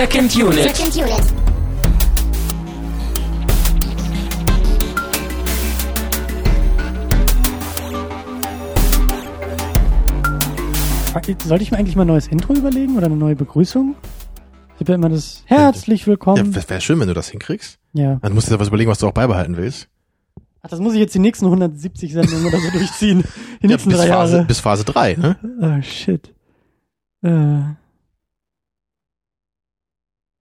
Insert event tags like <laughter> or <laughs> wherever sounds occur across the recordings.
Second Unit. Second Unit. Sollte ich mir eigentlich mal ein neues Intro überlegen oder eine neue Begrüßung? Ich habe ja immer das Herzlich Ja, willkommen. wäre schön, wenn du das hinkriegst. Ja. Dann musst du dir was überlegen, was du auch beibehalten willst. Ach, das muss ich jetzt die nächsten 170 Sendungen oder so durchziehen. Die Ja, nächsten bis drei Phase, Jahre. bis Phase 3, ne? Oh, shit. Äh.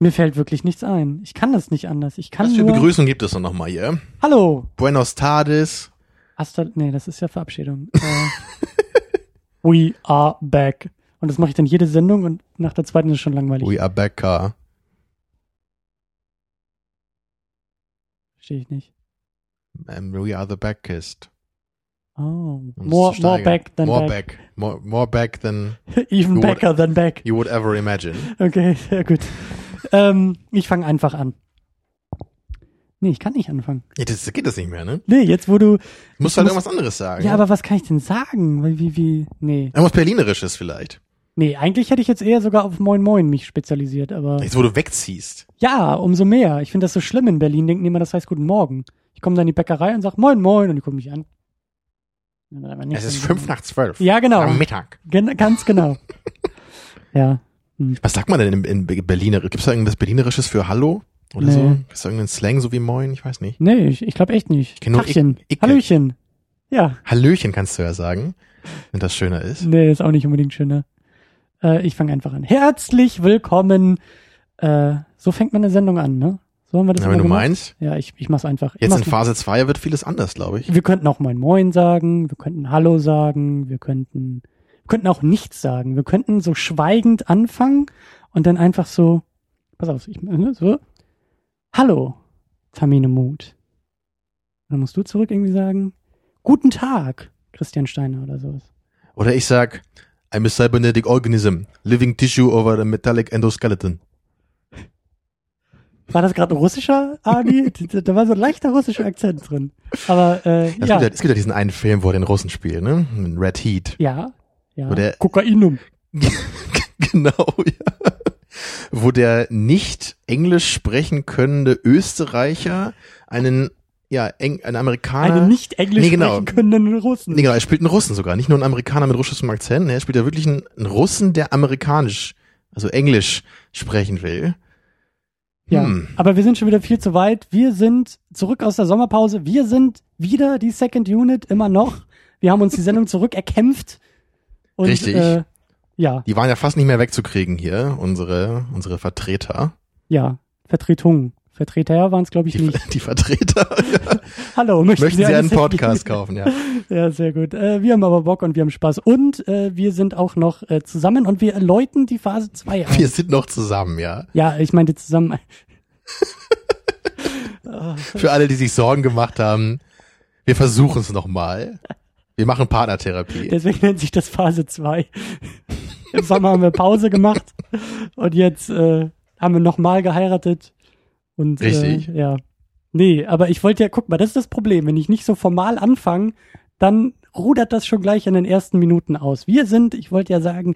Mir fällt wirklich nichts ein. Ich kann das nicht anders. Ich kann Was für nur... Begrüßung gibt es denn nochmal hier? Hallo. Buenos Tardes. Hasta... Nee, das ist ja Verabschiedung. äh, <laughs> we are back. Und das mache ich dann jede Sendung und nach der zweiten ist es schon langweilig. We are back, car. Verstehe ich nicht. Um, we are the backist. Oh. More, more back than more back. back. More, more back than <laughs> Even backer than back. you would ever imagine. Okay, sehr gut. Ähm, ich fange einfach an. Nee, ich kann nicht anfangen. Ja, das geht das nicht mehr, ne? Nee, jetzt wo du. Du musst halt muss- irgendwas anderes sagen. Ja, aber was kann ich denn sagen? Weil Wie, wie, nee. Irgendwas Berlinerisches vielleicht. Nee, eigentlich hätte ich jetzt eher sogar auf Moin Moin mich spezialisiert, aber. Jetzt, wo du wegziehst. Ja, umso mehr. Ich finde das so schlimm in Berlin. Denken immer, das heißt Guten Morgen. Ich komme dann in die Bäckerei und sag Moin Moin und die gucken mich an. Es ist fünf nach zwölf. Ja, genau. Am Mittag. Gen ganz genau. <laughs> ja. Hm. Was sagt man denn in, in Berliner? Gibt es da irgendwas Berlinerisches für Hallo? Oder Nee. so? Ist da irgendein Slang so wie Moin? Ich weiß nicht. Nee, ich, ich glaube echt nicht. Tachchen. Icke. Hallöchen. Ja. Hallöchen kannst du ja sagen, wenn das schöner ist. Nee, ist auch nicht unbedingt schöner. Äh, ich fange einfach an. Herzlich willkommen. Äh, so fängt man eine Sendung an, ne? So haben wir das Ja, immer wenn du gemacht? meinst. Ja, ich, ich mach's einfach. Ich Jetzt in mach's Phase 2 wird vieles anders, glaube ich. Wir könnten auch Moin Moin sagen, wir könnten Hallo sagen, wir könnten, könnten auch nichts sagen. Wir könnten so schweigend anfangen und dann einfach so, pass auf, ich, ne, so, Hallo, Tamine Mut. Dann musst du zurück irgendwie sagen, Guten Tag, Christian Steiner oder sowas. Oder ich sag, I'm a cybernetic organism, living tissue over a metallic endoskeleton. War das gerade ein russischer Adi? <laughs> da war so ein leichter russischer Akzent drin. Aber äh, Es, gibt ja, ja, es gibt ja diesen einen Film, wo er den Russen spielt, ne? Red Heat. ja, ja. Wo der- Kokainum. <laughs> genau, ja. Wo der nicht Englisch sprechen könnende Österreicher einen, ja, Eng, einen Amerikaner. Einen nicht Englisch Nee, genau. sprechen können Russen. Nee, genau, er spielt einen Russen sogar. Nicht nur einen Amerikaner mit russischem Akzent. ne, Er spielt ja wirklich einen, einen Russen, der amerikanisch, also Englisch sprechen will. Ja, Hm. aber wir sind schon wieder viel zu weit. Wir sind zurück aus der Sommerpause. Wir sind wieder die Second Unit, immer noch. Wir haben uns die Sendung zurückerkämpft. Und, Richtig. Äh, ja, Die waren ja fast nicht mehr wegzukriegen hier, unsere, unsere Vertreter. ja, Vertretungen. Vertreter waren es, glaube ich, Die, nicht. <laughs> die Vertreter. ja. <laughs> Hallo, möchten, Möchten Sie eine einen Podcast kaufen, ja. <laughs> Ja, sehr gut. Äh, wir haben aber Bock und wir haben Spaß. Und äh, wir sind auch noch äh, zusammen und wir läuten die Phase 2 ein. Wir sind noch zusammen, ja. Ja, ich meinte zusammen. Für alle, die sich Sorgen gemacht haben, wir versuchen es nochmal. Wir machen Partnertherapie. Deswegen nennt sich das Phase 2. <laughs> Im Sommer haben wir Pause gemacht und jetzt äh, haben wir nochmal geheiratet. Und, Richtig. Äh, ja. Nee, aber ich wollte ja, guck mal, das ist das Problem. Wenn ich nicht so formal anfange, dann rudert das schon gleich in den ersten Minuten aus. Wir sind, ich wollte ja sagen,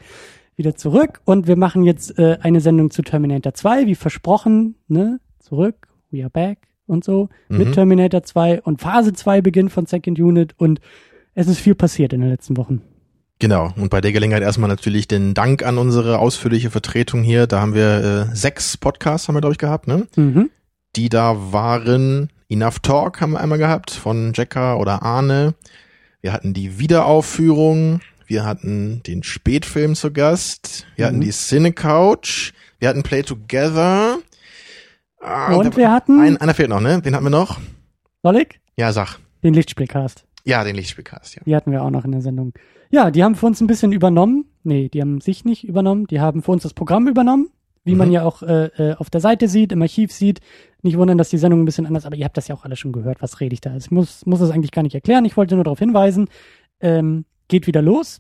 wieder zurück und wir machen jetzt äh, eine Sendung zu Terminator 2, wie versprochen, ne? Zurück, we are back und so, mit Mhm. Terminator 2 und Phase 2 beginnt von Second Unit und es ist viel passiert in den letzten Wochen. Genau. Und bei der Gelegenheit erstmal natürlich den Dank an unsere ausführliche Vertretung hier. Da haben wir äh, sechs Podcasts, haben wir, glaube ich, gehabt, ne? Mhm. Die da waren. Enough Talk haben wir einmal gehabt von Jacka oder Arne. Wir hatten die Wiederaufführung. Wir hatten den Spätfilm zu Gast. Wir hatten Mhm. die Cine Couch. Wir hatten Play Together. Ah, Und da- wir hatten, ein, einer fehlt noch, ne? Den hatten wir noch. soll ich? Ja, sag. Den Lichtspielcast. Ja, den Lichtspielcast, ja. Die hatten wir auch noch in der Sendung. Ja, die haben für uns ein bisschen übernommen. Nee, die haben sich nicht übernommen. Die haben für uns das Programm übernommen. Wie man Mhm. ja auch äh, äh, auf der Seite sieht, im Archiv sieht. Nicht wundern, dass die Sendung ein bisschen anders, aber ihr habt das ja auch alle schon gehört. Was rede ich da? Ich muss, muss das eigentlich gar nicht erklären. Ich wollte nur darauf hinweisen. Ähm, geht wieder los.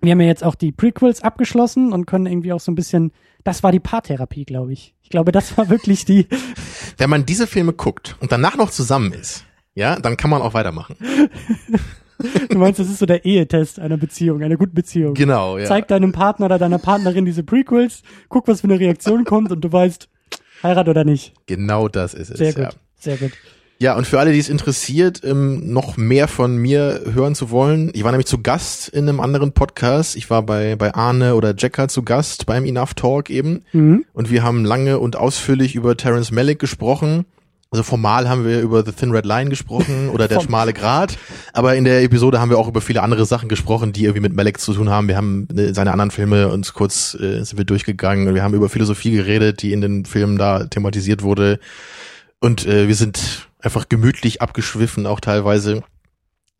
Wir haben ja jetzt auch die Prequels abgeschlossen und können irgendwie auch so ein bisschen, das war die Paartherapie, glaube ich. Ich glaube, das war wirklich die, Wenn man diese Filme guckt und danach noch zusammen ist, ja, dann kann man auch weitermachen. <laughs> Du meinst, das ist so der Ehetest einer Beziehung, einer guten Beziehung. Genau, ja. Zeig deinem Partner oder deiner Partnerin diese Prequels, guck, was für eine Reaktion kommt und du weißt, Heirat oder nicht. Genau das ist es. Sehr gut, Ja. sehr gut. Ja, und für alle, die es interessiert, ähm, noch mehr von mir hören zu wollen, ich war nämlich zu Gast in einem anderen Podcast. Ich war bei, bei Arne oder Jacker zu Gast beim Enough Talk eben. Mhm. Und wir haben lange und ausführlich über Terence Malick gesprochen. Also formal haben wir über The Thin Red Line gesprochen <laughs> oder der schmale Grat. Aber in der Episode haben wir auch über viele andere Sachen gesprochen, die irgendwie mit Malick zu tun haben. Wir haben äh, seine anderen Filme uns kurz äh, sind wir durchgegangen und wir haben über Philosophie geredet, die in den Filmen da thematisiert wurde. Und äh, wir sind einfach gemütlich abgeschwiffen, auch teilweise.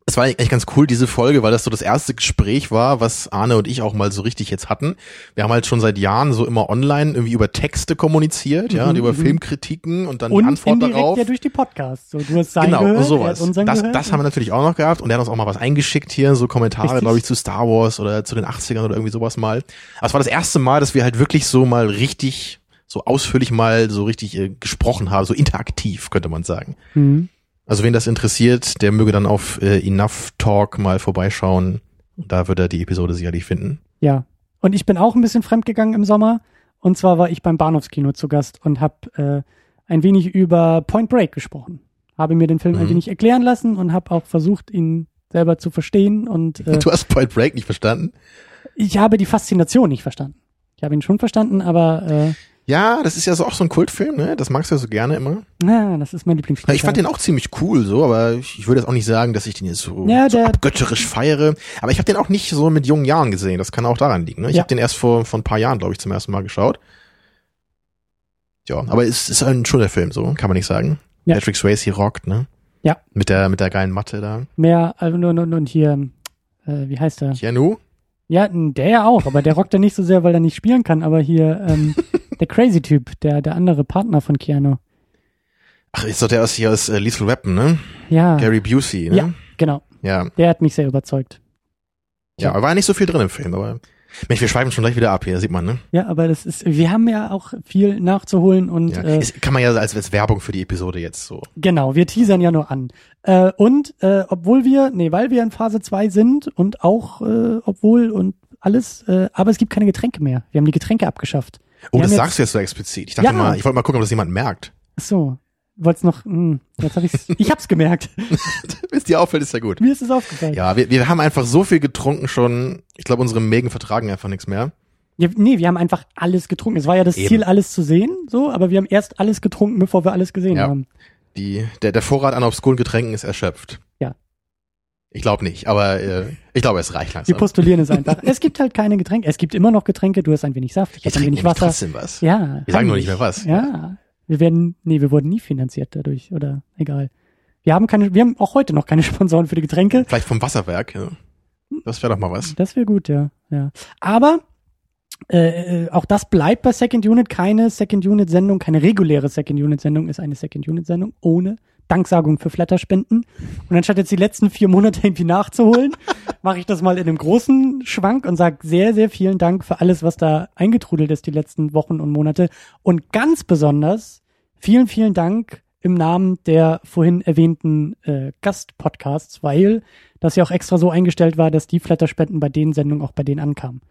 Es war eigentlich ganz cool, diese Folge, weil das so das erste Gespräch war, was Arne und ich auch mal so richtig jetzt hatten. Wir haben halt schon seit Jahren so immer online irgendwie über Texte kommuniziert, ja, Mhm, und über mhm. Filmkritiken und dann die Und Antwort indirekt darauf. ja durch die Podcasts. So, du hast sein Genau, gehört, sowas. Das, gehört. das haben wir natürlich auch noch gehabt und er hat uns auch mal was eingeschickt hier, so Kommentare, glaube ich, zu Star Wars oder zu den 80ern oder irgendwie sowas mal. Aber es war das erste Mal, dass wir halt wirklich so mal richtig, so ausführlich mal so richtig äh, gesprochen haben, so interaktiv, könnte man sagen. Mhm. Also wen das interessiert, der möge dann auf äh, Enough Talk mal vorbeischauen. Da wird er die Episode sicherlich finden. Ja. Und ich bin auch ein bisschen fremdgegangen im Sommer. Und zwar war ich beim Bahnhofskino zu Gast und habe äh, ein wenig über Point Break gesprochen. Habe mir den Film ein Mhm. wenig erklären lassen und habe auch versucht, ihn selber zu verstehen. Und äh, Du hast Point Break nicht verstanden? ich habe die Faszination nicht verstanden. Ich habe ihn schon verstanden, aber äh, Ja, das ist ja so auch so ein Kultfilm, ne? Das magst du ja so gerne immer. na, das ist mein Lieblingsfilm. Ich fand den auch ziemlich cool, so, aber ich, würde jetzt auch nicht sagen, dass ich den jetzt so, Ja, so der- abgötterisch feiere. Aber ich habe den auch nicht so mit jungen Jahren gesehen. Das kann auch daran liegen. Ne? Ich Ja. habe den erst vor, vor ein paar Jahren, glaube ich, zum ersten Mal geschaut. Ja, aber es ist ein schöner Film, so kann man nicht sagen. Ja. Patrick Swayze rockt, ne? Ja. Mit der mit der geilen Matte da. Mehr, also und, und, und hier, äh, wie heißt er? Keanu? Ja, der ja auch, aber der rockt ja nicht so sehr, weil er nicht spielen kann. Aber hier, ähm, <laughs> der Crazy-Typ, der, der andere Partner von Keanu. Ach, ist doch der aus hier aus äh, Lethal Weapon, ne? Ja, Gary Busey, ne? Ja. genau. Ja, Der hat mich sehr überzeugt. ja, aber war nicht so viel drin im Film, aber Mensch, wir schweifen schon gleich wieder ab hier, sieht man, ne? Ja, aber das ist, wir haben ja auch viel nachzuholen und Ja. äh, Ist, kann man ja als, als Werbung für die Episode jetzt so. genau, wir teasern ja nur an. Äh, und äh, obwohl wir, nee, weil wir in Phase 2 sind und auch, äh, obwohl und alles, äh, aber es gibt keine Getränke mehr. Wir haben die Getränke abgeschafft. Oh, das sagst du jetzt so explizit. Ich dachte Ja. mal, ich wollte mal gucken, ob das jemand merkt. Ach so, wollt's noch, hm, jetzt hab ich's, <laughs> ich hab's gemerkt. <laughs> Es dir auffällt, ist ja gut. Mir ist es aufgefallen. Ja, wir, wir haben einfach so viel getrunken schon. Ich glaube, unsere Mägen vertragen einfach nichts mehr. Ja, nee, wir haben einfach alles getrunken. Es war ja das Eben. Ziel, alles zu sehen, so, aber wir haben erst alles getrunken, bevor wir alles gesehen Ja. haben. Die, der, der Vorrat an obskuren Getränken ist erschöpft. Ich glaube nicht, aber äh, ich glaube, es reicht Wir langsam. postulieren es einfach. es gibt halt keine Getränke. Es gibt immer noch Getränke. Du hast ein wenig Saft, ich Wir habe ein wenig Wasser. trotzdem was. Ja. Wir sagen nur nicht mehr was. Ja. Wir werden, nee, wir wurden nie finanziert dadurch, oder egal. Wir haben keine, wir haben auch heute noch keine <laughs> Sponsoren für die Getränke. Vielleicht vom Wasserwerk. Ja. Das wäre doch mal was. Das wäre gut, ja, ja. Aber äh, äh, auch das bleibt bei Second Unit keine Second Unit Sendung, keine reguläre Second Unit Sendung ist eine Second Unit Sendung ohne Danksagung für Flatterspenden. Und anstatt jetzt die letzten vier Monate irgendwie nachzuholen, <laughs> mache ich das mal in einem großen Schwank und sage sehr, sehr vielen Dank für alles, was da eingetrudelt ist die letzten Wochen und Monate. Und ganz besonders vielen, vielen Dank im Namen der vorhin erwähnten äh, Gastpodcasts, weil das ja auch extra so eingestellt war, dass die Flatterspenden bei den Sendungen auch bei denen ankamen.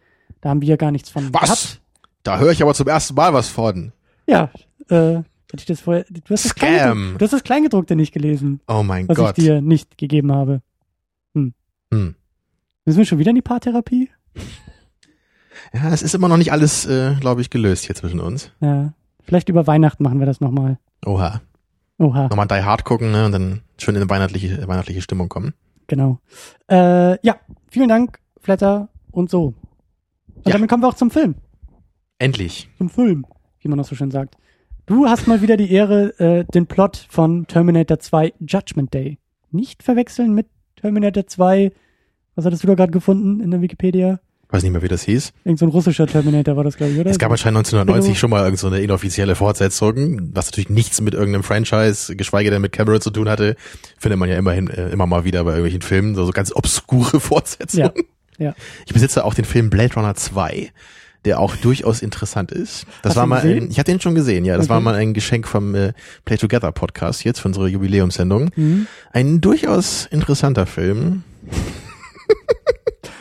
Da haben wir gar nichts von Was? gehabt. Da höre ich aber zum ersten Mal was von. Ja, äh, hätte ich das vorher, du hast das. Kleingedruckte, du hast das Kleingedruckte nicht gelesen, Oh mein was Gott. ich dir nicht gegeben habe. Hm. Müssen wir schon wieder in die Paartherapie? Ja, es ist immer noch nicht alles, äh, glaube ich, gelöst hier zwischen uns. Ja. Vielleicht über Weihnachten machen wir das nochmal. Oha. Oha, Nochmal Die Hard gucken, ne? Und dann schön in eine weihnachtliche, weihnachtliche Stimmung kommen. genau. Äh, ja, vielen Dank, Flatter und so. Und Ja. damit kommen wir auch zum Film. Endlich. Zum Film, wie man auch so schön sagt. Du hast mal wieder die Ehre, äh, den Plot von Terminator 2 Judgment Day nicht verwechseln mit Terminator 2. Was hattest du da gerade gefunden in der Wikipedia? Weiß nicht mehr, wie das hieß. Irgend so ein russischer Terminator war das, glaube ich, oder? Es gab anscheinend 1990 Genau. schon mal irgend so eine inoffizielle Fortsetzung, was natürlich nichts mit irgendeinem Franchise, geschweige denn mit Cameron zu tun hatte. Findet man ja immerhin äh, immer mal wieder bei irgendwelchen Filmen, so, so ganz obskure <laughs> Fortsetzungen. Ja, ja. Ich besitze auch den Film Blade Runner 2, der auch durchaus interessant ist. Das Hast war ihn mal ein, ich hatte den schon gesehen, ja. Das Okay. war mal ein Geschenk vom äh, Play Together Podcast jetzt für unsere Jubiläumssendung. Mhm. Ein durchaus interessanter Film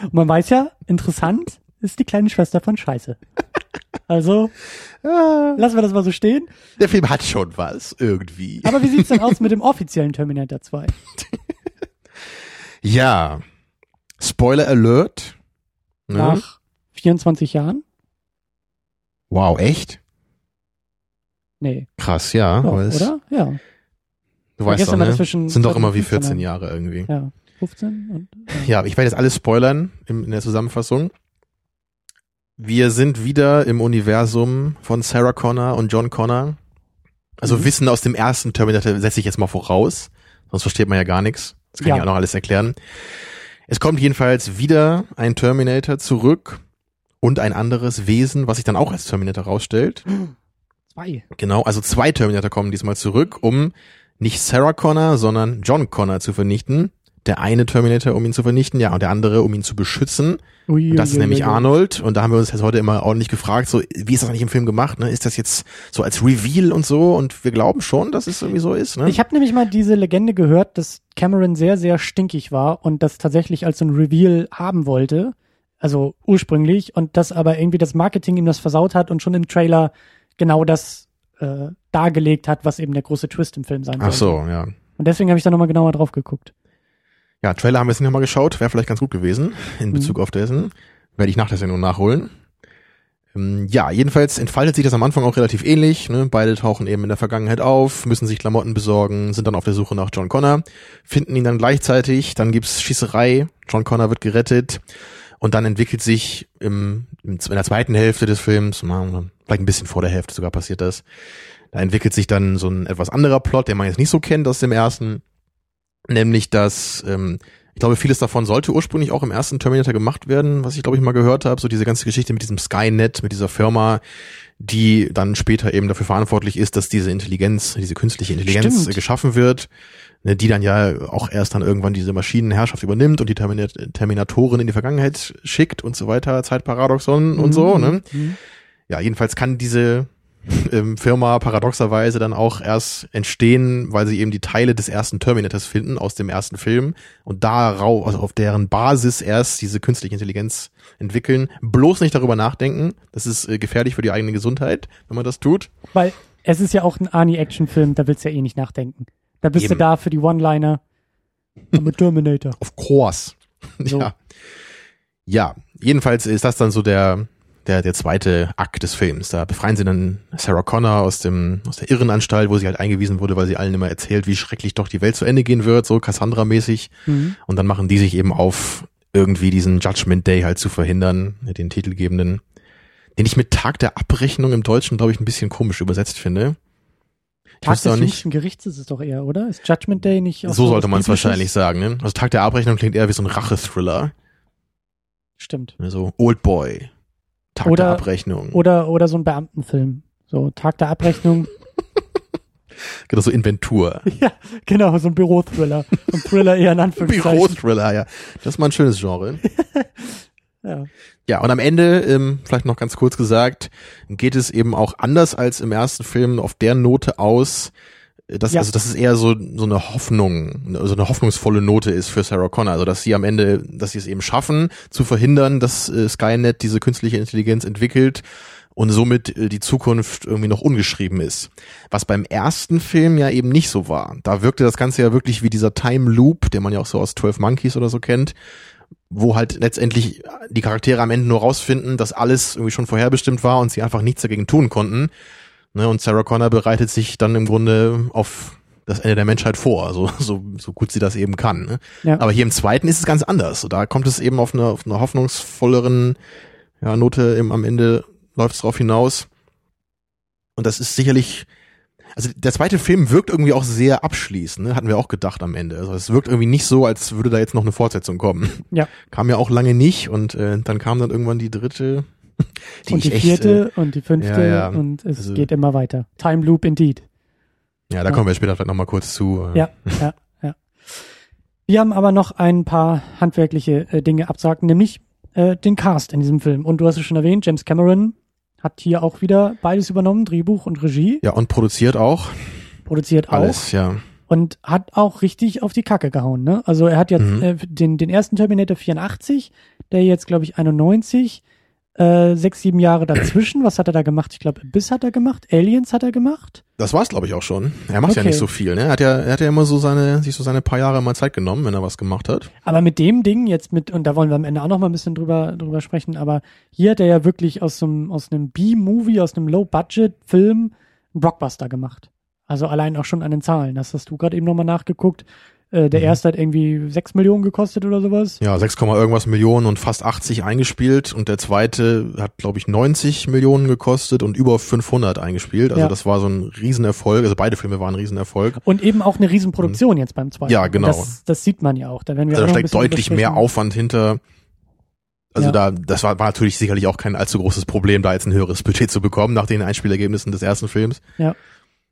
Und <laughs> man weiß ja, interessant ist die kleine Schwester von Scheiße. Also, Ja, <laughs> lassen wir das mal so stehen. der Film hat schon was, irgendwie. Aber wie sieht's denn aus mit dem <laughs> offiziellen Terminator 2? Ja. Spoiler Alert. Ne? Nach 24 Jahren? Wow, echt? Nee. Krass, ja. Ja, aber es- oder? Ja. Du weißt doch, wir ne? Sind doch immer wie 2015 14 Jahre irgendwie. Ja. 15 und. Ja, ich werde jetzt alles spoilern im, in der Zusammenfassung. Wir sind wieder im Universum von Sarah Connor und John Connor. Also Mhm. Wissen aus dem ersten Terminator setze ich jetzt mal voraus. Sonst versteht man ja gar nichts. Das kann Ja. ich auch noch alles erklären. Es kommt jedenfalls wieder ein Terminator zurück und ein anderes Wesen, was sich dann auch als Terminator rausstellt. Zwei. Genau, also zwei Terminator kommen diesmal zurück, um nicht Sarah Connor, sondern John Connor zu vernichten. Der eine Terminator, um ihn zu vernichten, ja, und der andere, um ihn zu beschützen. Ui, Und das ist ui, nämlich ui, ui. Arnold. Und da haben wir uns jetzt heute immer ordentlich gefragt, so, wie ist das eigentlich im Film gemacht? Ne? Ist das jetzt so als Reveal und so? Und wir glauben schon, dass es irgendwie so ist. Ne? Ich habe nämlich mal diese Legende gehört, dass Cameron sehr, sehr stinkig war und das tatsächlich als so ein Reveal haben wollte. Also ursprünglich. Und das aber irgendwie das Marketing ihm das versaut hat und schon im Trailer genau das äh, dargelegt hat, was eben der große Twist im Film sein soll. Ach so, ja. Und deswegen habe ich da nochmal genauer drauf geguckt. Ja, Trailer haben wir jetzt nicht nochmal geschaut. Wäre vielleicht ganz gut gewesen in Mhm. Bezug auf dessen. Werde ich nach der Sendung nachholen. Ähm, Ja, jedenfalls entfaltet sich das am Anfang auch relativ ähnlich. Ne? Beide tauchen eben in der Vergangenheit auf, müssen sich Klamotten besorgen, sind dann auf der Suche nach John Connor, finden ihn dann gleichzeitig, dann gibt's Schießerei, John Connor wird gerettet und dann entwickelt sich im, in der zweiten Hälfte des Films, vielleicht ein bisschen vor der Hälfte sogar passiert das, da entwickelt sich dann so ein etwas anderer Plot, den man jetzt nicht so kennt aus dem ersten, nämlich dass ähm, ich glaube, vieles davon sollte ursprünglich auch im ersten Terminator gemacht werden, was ich glaube ich mal gehört habe, so diese ganze Geschichte mit diesem Skynet, mit dieser Firma, die dann später eben dafür verantwortlich ist, dass diese Intelligenz, diese künstliche Intelligenz Stimmt. äh, geschaffen wird, ne, die dann ja auch erst dann irgendwann diese Maschinenherrschaft übernimmt und die Terminat Terminatoren in die Vergangenheit schickt und so weiter, Zeitparadoxon und so, ne? Mhm. Ja, jedenfalls kann diese ähm, Firma paradoxerweise dann auch erst entstehen, weil sie eben die Teile des ersten Terminators finden aus dem ersten Film und darauf, also auf deren Basis erst diese künstliche Intelligenz entwickeln. Bloß nicht darüber nachdenken. Das ist äh, gefährlich für die eigene Gesundheit, wenn man das tut. Weil es ist ja auch ein Arnie-Action-Film, da willst du ja eh nicht nachdenken. Da bist Eben. du da für die One-Liner. A Terminator. Of course. So. Ja. Ja, jedenfalls ist das dann so der, der, der zweite Akt des Films. Da befreien sie dann Sarah Connor aus dem, aus der Irrenanstalt, wo sie halt eingewiesen wurde, weil sie allen immer erzählt, wie schrecklich doch die Welt zu Ende gehen wird, so Cassandra-mäßig. Mhm. Und dann machen die sich eben auf, irgendwie diesen Judgment Day halt zu verhindern, den titelgebenden, den ich mit Tag der Abrechnung im Deutschen, glaube ich, ein bisschen komisch übersetzt finde. Ich Tag des nicht, Gerichts ist es doch eher, oder? Ist Judgment Day nicht auch so sollte man es wahrscheinlich sagen. Ne? Also Tag der Abrechnung klingt eher wie so ein Rache-Thriller. Stimmt. So Old Boy. Tag Oder- der Abrechnung. Oder, oder so ein Beamtenfilm. So Tag der Abrechnung. <laughs> Genau, so Inventur. <laughs> ja, genau, so ein Bürothriller. So ein Thriller eher in Anführungszeichen. Büro-Thriller, ja. Das ist mal ein schönes Genre. <laughs> Ja. Ja, und am Ende, ähm, vielleicht noch ganz kurz gesagt, geht es eben auch anders als im ersten Film auf der Note aus, dass, Ja. also, dass es eher so, so eine Hoffnung, so eine hoffnungsvolle Note ist für Sarah Connor. Also, dass sie am Ende, dass sie es eben schaffen, zu verhindern, dass äh, Skynet diese künstliche Intelligenz entwickelt und somit äh, die Zukunft irgendwie noch ungeschrieben ist. Was beim ersten Film ja eben nicht so war. Da wirkte das Ganze ja wirklich wie dieser Time Loop, den man ja auch so aus 12 Monkeys oder so kennt, wo halt letztendlich die Charaktere am Ende nur rausfinden, dass alles irgendwie schon vorherbestimmt war und sie einfach nichts dagegen tun konnten. Ne, und Sarah Connor bereitet sich dann im Grunde auf das Ende der Menschheit vor, so, <laughs> so, so gut sie das eben kann. Ne? Ja. Aber hier im zweiten ist es ganz anders. Da kommt es eben auf eine, auf eine hoffnungsvolleren ja, Note im, am Ende läuft es drauf hinaus. Und das ist sicherlich, also der zweite Film wirkt irgendwie auch sehr abschließend, ne? hatten wir auch gedacht am Ende. Also es wirkt irgendwie nicht so, als würde da jetzt noch eine Fortsetzung kommen. Ja. Kam ja auch lange nicht und äh, dann kam dann irgendwann die dritte, <laughs> die und die echt, vierte und die fünfte ja, ja. und es Also- geht immer weiter. Time Loop indeed. äh, ja, da kommen wir später vielleicht nochmal kurz zu. äh. Ja, ja, ja. Wir haben aber noch ein paar handwerkliche äh, Dinge abzuhaken, nämlich äh, den Cast in diesem Film. Und du hast es schon erwähnt, James Cameron hat hier auch wieder beides übernommen, Drehbuch und Regie, Ja, und produziert auch produziert auch. alles, ja. und hat auch richtig auf die Kacke gehauen. Ne? Also er hat jetzt Mhm. äh, den, den ersten Terminator 84, der jetzt, glaube ich, 91, äh, sechs, sieben Jahre dazwischen. Was hat er da gemacht? Ich glaube, Abyss hat er gemacht, Aliens hat er gemacht. Das war's, glaube ich, auch schon. Er macht ja Okay. nicht so viel, ne? Er hat ja, er hat ja immer so seine, sich so seine paar Jahre mal Zeit genommen, wenn er was gemacht hat. Aber mit dem Ding jetzt mit, und da wollen wir am Ende auch noch mal ein bisschen drüber, drüber sprechen, aber hier hat er ja wirklich aus so einem, aus einem B-Movie, aus einem Low-Budget-Film einen Blockbuster gemacht. Also allein auch schon an den Zahlen. Das hast du gerade eben nochmal nachgeguckt. Äh, der Mhm. erste hat irgendwie sechs Millionen gekostet oder sowas. Ja, 6, irgendwas Millionen und fast 80 eingespielt und der zweite hat, glaube ich, 90 Millionen gekostet und über 500 eingespielt. Also Ja. das war so ein Riesenerfolg. Also beide Filme waren ein Riesenerfolg. Und eben auch eine Riesenproduktion jetzt beim zweiten. Ja, genau. Das, das sieht man ja auch. Da werden wir Also auch da steckt deutlich mehr. Aufwand hinter. Also Ja. da, das war, war natürlich sicherlich auch kein allzu großes Problem, da jetzt ein höheres Budget zu bekommen nach den Einspielergebnissen des ersten Films. Ja.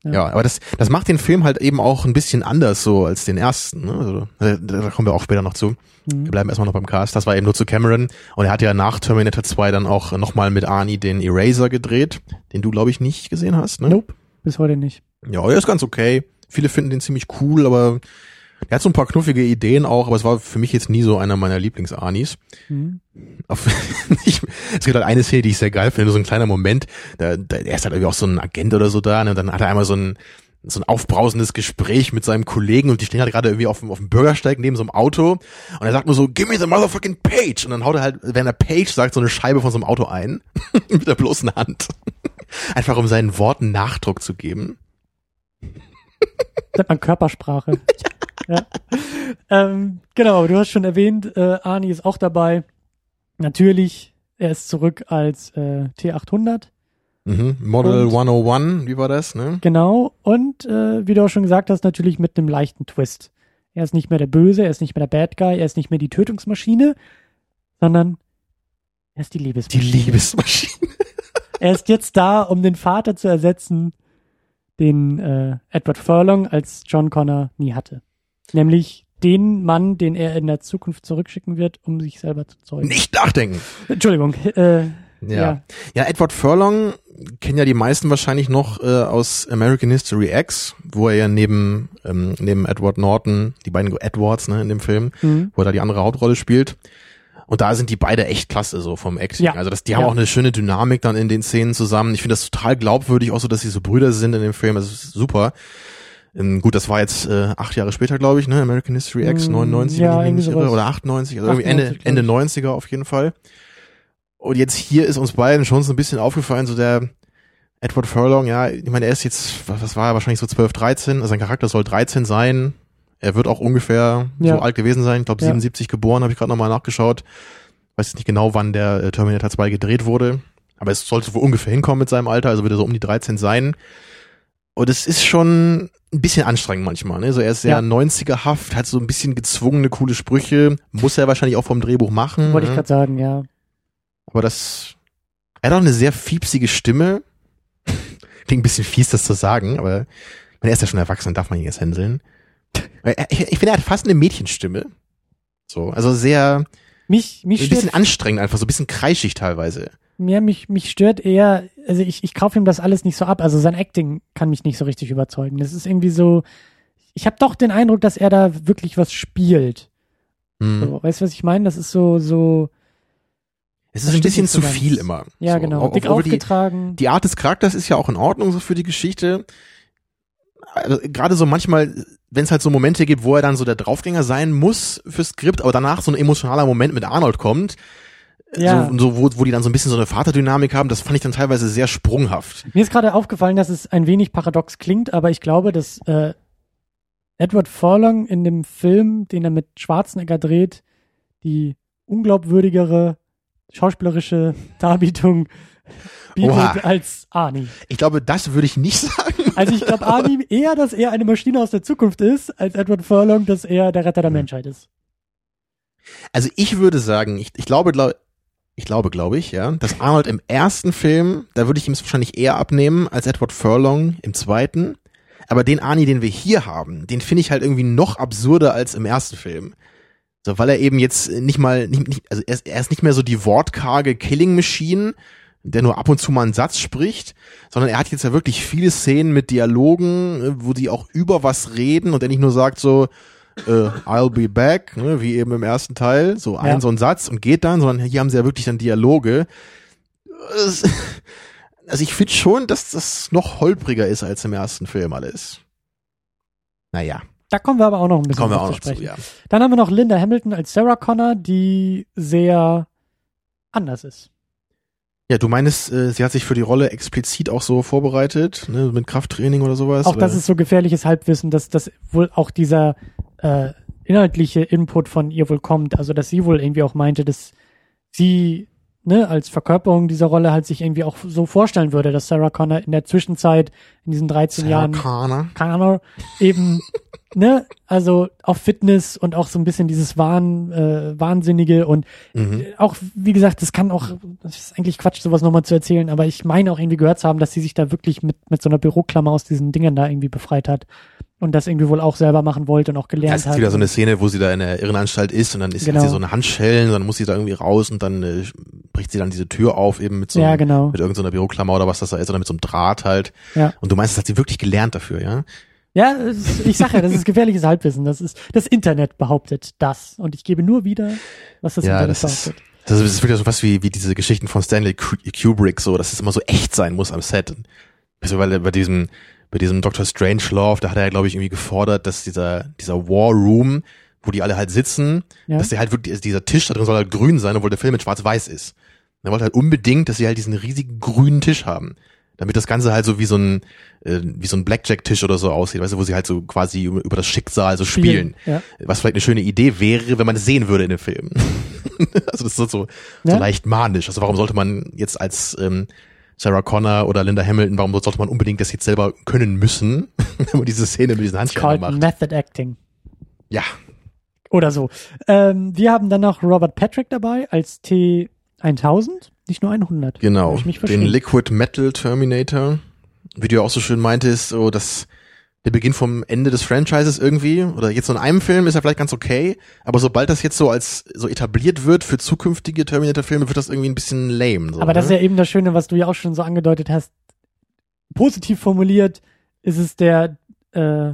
Ja, Ja. aber das, das macht den Film halt eben auch ein bisschen anders so als den ersten. Ne? Also, da, da kommen wir auch später noch zu. Mhm. Wir bleiben erstmal noch beim Cast. Das war eben nur zu Cameron. Und er hat ja nach Terminator 2 dann auch nochmal mit Arnie den Eraser gedreht, den du, glaube ich, nicht gesehen hast. Ne? Nope, bis heute nicht. Ja, der ist ganz okay. Viele finden den ziemlich cool, aber er hat so ein paar knuffige Ideen auch, aber es war für mich jetzt nie so einer meiner Lieblings-Arnis. Mhm. <laughs> Es gibt halt eine Szene, die ich sehr geil finde, so ein kleiner Moment, da, da er ist halt irgendwie auch so ein Agent oder so da, ne, und dann hat er einmal so ein so ein aufbrausendes Gespräch mit seinem Kollegen und die stehen halt gerade irgendwie auf dem, auf dem Bürgersteig neben so einem Auto und er sagt nur so, give me the motherfucking page und dann haut er halt, wenn er page sagt, so eine Scheibe von so einem Auto ein <laughs> mit der bloßen Hand. <laughs> Einfach um seinen Worten Nachdruck zu geben. Das nennt man Körpersprache. ja. Ähm, genau, du hast schon erwähnt, äh, Arnie ist auch dabei. Natürlich, er ist zurück als äh, T800. Mhm. Model Und- 101, wie war das, ne? Genau. Und äh, wie du auch schon gesagt hast, natürlich mit einem leichten Twist. Er ist nicht mehr der Böse, er ist nicht mehr der Bad Guy, er ist nicht mehr die Tötungsmaschine, sondern er ist die Die Liebesmaschine. Liebesmaschine. <laughs> Er ist jetzt da, um den Vater zu ersetzen, den äh, Edward Furlong als John Connor nie hatte. Nämlich den Mann, den er in der Zukunft zurückschicken wird, um sich selber zu zeugen. Nicht nachdenken. Entschuldigung. Äh, Ja. Ja. ja. Edward Furlong kennen ja die meisten wahrscheinlich noch äh, aus American History X, wo er ja neben, ähm, neben Edward Norton, die beiden Edwards ne, in dem Film, mhm. wo er da die andere Hauptrolle spielt. Und da sind die beide echt klasse so vom Acting. Ja. Also das, die haben Ja. auch eine schöne Dynamik dann in den Szenen zusammen. Ich finde das total glaubwürdig, auch so, dass sie so Brüder sind in dem Film. Das ist super. Ähm, gut, das war jetzt äh, acht Jahre später, glaube ich, ne? American History X, Mm, 99, ja, wenn ich mich irgendwie nicht irre, oder 98, also irgendwie Ende, 98, glaub Ende ich. 90er auf jeden Fall. Und jetzt hier ist uns beiden schon so ein bisschen aufgefallen, so der Edward Furlong, ja, ich meine, er ist jetzt, was, was war er, wahrscheinlich so 12, 13, also sein Charakter soll 13 sein. Er wird auch ungefähr Ja. so alt gewesen sein, ich glaube Ja. 77 geboren, habe ich gerade nochmal nachgeschaut. Weiß jetzt nicht genau, wann der äh, Terminator 2 gedreht wurde, aber es sollte wohl ungefähr hinkommen mit seinem Alter, also wird er so um die 13 sein. Und es ist schon ein bisschen anstrengend manchmal, ne? So er ist sehr Ja. 90er-haft, hat so ein bisschen gezwungene, coole Sprüche, muss er wahrscheinlich auch vom Drehbuch machen. Wollte ich ne? gerade sagen, ja. Aber das, er hat auch eine sehr fiepsige Stimme. Klingt ein bisschen fies, das zu sagen, aber ich meine, er ist ja schon erwachsen, darf man ihn jetzt hänseln. Er- Ich, ich finde, er hat fast eine Mädchenstimme. So, also sehr, Mich, mich ein bisschen anstrengend einfach, so ein bisschen kreischig teilweise. Ja, mich, mich stört eher, also ich, ich kaufe ihm das alles nicht so ab. Also sein Acting kann mich nicht so richtig überzeugen. Das ist irgendwie so, ich habe doch den Eindruck, dass er da wirklich was spielt. Hm. So, weißt du, was ich meine? Das ist so, so, Es ist ein bisschen zu ganz. viel immer. ja so, genau, dick obwohl die, aufgetragen. die Art des Charakters ist ja auch in Ordnung so für die Geschichte. Also, Gerade so manchmal, wenn es halt so Momente gibt, wo er dann so der Draufgänger sein muss fürs Skript, aber danach so ein emotionaler Moment mit Arnold kommt, Ja. so, so wo, wo die dann so ein bisschen so eine Vaterdynamik haben, das fand ich dann teilweise sehr sprunghaft. Mir ist gerade aufgefallen, dass es ein wenig paradox klingt, aber ich glaube, dass äh, Edward Furlong in dem Film, den er mit Schwarzenegger dreht, die unglaubwürdigere schauspielerische Darbietung bietet Oha. als Arnie. Ich glaube, das würde ich nicht <laughs> sagen. Also ich glaube Arnie eher, dass er eine Maschine aus der Zukunft ist, als Edward Furlong, dass er der Retter der. Menschheit ist. Also ich würde sagen, ich, ich glaube, glaub, ich glaube, glaube ich, ja, dass Arnold im ersten Film, da würde ich ihm es wahrscheinlich eher abnehmen als Edward Furlong im zweiten. Aber den Arnie, den wir hier haben, den finde ich halt irgendwie noch absurder als im ersten Film. So, weil er eben jetzt nicht mal, nicht, nicht, also er ist, er ist nicht mehr so die wortkarge Killing Machine, der nur ab und zu mal einen Satz spricht, sondern er hat jetzt ja wirklich viele Szenen mit Dialogen, wo die auch über was reden und er nicht nur sagt so, äh, I'll be back, ne, wie eben im ersten Teil, so ein Ja. so ein Satz und geht dann, sondern hier haben sie ja wirklich dann Dialoge. Also ich finde schon, dass das noch holpriger ist als im ersten Film alles. Naja, Da kommen wir aber auch noch ein bisschen kommen wir auch noch zu zu, sprechen. ja. Dann haben wir noch Linda Hamilton als Sarah Connor, die sehr anders ist. Ja, du meinst, äh, sie hat sich für die Rolle explizit auch so vorbereitet, ne, mit Krafttraining oder sowas? Auch oder? das ist so gefährliches Halbwissen, dass das wohl auch dieser äh, inhaltliche Input von ihr wohl kommt. Also dass sie wohl irgendwie auch meinte, dass sie ne, als Verkörperung dieser Rolle halt sich irgendwie auch so vorstellen würde, dass Sarah Connor in der Zwischenzeit in diesen 13 Sarah Jahren Connor. Connor eben <laughs> ne, also auf Fitness und auch so ein bisschen dieses Wahn, äh, Wahnsinnige und Mhm. äh, auch, wie gesagt, das kann auch, das ist eigentlich Quatsch, sowas nochmal zu erzählen, aber ich meine auch irgendwie gehört zu haben, dass sie sich da wirklich mit, mit so einer Büroklammer aus diesen Dingen da irgendwie befreit hat und das irgendwie wohl auch selber machen wollte und auch Ja, gelernt es ist hat. wieder so eine Szene, wo sie da in der Irrenanstalt ist und dann ist Genau. hat sie so eine Handschellen und dann muss sie da irgendwie raus und dann äh, bricht sie dann diese Tür auf eben mit so ja, genau. mit irgendeiner Büroklammer oder was das da ist oder mit so einem Draht halt. Ja. Und du meinst, das hat sie wirklich gelernt dafür, ja? Ja, ist- ich sage ja, das ist gefährliches Halbwissen. Das ist, das Internet behauptet das. Und ich gebe nur wieder, was das ja, Internet das ist, behauptet. das ist wirklich so was wie, wie diese Geschichten von Stanley Ku- Kubrick, so, dass es immer so echt sein muss am Set. Also, weil er bei diesem, bei diesem Dr. Strangelove, da hat er glaube ich, irgendwie gefordert, dass dieser, dieser War Room, wo die alle halt sitzen, Ja. dass der halt wirklich, also dieser Tisch da drin soll halt grün sein, obwohl der Film mit schwarz-weiß ist. Und er wollte halt unbedingt, dass sie halt diesen riesigen grünen Tisch haben. Damit das Ganze halt so wie so ein, äh, wie so ein Blackjack-Tisch oder so aussieht, weißt du, wo sie halt so quasi über, das Schicksal so spielen. Ja. Was vielleicht eine schöne Idee wäre, wenn man es sehen würde in dem Film. <laughs> also das ist so, so Ja. leicht manisch. Also warum sollte man jetzt als ähm, Sarah Connor oder Linda Hamilton, warum sollte man unbedingt das jetzt selber können müssen, <laughs> wenn man diese Szene mit diesen Handschellen macht? Method Acting. Ja, Oder so. Ähm, wir haben dann noch Robert Patrick dabei als T1000, nicht nur 100. genau. Den. Liquid Metal Terminator. Wie du ja auch so schön meintest, so dass der Beginn vom Ende des Franchises irgendwie, oder jetzt so in einem Film ist er vielleicht ganz okay, aber sobald das jetzt so als so etabliert wird für zukünftige Terminator-Filme, wird das irgendwie ein bisschen lame. So, Aber das ist ne? ja eben das Schöne, was du ja auch schon so angedeutet hast. Positiv formuliert ist es der, äh,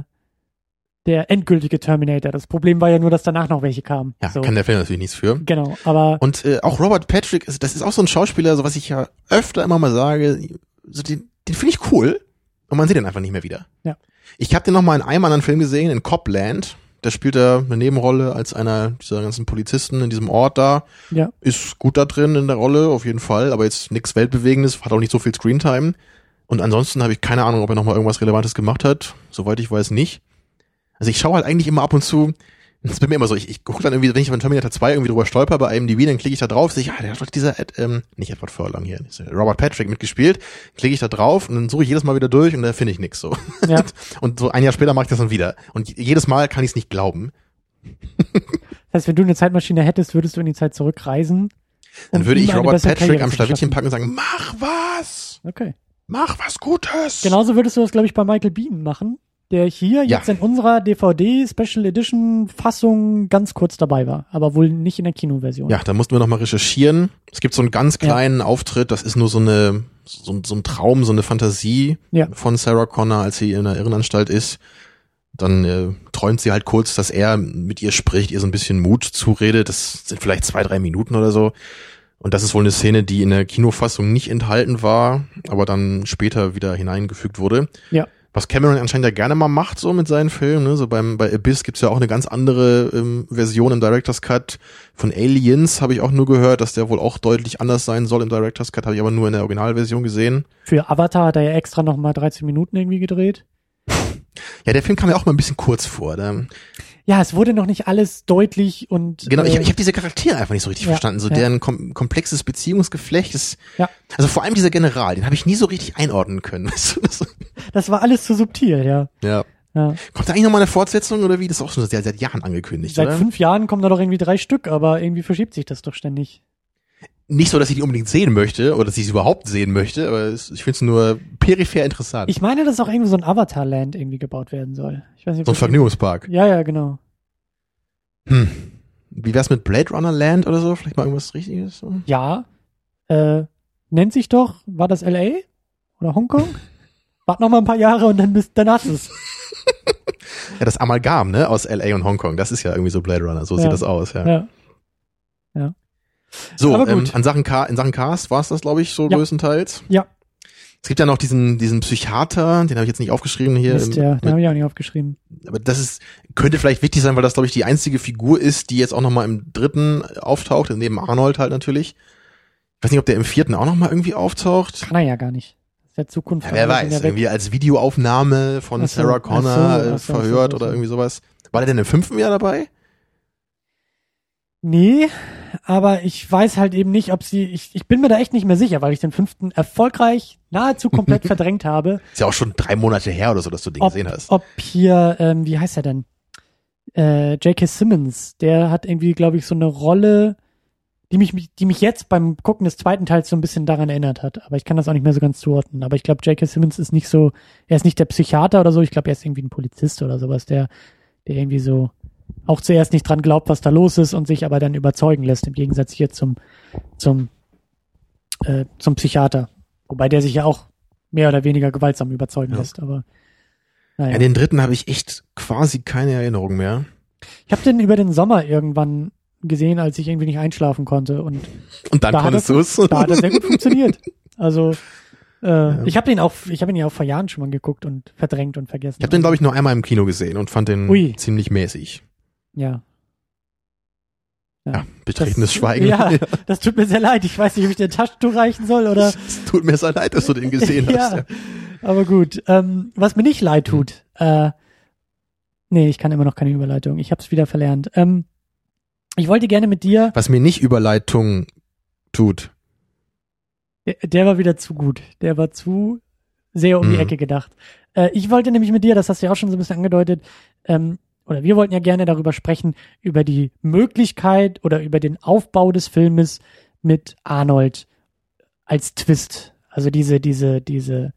der endgültige Terminator. Das Problem war ja nur, dass danach noch welche kamen. ja, so. kann der Film natürlich nichts für. Genau, aber Und äh, auch Robert Patrick, ist- das ist auch so ein Schauspieler, so was ich ja öfter immer mal sage, so den, den finde ich cool und man sieht den einfach nicht mehr wieder. Ja. Ich habe den noch mal in einem anderen Film gesehen, in Copland. Da spielt er eine Nebenrolle als einer dieser ganzen Polizisten in diesem Ort da. ja, Ist gut da drin in der Rolle, auf jeden Fall, aber jetzt nichts Weltbewegendes, hat auch nicht so viel Screentime. Und ansonsten habe ich keine Ahnung, ob er noch mal irgendwas Relevantes gemacht hat. Soweit ich weiß, nicht. Also ich schaue halt eigentlich immer ab und zu, das ist bei mir immer so, ich, ich gucke dann irgendwie, wenn ich von Terminator 2 irgendwie drüber stolper bei IMDb, dann klicke ich da drauf, sehe ich, ah, der hat doch dieser, Ed, ähm, nicht Edward Furlong hier, Robert Patrick mitgespielt, klicke ich da drauf und dann suche ich jedes Mal wieder durch und da finde ich nichts so. ja. <laughs> Und so ein Jahr später mache ich das dann wieder. Und jedes Mal kann ich es nicht glauben. Das heißt, wenn du eine Zeitmaschine hättest, würdest du in die Zeit zurückreisen? Dann würde ich Robert Patrick am Schlawittchen packen und sagen, mach was! Okay. Mach was Gutes! Genauso würdest du das, glaube ich, bei Michael Bean machen, der hier Ja. jetzt in unserer DVD Special Edition Fassung ganz kurz dabei war, aber wohl nicht in der Kinoversion. Ja, da mussten wir nochmal recherchieren. Es gibt so einen ganz kleinen Auftritt, das ist nur so eine, so, ein- so ein Traum, so eine Fantasie Ja. von Sarah Connor, als sie in der Irrenanstalt ist. Dann äh, träumt sie halt kurz, dass er mit ihr spricht, ihr so ein bisschen Mut zuredet. Das sind vielleicht zwei, drei Minuten oder so. Und das ist wohl eine Szene, die in der Kinofassung nicht enthalten war, aber dann später wieder hineingefügt wurde. Ja. Was Cameron anscheinend ja gerne mal macht, so mit seinen Filmen. Ne? So beim, bei Abyss gibt's ja auch eine ganz andere ähm, Version im Director's Cut. Von Aliens habe ich auch nur gehört, dass der wohl auch deutlich anders sein soll im Director's Cut, habe ich aber nur in der Originalversion gesehen. Für Avatar hat er ja extra noch mal 13 Minuten irgendwie gedreht. Ja, der Film kam mir auch mal ein bisschen kurz vor. Da, Ja, es wurde noch nicht alles deutlich und genau, ich, äh, ich habe diese Charaktere einfach nicht so richtig ja, verstanden. So ja. deren kom komplexes Beziehungsgeflecht ist. Ja. Also vor allem dieser General, den habe ich nie so richtig einordnen können. <laughs> Weißt du, das, das war alles zu subtil, ja. ja. ja. Kommt da eigentlich noch mal eine Fortsetzung oder wie? Das ist auch schon seit, seit Jahren angekündigt, Seit oder? fünf Jahren kommen da doch irgendwie drei Stück, aber irgendwie verschiebt sich das doch ständig. Nicht so, dass ich die unbedingt sehen möchte oder dass ich sie überhaupt sehen möchte, aber es, ich finde es nur peripher interessant. Ich meine, dass auch irgendwie so ein Avatar-Land irgendwie gebaut werden soll. Ich weiß nicht, so ein Vergnügungspark. Ja, ja, genau. Hm. Wie wär's mit Blade Runner Land oder so? Vielleicht mal irgendwas Richtiges? Ja, äh, nennt sich doch, war das LA oder Hongkong? <laughs> Wart noch mal ein paar Jahre und dann bist, dann hast du es. Ja, das Amalgam, ne, aus LA und Hongkong, das ist ja irgendwie so Blade Runner, so Ja. sieht das aus, ja. Ja. Ja. So, ähm, an Sachen in Sachen Cast war es das, glaube ich, so Ja. größtenteils. Ja. Es gibt ja noch diesen, diesen Psychiater, den habe ich jetzt nicht aufgeschrieben hier. Mist, ja, mit- den habe ich auch nicht aufgeschrieben. aber das ist, könnte vielleicht wichtig sein, weil das, glaube ich, die einzige Figur ist, die jetzt auch nochmal im dritten auftaucht, neben Arnold halt natürlich. Ich weiß nicht, ob der im vierten auch nochmal irgendwie auftaucht. Kann er ja gar nicht. Das ist ja Zukunft. Ja, wer weiß, weg. irgendwie als Videoaufnahme von so, Sarah Connor so, äh, so, verhört oder irgendwie sowas. War der denn im fünften Jahr dabei? Nee, aber ich weiß halt eben nicht, ob sie, ich, ich bin mir da echt nicht mehr sicher, weil ich den fünften erfolgreich nahezu komplett <laughs> verdrängt habe. Ist ja auch schon drei Monate her oder so, dass du den Ob, gesehen hast. ob hier, ähm, wie heißt er denn? Äh, J.K. Simmons, der hat irgendwie, glaube ich, so eine Rolle, die mich, die mich jetzt beim Gucken des zweiten Teils so ein bisschen daran erinnert hat. Aber ich kann das auch nicht mehr so ganz zuordnen. Aber ich glaube, J.K. Simmons ist nicht so, er ist nicht der Psychiater oder so. Ich glaube, er ist irgendwie ein Polizist oder sowas, der, der irgendwie so auch zuerst nicht dran glaubt, was da los ist und sich aber dann überzeugen lässt, im Gegensatz hier zum, zum, äh, zum Psychiater. Wobei der sich ja auch mehr oder weniger gewaltsam überzeugen Ja. lässt, aber naja. Ja, den dritten habe ich echt quasi keine Erinnerung mehr. Ich habe den über den Sommer irgendwann gesehen, als ich irgendwie nicht einschlafen konnte und Und dann Da hat konntest du es. da hat er sehr gut <laughs> funktioniert. Also äh, ich habe den auch, ich habe ihn ja auch vor Jahren schon mal geguckt und verdrängt und vergessen. Ich habe den, glaube ich, nur einmal im Kino gesehen und fand den Ui. ziemlich mäßig. Ja. Ja, betretenes Das- Schweigen. <laughs> Ja, das tut mir sehr leid. Ich weiß nicht, ob ich dir Taschentuch reichen soll oder. Es tut mir sehr leid, dass du den gesehen <laughs> hast. ja, Ja. aber gut. Ähm, was mir nicht leid tut, äh, nee, ich kann immer noch keine Überleitung. Ich habe es wieder verlernt. Ähm, ich wollte gerne mit dir. Was mir nicht Überleitung tut. Der, der war wieder zu gut. Der war zu sehr um die Mhm. Ecke gedacht. Äh, ich wollte nämlich mit dir, das hast du ja auch schon so ein bisschen angedeutet, ähm, oder wir wollten ja gerne darüber sprechen, über die Möglichkeit oder über den Aufbau des Filmes mit Arnold als Twist. Also diese, diese, diese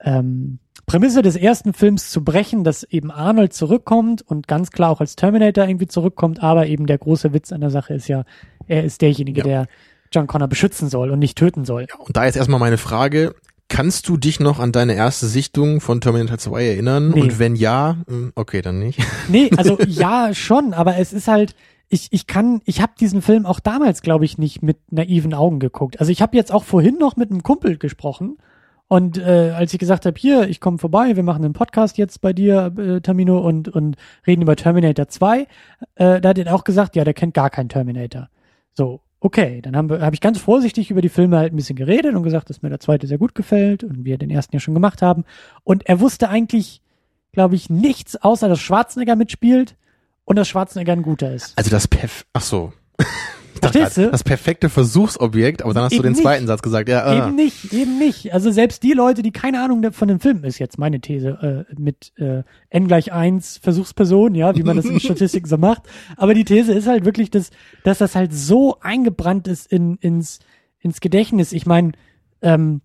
ähm, Prämisse des ersten Films zu brechen, dass eben Arnold zurückkommt und ganz klar auch als Terminator irgendwie zurückkommt, aber eben der große Witz an der Sache ist ja, er ist derjenige, Ja. der John Connor beschützen soll und nicht töten soll. Und da jetzt erstmal meine Frage. Kannst du dich noch an deine erste Sichtung von Terminator 2 erinnern? Nee. Und wenn ja, hm, okay, dann nicht. Nee, <laughs> also ja, schon, aber es ist halt, ich, ich kann, ich habe diesen Film auch damals, glaube ich, nicht mit naiven Augen geguckt. Also ich habe jetzt auch vorhin noch mit einem Kumpel gesprochen und äh, als ich gesagt habe, hier, ich komme vorbei, wir machen einen Podcast jetzt bei dir, äh, Tamino, und, und reden über Terminator 2, äh, da hat er auch gesagt, ja, der kennt gar keinen Terminator. So, okay, dann habe ich ganz vorsichtig über die Filme halt ein bisschen geredet und gesagt, dass mir der zweite sehr gut gefällt und wir den ersten ja schon gemacht haben. Und er wusste eigentlich, glaube ich, nichts, außer dass Schwarzenegger mitspielt und dass Schwarzenegger ein guter ist. Also das Perf ach so. Verstehst grad, du? Das perfekte Versuchsobjekt, aber dann hast du Eben den nicht. zweiten Satz gesagt. Ja, ah. Eben nicht, eben nicht. Also selbst die Leute, die keine Ahnung von dem Film ist, jetzt meine These, äh, mit äh, n gleich 1 Versuchsperson, ja, wie man das in <laughs> Statistik so macht. Aber die These ist halt wirklich, dass, dass das halt so eingebrannt ist in, ins, ins Gedächtnis. Ich meine, ähm,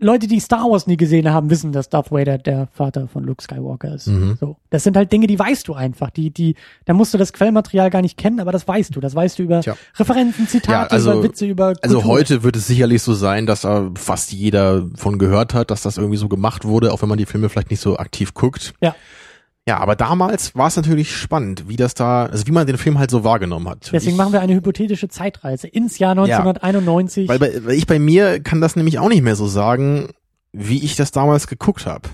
Leute, die Star Wars nie gesehen haben, wissen, dass Darth Vader der Vater von Luke Skywalker ist. Mhm. So, das sind halt Dinge, die weißt du einfach. Die, die, da musst du das Quellmaterial gar nicht kennen, aber das weißt du. Das weißt du über Tja. Referenzen, Zitate, Ja, also- über Witze, über Also Kultur. heute wird es sicherlich so sein, dass da fast jeder von gehört hat, dass das irgendwie so gemacht wurde, auch wenn man die Filme vielleicht nicht so aktiv guckt. Ja. Ja, aber damals war es natürlich spannend, wie das da, also wie man den Film halt so wahrgenommen hat. Deswegen ich, machen wir eine hypothetische Zeitreise ins Jahr 1991. Weil, bei, weil ich bei mir kann das nämlich auch nicht mehr so sagen, wie ich das damals geguckt habe.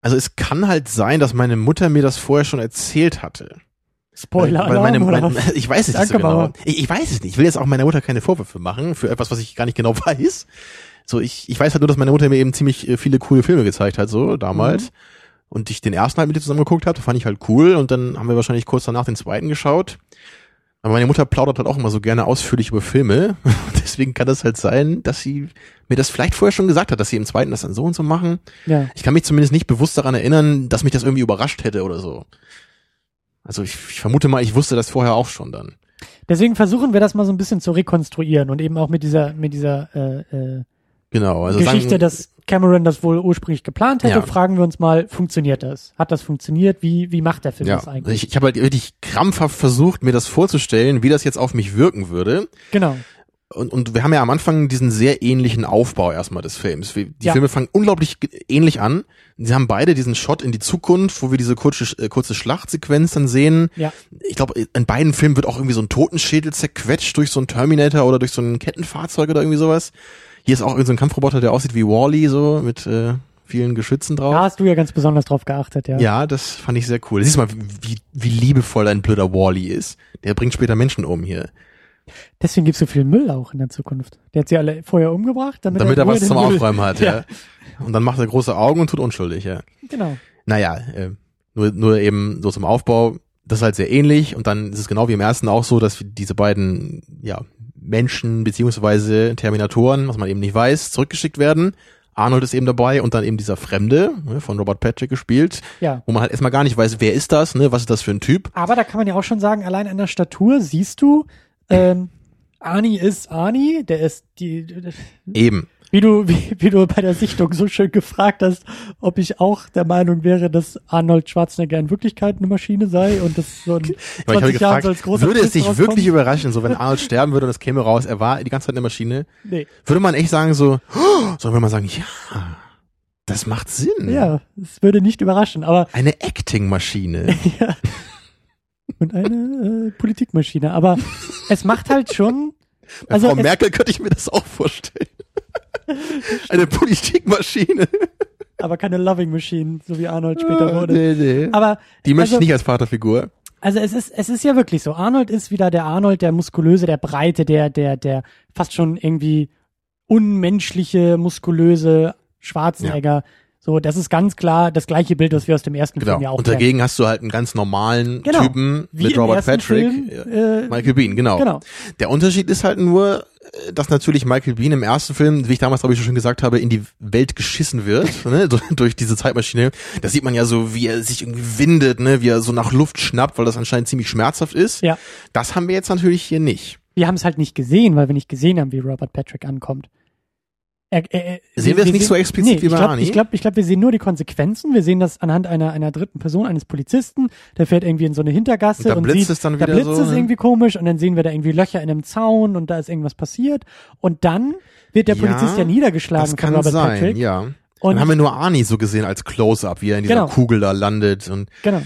Also es kann halt sein, dass meine Mutter mir das vorher schon erzählt hatte. Spoiler weil meine, oder mein, was? ich weiß es Danke, nicht so genau. Ich, ich weiß es nicht. Ich will jetzt auch meiner Mutter keine Vorwürfe machen für etwas, was ich gar nicht genau <laughs> weiß. So, ich, ich weiß halt nur, dass meine Mutter mir eben ziemlich äh, viele coole Filme gezeigt hat, so damals. Mhm. Und ich den ersten halt mit ihr zusammen geguckt habe, fand ich halt cool. Und dann haben wir wahrscheinlich kurz danach den zweiten geschaut. Aber meine Mutter plaudert halt auch immer so gerne ausführlich über Filme. <laughs> Deswegen kann das halt sein, dass sie mir das vielleicht vorher schon gesagt hat, dass sie im zweiten das dann so und so machen. Ja. Ich kann mich zumindest nicht bewusst daran erinnern, dass mich das irgendwie überrascht hätte oder so. Also ich, ich vermute mal, ich wusste das vorher auch schon dann. Deswegen versuchen wir das mal so ein bisschen zu rekonstruieren und eben auch mit dieser, mit dieser äh, äh, Genau. Also Geschichte, sagen, dass Cameron das wohl ursprünglich geplant hätte, Ja. fragen wir uns mal, funktioniert das? Hat das funktioniert? Wie, wie macht der Film ja, das eigentlich? ich, ich habe halt wirklich krampfhaft versucht, mir das vorzustellen, wie das jetzt auf mich wirken würde. genau. und, und wir haben ja am Anfang diesen sehr ähnlichen Aufbau erstmal des Films. Die Ja. Filme fangen unglaublich ähnlich an. Sie haben beide diesen Shot in die Zukunft, wo wir diese kurze, äh, kurze Schlachtsequenz dann sehen. Ja. Ich glaube, in beiden Filmen wird auch irgendwie so ein Totenschädel zerquetscht durch so ein Terminator oder durch so ein Kettenfahrzeug oder irgendwie sowas. Hier ist auch so ein Kampfroboter, der aussieht wie Wally, so mit äh, vielen Geschützen drauf. Da hast du ja ganz besonders drauf geachtet, ja. Ja, das fand ich sehr cool. Siehst du mal, wie, wie liebevoll ein blöder Wally ist. Der bringt später Menschen um hier. Deswegen gibt's so viel Müll auch in der Zukunft. Der hat sie alle vorher umgebracht, damit, Damit er Ruhe was zum Müll- Aufräumen hat, <laughs> ja. Und dann macht er große Augen und tut unschuldig, ja. Genau. Naja, äh, nur, nur eben so zum Aufbau, das ist halt sehr ähnlich und dann ist es genau wie im ersten auch so, dass diese beiden, ja, Menschen beziehungsweise Terminatoren, was man eben nicht weiß, zurückgeschickt werden. Arnold ist eben dabei und dann eben dieser Fremde, ne, von Robert Patrick gespielt, Ja. wo man halt erstmal gar nicht weiß, wer ist das, ne, was ist das für ein Typ. Aber da kann man ja auch schon sagen, allein an der Statur siehst du, ähm, Arnie ist Arnie, der ist die, Eben. Wie du, wie, wie du bei der Sichtung so schön gefragt hast, ob ich auch der Meinung wäre, dass Arnold Schwarzenegger in Wirklichkeit eine Maschine sei und das so ein Aber ich habe 20 Jahren gefragt, so als großer würde es dich wirklich überraschen, so wenn <laughs> Arnold sterben würde und es käme raus, er war die ganze Zeit eine Maschine, Nee. würde man echt sagen so, oh, sondern würde man sagen, ja, das macht Sinn. Ja, es würde nicht überraschen, aber Eine Acting-Maschine. <laughs> ja. Und eine äh, Politikmaschine. Aber es macht halt schon. Bei Also Frau Merkel könnte ich mir das auch vorstellen. Eine Politikmaschine. Aber keine Loving Machine, so wie Arnold später wurde. Nee, nee. Aber Die möchte also, ich nicht als Vaterfigur. Also es ist, es ist ja wirklich so. Arnold ist wieder der Arnold, der muskulöse, der breite, der, der, der fast schon irgendwie unmenschliche, muskulöse Schwarzenegger. So, das ist ganz klar das gleiche Bild, was wir aus dem ersten Genau. Film ja auch Und kennen. dagegen hast du halt einen ganz normalen Genau. Typen Wie mit Robert Patrick. Film, ja, äh, Michael Bean, genau. Genau. Der Unterschied ist halt nur, dass natürlich Michael Bean im ersten Film, wie ich damals glaube ich schon gesagt habe, in die Welt geschissen wird, <laughs> ne, durch- durch diese Zeitmaschine. Da sieht man ja so, wie er sich irgendwie windet, ne, wie er so nach Luft schnappt, weil das anscheinend ziemlich schmerzhaft ist. Ja. Das haben wir jetzt natürlich hier nicht. Wir haben es halt nicht gesehen, weil wir nicht gesehen haben, wie Robert Patrick ankommt. Er, er, Sehen wir es nicht so explizit wie bei ich glaub, Arnie? Ich glaube, ich glaub, wir sehen nur die Konsequenzen. Wir sehen das anhand einer, einer dritten Person, eines Polizisten. Der fährt irgendwie in so eine Hintergasse Und da und, blitzt sieht, es dann da wieder blitzt so, es ne? irgendwie komisch und dann sehen wir da irgendwie Löcher in einem Zaun und da ist irgendwas passiert. Und dann wird der Ja, Polizist ja niedergeschlagen Das kann von Robert sein, Patrick. ja. Und Dann haben wir nur Arnie so gesehen als Close-Up, wie er in dieser Genau. Kugel da landet und genau.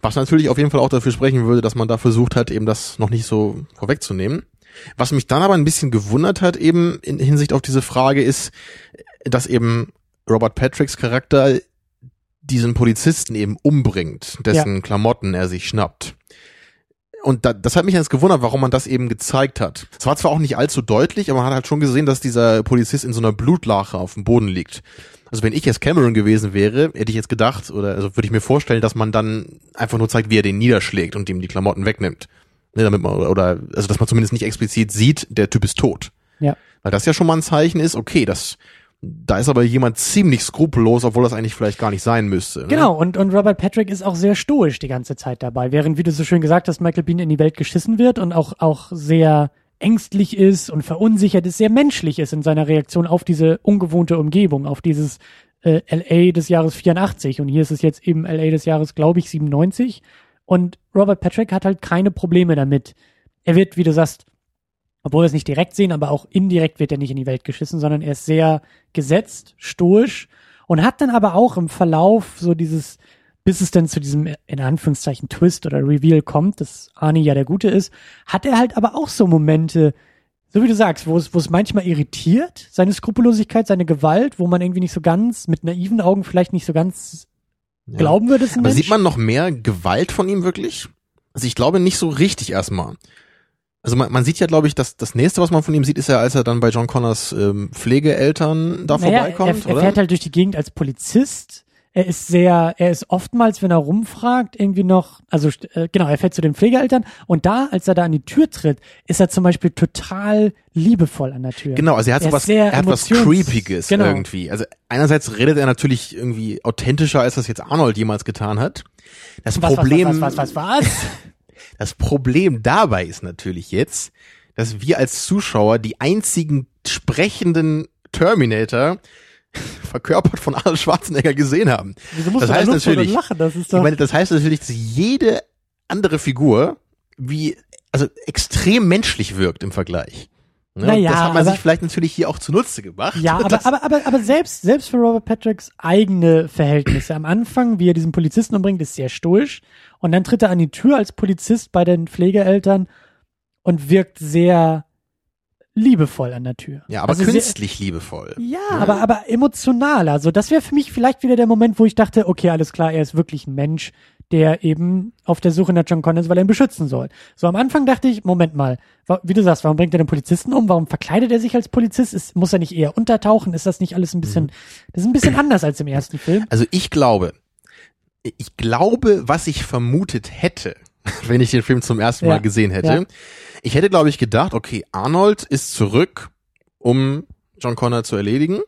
Was natürlich auf jeden Fall auch dafür sprechen würde, dass man da versucht hat, eben das noch nicht so vorwegzunehmen. Was mich dann aber ein bisschen gewundert hat, eben in Hinsicht auf diese Frage, ist, dass eben Robert Patricks Charakter diesen Polizisten eben umbringt, dessen Klamotten er sich schnappt. Und da, das hat mich jetzt gewundert, warum man das eben gezeigt hat. Es war zwar auch nicht allzu deutlich, aber man hat halt schon gesehen, dass dieser Polizist in so einer Blutlache auf dem Boden liegt. Also wenn ich jetzt Cameron gewesen wäre, hätte ich jetzt gedacht, oder also würde ich mir vorstellen, dass man dann einfach nur zeigt, wie er den niederschlägt und ihm die Klamotten wegnimmt. Ne, damit man, oder, also dass man zumindest nicht explizit sieht, der Typ ist tot. Ja. Weil das ja schon mal ein Zeichen ist, okay, das, da ist aber jemand ziemlich skrupellos, obwohl das eigentlich vielleicht gar nicht sein müsste. Ne? Genau, und, und Robert Patrick ist auch sehr stoisch die ganze Zeit dabei, während, wie du so schön gesagt hast, Michael Bean in die Welt geschissen wird und auch, auch sehr ängstlich ist und verunsichert ist, sehr menschlich ist in seiner Reaktion auf diese ungewohnte Umgebung, auf dieses äh, LA des Jahres 84 und hier ist es jetzt eben LA des Jahres, glaube ich, 97 und Robert Patrick hat halt keine Probleme damit. Er wird, wie du sagst, obwohl wir es nicht direkt sehen, aber auch indirekt wird er nicht in die Welt geschissen, sondern er ist sehr gesetzt, stoisch und hat dann aber auch im Verlauf so dieses, bis es dann zu diesem in Anführungszeichen Twist oder Reveal kommt, dass Arnie ja der Gute ist, hat er halt aber auch so Momente, so wie du sagst, wo es, wo es manchmal irritiert, seine Skrupellosigkeit, seine Gewalt, wo man irgendwie nicht so ganz, mit naiven Augen vielleicht nicht so ganz Ja. glauben es ist ein Aber Mensch. sieht man noch mehr Gewalt von ihm wirklich? Also ich glaube nicht so richtig erstmal. Also man, man sieht ja, glaube ich, dass das nächste, was man von ihm sieht, ist ja, als er dann bei John Connors ähm, Pflegeeltern da naja, vorbeikommt, er, er oder? fährt halt durch die Gegend als Polizist. Er ist sehr, er ist oftmals, wenn er rumfragt, irgendwie noch, also äh, genau, er fährt zu den Pflegeeltern und da, als er da an die Tür tritt, ist er zum Beispiel total liebevoll an der Tür. Genau, also er hat Er so ist was, sehr er hat was Creepiges genau. irgendwie. Also einerseits redet er natürlich irgendwie authentischer, als das jetzt Arnold jemals getan hat. Das Was, Problem, was, was, was, was, was? <laughs> das Problem dabei ist natürlich jetzt, dass wir als Zuschauer die einzigen sprechenden Terminator <laughs> verkörpert von Arnold Schwarzenegger gesehen haben. Wieso musst Das heißt natürlich- lachen? Das ist Ich doch, meine, das heißt natürlich, dass jede andere Figur wie, also extrem menschlich wirkt im Vergleich. Ne? Naja, das hat man aber- sich vielleicht natürlich hier auch zunutze gemacht. Ja, aber, <laughs> aber, aber, aber selbst, selbst für Robert Patricks eigene Verhältnisse. Am Anfang, wie er diesen Polizisten umbringt, ist sehr stoisch. Und dann tritt er an die Tür als Polizist bei den Pflegeeltern und wirkt sehr liebevoll an der Tür. ja, aber Also sehr- künstlich liebevoll. Ja, aber, aber emotional. Also das wäre für mich vielleicht wieder der Moment, wo ich dachte, okay, alles klar, er ist wirklich ein Mensch, der eben auf der Suche nach John Connor ist, weil er ihn beschützen soll. So am Anfang dachte ich, Moment mal, wie du sagst, warum bringt er den Polizisten um? Warum verkleidet er sich als Polizist? Ist, muss er nicht eher untertauchen? Ist das nicht alles ein bisschen, das ist ein bisschen anders als im ersten Film? Also ich glaube, ich glaube, was ich vermutet hätte, <laughs> wenn ich den Film zum ersten Ja, Mal gesehen hätte. ja. Ich hätte, glaube ich, gedacht, okay, Arnold ist zurück, um John Connor zu erledigen.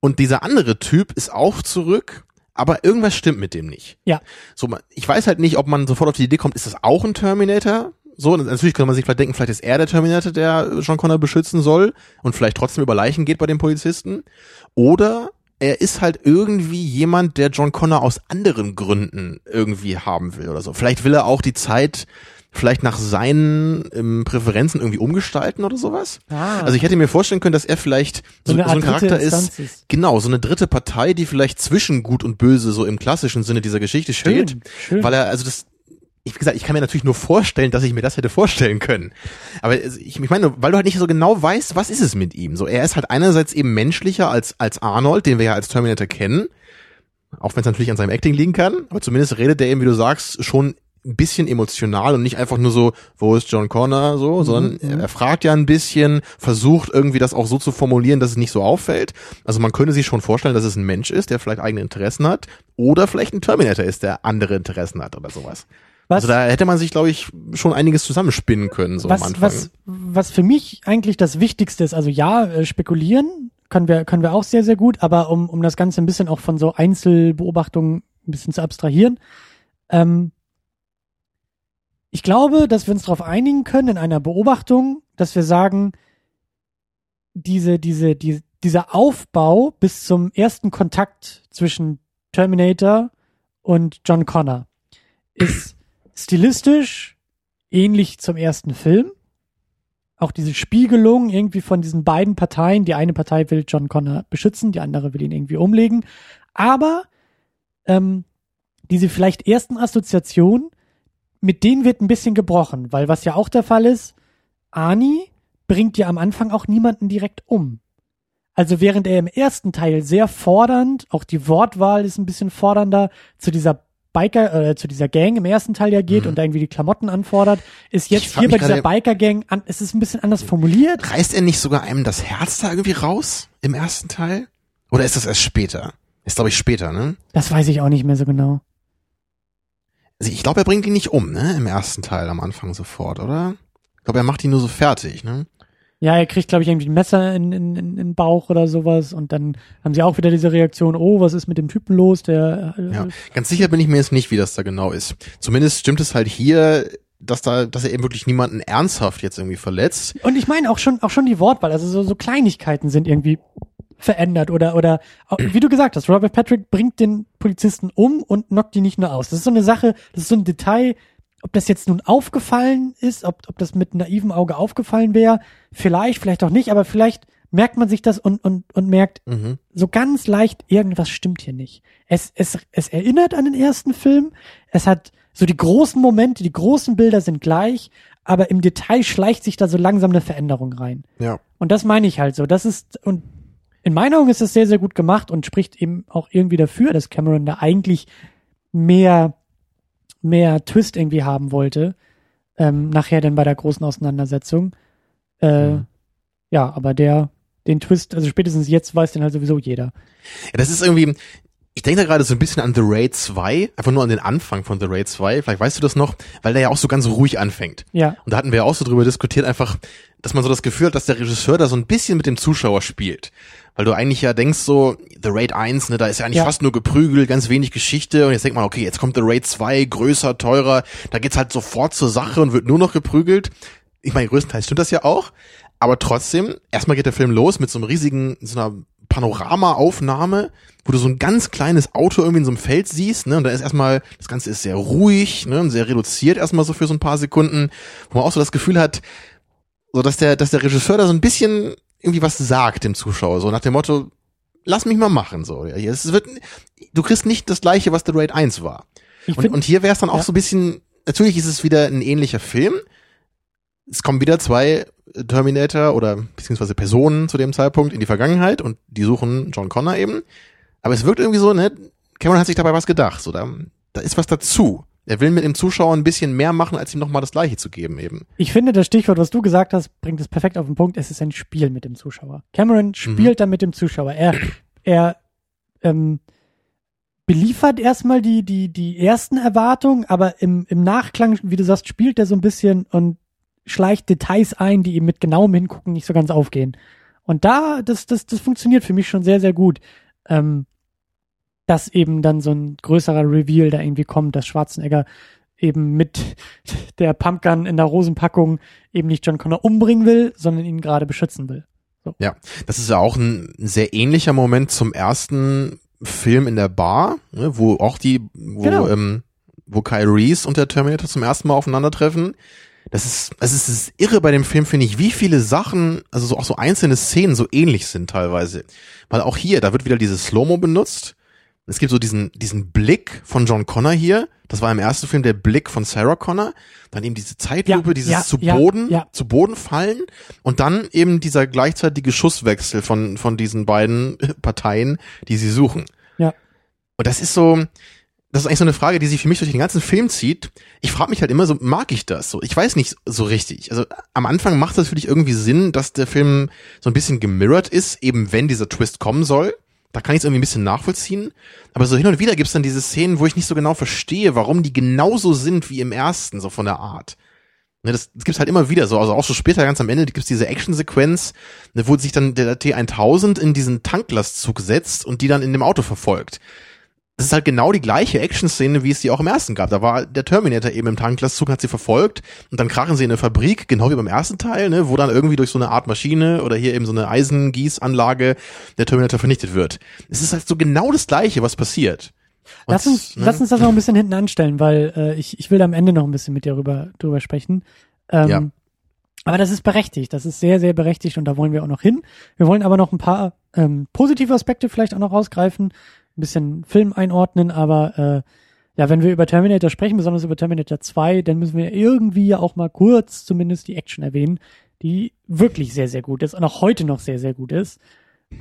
Und dieser andere Typ ist auch zurück, aber irgendwas stimmt mit dem nicht. Ja. So, ich weiß halt nicht, ob man sofort auf die Idee kommt, ist das auch ein Terminator? So, natürlich könnte man sich vielleicht denken, vielleicht ist er der Terminator, der John Connor beschützen soll und vielleicht trotzdem über Leichen geht bei den Polizisten. Oder er ist halt irgendwie jemand, der John Connor aus anderen Gründen irgendwie haben will oder so. Vielleicht will er auch die Zeit vielleicht nach seinen ähm, Präferenzen irgendwie umgestalten oder sowas. Ah. Also ich hätte mir vorstellen können, dass er vielleicht so, So so ein Charakter ist, ist. genau, so eine dritte Partei, die vielleicht zwischen gut und böse so im klassischen Sinne dieser Geschichte steht, schön. weil er also das ich, wie gesagt, ich kann mir natürlich nur vorstellen, dass ich mir das hätte vorstellen können. Aber ich, ich meine, weil du halt nicht so genau weißt, was ist es mit ihm. So, er ist halt einerseits eben menschlicher als, als Arnold, den wir ja als Terminator kennen. Auch wenn es natürlich an seinem Acting liegen kann. Aber zumindest redet er eben, wie du sagst, schon ein bisschen emotional und nicht einfach nur so, wo ist John Connor, so, sondern er, er fragt ja ein bisschen, versucht irgendwie das auch so zu formulieren, dass es nicht so auffällt. Also man könnte sich schon vorstellen, dass es ein Mensch ist, der vielleicht eigene Interessen hat oder vielleicht ein Terminator ist, der andere Interessen hat oder sowas. Was, Also da hätte man sich, glaube ich, schon einiges zusammenspinnen können, so am was, Anfang. was, was für mich eigentlich das Wichtigste ist, also ja, äh, spekulieren können wir, können wir auch sehr, sehr gut, aber um, um das Ganze ein bisschen auch von so Einzelbeobachtungen ein bisschen zu abstrahieren, ähm, ich glaube, dass wir uns darauf einigen können in einer Beobachtung, dass wir sagen, diese, diese, die, dieser Aufbau bis zum ersten Kontakt zwischen Terminator und John Connor ist stilistisch ähnlich zum ersten Film. Auch diese Spiegelung irgendwie von diesen beiden Parteien. Die eine Partei will John Connor beschützen, die andere will ihn irgendwie umlegen. Aber ähm, diese vielleicht ersten Assoziationen, mit denen wird ein bisschen gebrochen, weil was ja auch der Fall ist, Ani bringt ja am Anfang auch niemanden direkt um. Also während er im ersten Teil sehr fordernd, auch die Wortwahl ist ein bisschen fordernder, zu dieser Biker, äh, zu dieser Gang im ersten Teil ja geht Mhm. und da irgendwie die Klamotten anfordert, ist jetzt hier bei dieser Biker-Gang, an, es ist ein bisschen anders formuliert. Reißt er nicht sogar einem das Herz da irgendwie raus im ersten Teil? Oder ist das erst später? Ist, glaube ich, später, ne? Das weiß ich auch nicht mehr so genau. Also ich glaube, er bringt ihn nicht um, ne? Im ersten Teil am Anfang sofort, oder? Ich glaube, er macht ihn nur so fertig, ne? Ja, er kriegt, glaube ich, irgendwie ein Messer in, in, in den Bauch oder sowas und dann haben sie auch wieder diese Reaktion, oh, was ist mit dem Typen los, der äh, Ja. Ganz sicher bin ich mir jetzt nicht, wie das da genau ist. Zumindest stimmt es halt hier, dass da, dass er eben wirklich niemanden ernsthaft jetzt irgendwie verletzt. Und ich meine auch schon, auch schon die Wortwahl, also so, so Kleinigkeiten sind irgendwie verändert oder, oder, wie du gesagt hast, Robert Patrick bringt den Polizisten um und knockt die nicht nur aus. Das ist so eine Sache, das ist so ein Detail, ob das jetzt nun aufgefallen ist, ob, ob das mit naivem Auge aufgefallen wäre, vielleicht, vielleicht auch nicht, aber vielleicht merkt man sich das und, und, und merkt Mhm. so ganz leicht, irgendwas stimmt hier nicht. Es, es, es erinnert an den ersten Film, es hat so die großen Momente, die großen Bilder sind gleich, aber im Detail schleicht sich da so langsam eine Veränderung rein. Ja. Und das meine ich halt so. Das ist, und in meiner Augen ist es sehr, sehr gut gemacht und spricht eben auch irgendwie dafür, dass Cameron da eigentlich mehr, mehr Twist irgendwie haben wollte. Ähm, nachher dann bei der großen Auseinandersetzung. Äh, Mhm. Ja, aber der, den Twist, also spätestens jetzt weiß den halt sowieso jeder. Ja, das ist irgendwie, ich denke da gerade so ein bisschen an The Raid 2, einfach nur an den Anfang von The Raid 2, vielleicht weißt du das noch, weil der ja auch so ganz ruhig anfängt. Ja, Und da hatten wir ja auch so drüber diskutiert, einfach, dass man so das Gefühl hat, dass der Regisseur da so ein bisschen mit dem Zuschauer spielt. Weil du eigentlich ja denkst so, The Raid 1, ne, da ist ja eigentlich Ja. fast nur geprügelt, ganz wenig Geschichte und jetzt denkt man, okay, jetzt kommt The Raid 2, größer, teurer, da geht's halt sofort zur Sache und wird nur noch geprügelt. Ich meine, größtenteils stimmt das ja auch, aber trotzdem, erstmal geht der Film los mit so einem riesigen, so einer Panoramaaufnahme, wo du so ein ganz kleines Auto irgendwie in so einem Feld siehst, ne, und da ist erstmal, das Ganze ist sehr ruhig, ne, und sehr reduziert erstmal so für so ein paar Sekunden, wo man auch so das Gefühl hat, so dass der, dass der Regisseur da so ein bisschen irgendwie was sagt dem Zuschauer, so nach dem Motto, lass mich mal machen, so. Ja, es wird, du kriegst nicht das gleiche, was The Raid 1 war. Ich Und, find, und hier wäre es dann auch ja. so ein bisschen, natürlich ist es wieder ein ähnlicher Film. Es kommen wieder zwei Terminator oder beziehungsweise Personen zu dem Zeitpunkt in die Vergangenheit und die suchen John Connor eben. Aber es wirkt irgendwie so, ne, Cameron hat sich dabei was gedacht, so, da, da ist was dazu. Er will mit dem Zuschauer ein bisschen mehr machen, als ihm nochmal das Gleiche zu geben eben. ich finde, das Stichwort, was du gesagt hast, bringt es perfekt auf den Punkt. Es ist ein Spiel mit dem Zuschauer. Cameron spielt da mit dem Zuschauer. Er, er ähm, beliefert erstmal die, die, die ersten Erwartungen, aber im, im Nachklang, wie du sagst, spielt er so ein bisschen und schleicht Details ein, die ihm mit genauem Hingucken nicht so ganz aufgehen. Und da, das, das, das funktioniert für mich schon sehr, sehr gut. Ähm, dass eben dann so ein größerer Reveal da irgendwie kommt, dass Schwarzenegger eben mit <laughs> der Pumpgun in der Rosenpackung eben nicht John Connor umbringen will, sondern ihn gerade beschützen will. Ja, das ist ja auch ein sehr ähnlicher Moment zum ersten Film in der Bar, ne, wo auch die, wo, Genau. ähm, wo Kyle Reese und der Terminator zum ersten Mal aufeinandertreffen. Das ist, es ist, es ist irre bei dem Film, finde ich, wie viele Sachen, also so auch so einzelne Szenen so ähnlich sind teilweise. Weil auch hier, da wird wieder dieses Slow-Mo benutzt. Es gibt so diesen, diesen Blick von John Connor hier. Das war im ersten Film der Blick von Sarah Connor. Dann eben diese Zeitlupe, Ja, dieses ja, zu Boden, ja. zu Boden fallen. Und dann eben dieser gleichzeitige Schusswechsel von, von diesen beiden <laughs> Parteien, die sie suchen. Ja. Und das ist so, das ist eigentlich so eine Frage, die sich für mich durch den ganzen Film zieht. Ich frage mich halt immer so, mag ich das so? Ich weiß nicht so richtig. Also am Anfang macht das für dich irgendwie Sinn, dass der Film so ein bisschen gemirrored ist, eben wenn dieser Twist kommen soll. Da kann ich es irgendwie ein bisschen nachvollziehen. Aber so hin und wieder gibt's dann diese Szenen, wo ich nicht so genau verstehe, warum die genauso sind wie im ersten, so von der Art. Ne, das, das gibt's halt immer wieder so. Also auch so später ganz am Ende gibt's diese Actionsequenz, ne, wo sich dann der T1000 in diesen Tanklastzug setzt und die dann in dem Auto verfolgt. Das ist halt genau die gleiche Action-Szene, wie es die auch im ersten gab. Da war der Terminator eben im Tanklastzug, und hat sie verfolgt und dann krachen sie in eine Fabrik, genau wie beim ersten Teil, ne, wo dann irgendwie durch so eine Art Maschine oder hier eben so eine Eisengießanlage der Terminator vernichtet wird. Es ist halt so genau das gleiche, was passiert. Und, Lass uns, ne, lass uns das noch ein bisschen hinten anstellen, weil äh, ich, ich will da am Ende noch ein bisschen mit dir drüber, drüber sprechen. Ähm, Ja. Aber das ist berechtigt, das ist sehr, sehr berechtigt und da wollen wir auch noch hin. Wir wollen aber noch ein paar ähm, positive Aspekte vielleicht auch noch rausgreifen, ein bisschen Film einordnen, aber äh, ja, wenn wir über Terminator sprechen, besonders über Terminator 2, dann müssen wir irgendwie ja auch mal kurz zumindest die Action erwähnen, die wirklich sehr, sehr gut ist und auch heute noch sehr, sehr gut ist.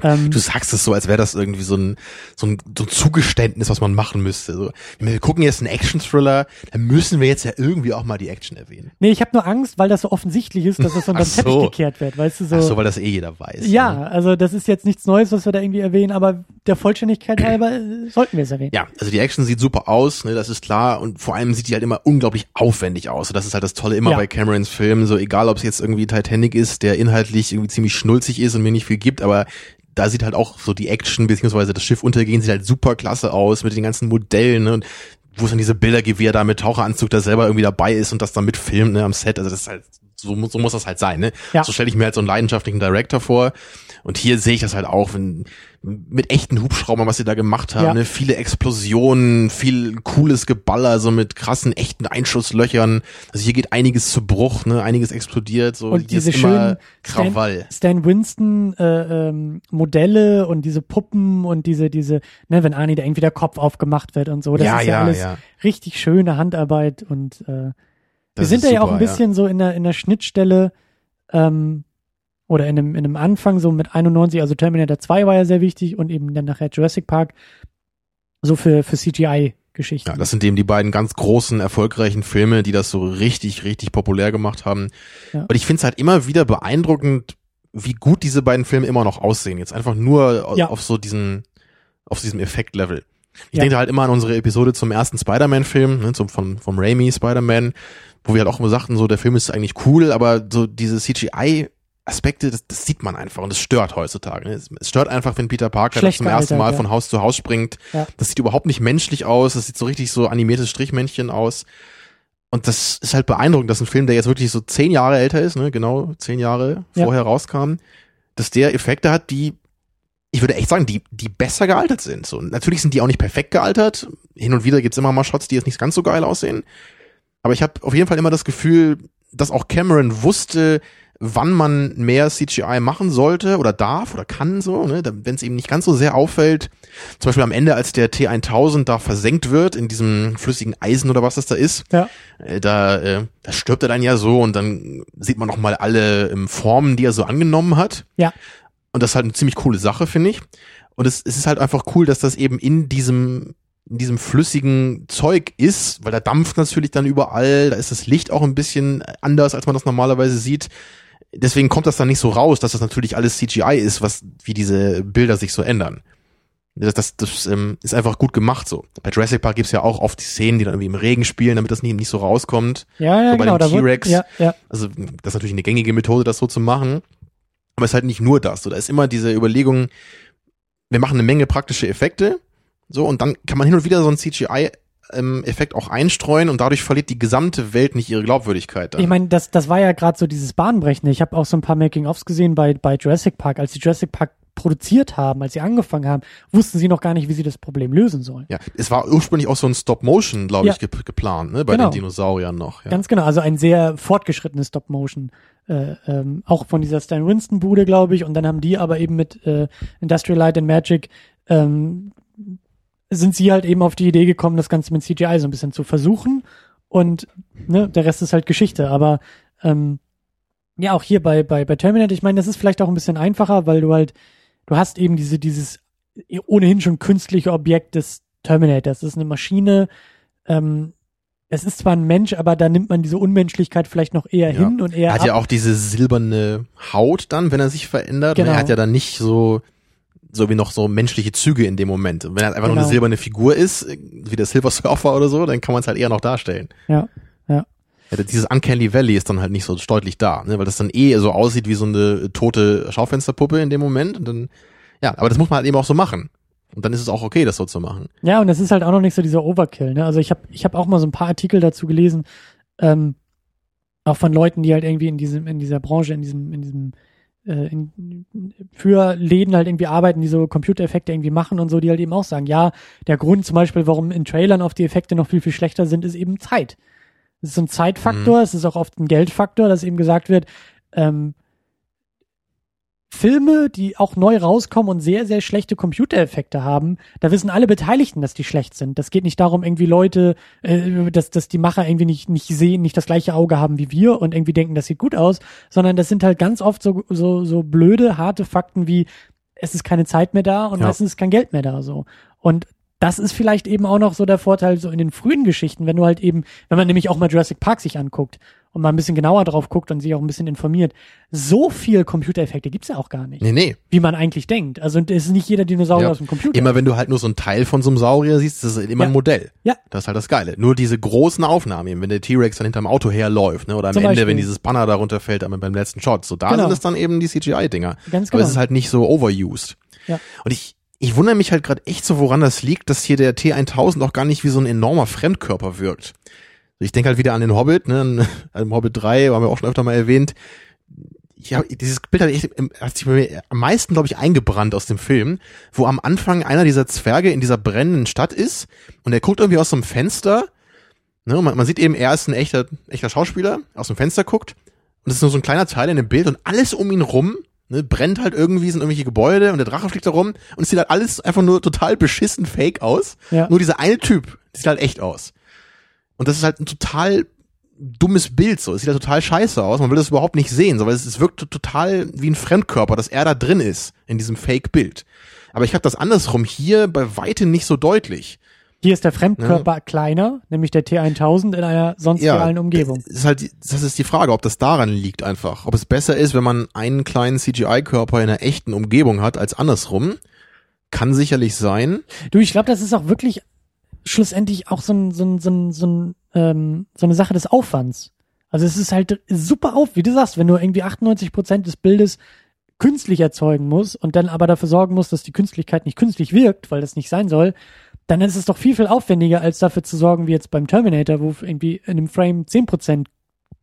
Ähm, Du sagst es so, als wäre das irgendwie so ein, so, ein, so ein Zugeständnis, was man machen müsste. So, wir gucken jetzt einen Action-Thriller, dann müssen wir jetzt ja irgendwie auch mal die Action erwähnen. Nee, ich habe nur Angst, weil das so offensichtlich ist, dass es unter den so. Teppich gekehrt wird, weißt du so. Ach so, weil das eh jeder weiß. ja, Ne? also das ist jetzt nichts Neues, was wir da irgendwie erwähnen, aber der Vollständigkeit halber äh, sollten wir es erwähnen. Ja, also die Action sieht super aus, ne, das ist klar. Und vor allem sieht die halt immer unglaublich aufwendig aus. Und das ist halt das Tolle immer Ja. bei Camerons Filmen. So egal, ob es jetzt irgendwie Titanic ist, der inhaltlich irgendwie ziemlich schnulzig ist und mir nicht viel gibt, aber da sieht halt auch so die Action beziehungsweise das Schiff untergehen sieht halt super klasse aus mit den ganzen Modellen ne, und wo es dann diese Bilder gibt, wie er da mit Taucheranzug da selber irgendwie dabei ist und das dann mitfilmt ne, am Set. Also das ist halt so, muss- so muss das halt sein. Ne? Ja. So stelle ich mir halt so einen leidenschaftlichen Director vor. Und hier sehe ich das halt auch, wenn mit echten Hubschraubern, was sie da gemacht haben, Ja. ne? viele Explosionen, viel cooles Geballer, so mit krassen echten Einschusslöchern. Also hier geht einiges zu Bruch, ne? einiges explodiert, so Und hier diese ist immer schönen Krawall. Stan Winston äh, ähm, Modelle und diese Puppen und diese diese ne wenn Arnie da irgendwie der Kopf aufgemacht wird und so das ja, ist ja, ja, alles ja. richtig schöne Handarbeit und äh, wir Das sind ist da ja auch ein bisschen so in der in der Schnittstelle ähm, oder in einem in einem Anfang so mit 91 also Terminator 2 war ja sehr wichtig und eben dann nachher Jurassic Park so für für CGI Geschichten Ja, das sind eben die beiden ganz großen, erfolgreichen Filme, die das so richtig, richtig populär gemacht haben. Ja. Und ich finde es halt immer wieder beeindruckend, wie gut diese beiden Filme immer noch aussehen. Jetzt einfach nur Ja. auf so diesen, auf diesem Effektlevel. Ich Ja. denke halt immer an unsere Episode zum ersten Spider-Man-Film, ne, zum, von, vom Raimi Spider-Man, wo wir halt auch immer sagten, so, der Film ist eigentlich cool, aber so diese CGI-Aspekte, das, das sieht man einfach und das stört heutzutage. Ne? Es, stört einfach, wenn Peter Parker Schlecht zum ersten Mal ja. von Haus zu Haus springt. Ja. Das sieht überhaupt nicht menschlich aus, das sieht so richtig so animiertes Strichmännchen aus. Und das ist halt beeindruckend, dass ein Film, der jetzt wirklich so zehn Jahre älter ist, ne, genau zehn Jahre Ja. vorher rauskam, dass der Effekte hat, die, ich würde echt sagen, die, die besser gealtert sind. So, natürlich sind die auch nicht perfekt gealtert. Hin und wieder gibt's immer mal Shots, die jetzt nicht ganz so geil aussehen. Aber ich habe auf jeden Fall immer das Gefühl, dass auch Cameron wusste, wann man mehr CGI machen sollte oder darf oder kann so, ne, wenn es eben nicht ganz so sehr auffällt. Zum Beispiel am Ende, als der T1000 da versenkt wird in diesem flüssigen Eisen oder was das da ist, Ja. äh, da, äh, da stirbt er dann ja so und dann sieht man noch mal alle ähm, Formen, die er so angenommen hat. Ja. Und das ist halt eine ziemlich coole Sache, finde ich. Und es, es ist halt einfach cool, dass das eben in diesem in diesem flüssigen Zeug ist, weil da dampft natürlich dann überall, da ist das Licht auch ein bisschen anders, als man das normalerweise sieht. Deswegen kommt das dann nicht so raus, dass das natürlich alles CGI ist, was wie diese Bilder sich so ändern. Das, das, das ähm, ist einfach gut gemacht so. Bei Jurassic Park gibt's ja auch oft die Szenen, die dann irgendwie im Regen spielen, damit das nicht, nicht so rauskommt. Ja, ja, So bei genau. wird- T-Rex. Ja, ja. Also das ist natürlich eine gängige Methode, das so zu machen. Aber es ist halt nicht nur das. So, da ist immer diese Überlegung, wir machen eine Menge praktische Effekte, so, und dann kann man hin und wieder so einen CGI-Effekt auch einstreuen und dadurch verliert die gesamte Welt nicht ihre Glaubwürdigkeit. Dann. Ich meine, das, das war ja gerade so dieses Bahnbrechende. Ich habe auch so ein paar Making-ofs gesehen bei, bei Jurassic Park. Als sie Jurassic Park produziert haben, als sie angefangen haben, wussten sie noch gar nicht, wie sie das Problem lösen sollen. ja, es war ursprünglich auch so ein Stop-Motion, glaube Ja. ich, ge geplant, ne, bei Genau. den Dinosauriern noch. Ja. Ganz genau, also ein sehr fortgeschrittenes Stop-Motion. Äh, ähm, auch von dieser Stan Winston-Bude, glaube ich. Und dann haben die aber eben mit äh, Industrial Light and Magic ähm, sind sie halt eben auf die Idee gekommen, das Ganze mit CGI so ein bisschen zu versuchen. Und ne, der Rest ist halt Geschichte. Aber ähm, ja, auch hier bei, bei, bei Terminator, ich meine, das ist vielleicht auch ein bisschen einfacher, weil du halt, du hast eben diese, dieses ohnehin schon künstliche Objekt des Terminators. Das ist eine Maschine, ähm, es ist zwar ein Mensch, aber da nimmt man diese Unmenschlichkeit vielleicht noch eher Ja. hin und eher Er hat ab. ja auch diese silberne Haut dann, wenn er sich verändert. Und Genau. Er hat ja dann nicht so, so wie noch so menschliche Züge in dem Moment. Und wenn er einfach nur Genau. eine silberne Figur ist, wie der Silver Surfer oder so, dann kann man es halt eher noch darstellen. ja, ja. Ja, dieses Uncanny Valley ist dann halt nicht so deutlich da, ne? weil das dann eh so aussieht wie so eine tote Schaufensterpuppe in dem Moment. Und dann, ja, aber das muss man halt eben auch so machen. Und dann ist es auch okay, das so zu machen. Ja, und es ist halt auch noch nicht so dieser Overkill. Ne? Also ich habe ich hab auch mal so ein paar Artikel dazu gelesen, ähm, auch von Leuten, die halt irgendwie in diesem in dieser Branche, in diesem in diesem in, für Läden halt irgendwie arbeiten, die so Computereffekte irgendwie machen und so, die halt eben auch sagen, ja, der Grund zum Beispiel, warum in Trailern oft die Effekte noch viel viel schlechter sind, ist eben Zeit. Es ist so ein Zeitfaktor, es ist auch oft ein Geldfaktor, dass eben gesagt wird, ähm, Filme, die auch neu rauskommen und sehr, sehr schlechte Computereffekte haben, da wissen alle Beteiligten, dass die schlecht sind. Das geht nicht darum, irgendwie Leute, äh, dass, dass die Macher irgendwie nicht, nicht sehen, nicht das gleiche Auge haben wie wir und irgendwie denken, das sieht gut aus, sondern das sind halt ganz oft so, so, so blöde, harte Fakten wie, es ist keine Zeit mehr da und Ja. meistens ist kein Geld mehr da, so. Und das ist vielleicht eben auch noch so der Vorteil so in den frühen Geschichten, wenn du halt eben, wenn man nämlich auch mal Jurassic Park sich anguckt und mal ein bisschen genauer drauf guckt und sich auch ein bisschen informiert, so viel Computereffekte gibt's ja auch gar nicht Nee, nee. wie man eigentlich denkt. Also es ist nicht jeder Dinosaurier Ja. aus dem Computer. Immer wenn du halt nur so ein Teil von so einem Saurier siehst, das ist immer Ja. ein Modell. Ja. Das ist halt das Geile. Nur diese großen Aufnahmen, eben, wenn der T-Rex dann hinterm Auto herläuft, ne, oder am Zum Ende, Beispiel. wenn dieses Banner da runterfällt, aber beim letzten Shot. So, da Genau. sind es dann eben die CGI-Dinger. Ganz Aber genau. es ist halt nicht so overused. Ja. Und ich, ich wundere mich halt gerade echt so, woran das liegt, dass hier der T1000 auch gar nicht wie so ein enormer Fremdkörper wirkt. Ich denke halt wieder an den Hobbit, ne, an <laughs> Hobbit 3, haben wir auch schon öfter mal erwähnt. Ich hab, dieses Bild hat, echt, im- hat sich bei mir am meisten, glaube ich, eingebrannt aus dem Film, wo am Anfang einer dieser Zwerge in dieser brennenden Stadt ist und er guckt irgendwie aus so einem Fenster. Ne, man, man sieht eben, er ist ein echter, echter Schauspieler, aus dem Fenster guckt. Und es ist nur so ein kleiner Teil in dem Bild und alles um ihn rum ne, brennt halt irgendwie, sind irgendwelche Gebäude und der Drache fliegt da rum und es sieht halt alles einfach nur total beschissen fake aus. Ja. Nur dieser eine Typ sieht halt echt aus. Und das ist halt ein total dummes Bild so. Es sieht halt total scheiße aus. Man will das überhaupt nicht sehen, so, weil es, es wirkt total wie ein Fremdkörper, dass er da drin ist in diesem Fake-Bild. Aber ich habe das andersrum hier bei weitem nicht so deutlich. Hier ist der Fremdkörper kleiner, nämlich der T1000 in einer sonst realen Umgebung. Das ist halt, die- das ist die Frage, ob das daran liegt einfach. Ob es besser ist, wenn man einen kleinen CGI-Körper in einer echten Umgebung hat, als andersrum. Kann sicherlich sein. Du, ich glaube, das ist auch wirklich schlussendlich auch so, ein, so, ein, so, ein, so, ein, ähm, so eine Sache des Aufwands. Also es ist halt super auf, wie du sagst, wenn du irgendwie 98 Prozent des Bildes künstlich erzeugen musst und dann aber dafür sorgen musst, dass die Künstlichkeit nicht künstlich wirkt, weil das nicht sein soll, dann ist es doch viel, viel aufwendiger, als dafür zu sorgen, wie jetzt beim Terminator, wo irgendwie in einem Frame 10 Prozent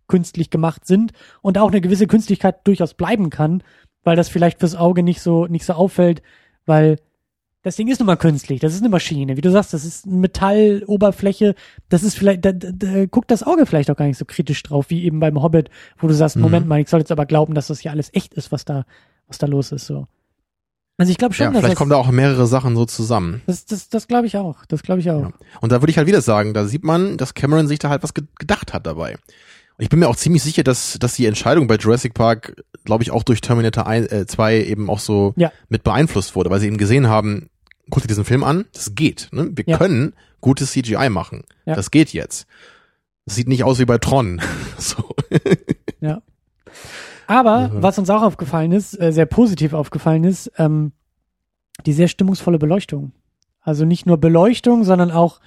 künstlich gemacht sind und auch eine gewisse Künstlichkeit durchaus bleiben kann, weil das vielleicht fürs Auge nicht so, nicht so auffällt, weil das Ding ist nun mal künstlich, das ist eine Maschine. Wie du sagst, das ist eine Metalloberfläche, das ist vielleicht, da, da, da guckt das Auge vielleicht auch gar nicht so kritisch drauf, wie eben beim Hobbit, wo du sagst, Mhm. Moment mal, ich soll jetzt aber glauben, dass das hier alles echt ist, was da, was da los ist, so. Also ich glaube schon, Ja, dass vielleicht das, kommen da auch mehrere Sachen so zusammen. das, das, das glaube ich auch, das glaube ich auch. Ja. Und da würde ich halt wieder sagen, da sieht man, dass Cameron sich da halt was ge gedacht hat dabei. Und ich bin mir auch ziemlich sicher, dass, dass die Entscheidung bei Jurassic Park, glaube ich, auch durch Terminator 1, äh, 2 eben auch so Ja. mit beeinflusst wurde, weil sie eben gesehen haben, guck dir diesen Film an, das geht. Ne? Wir Ja. können gutes CGI machen. Ja. Das geht jetzt. Das sieht nicht aus wie bei Tron. <laughs> so. Aber Ja. was uns auch aufgefallen ist, äh, sehr positiv aufgefallen ist, ähm, die sehr stimmungsvolle Beleuchtung. Also nicht nur Beleuchtung, sondern auch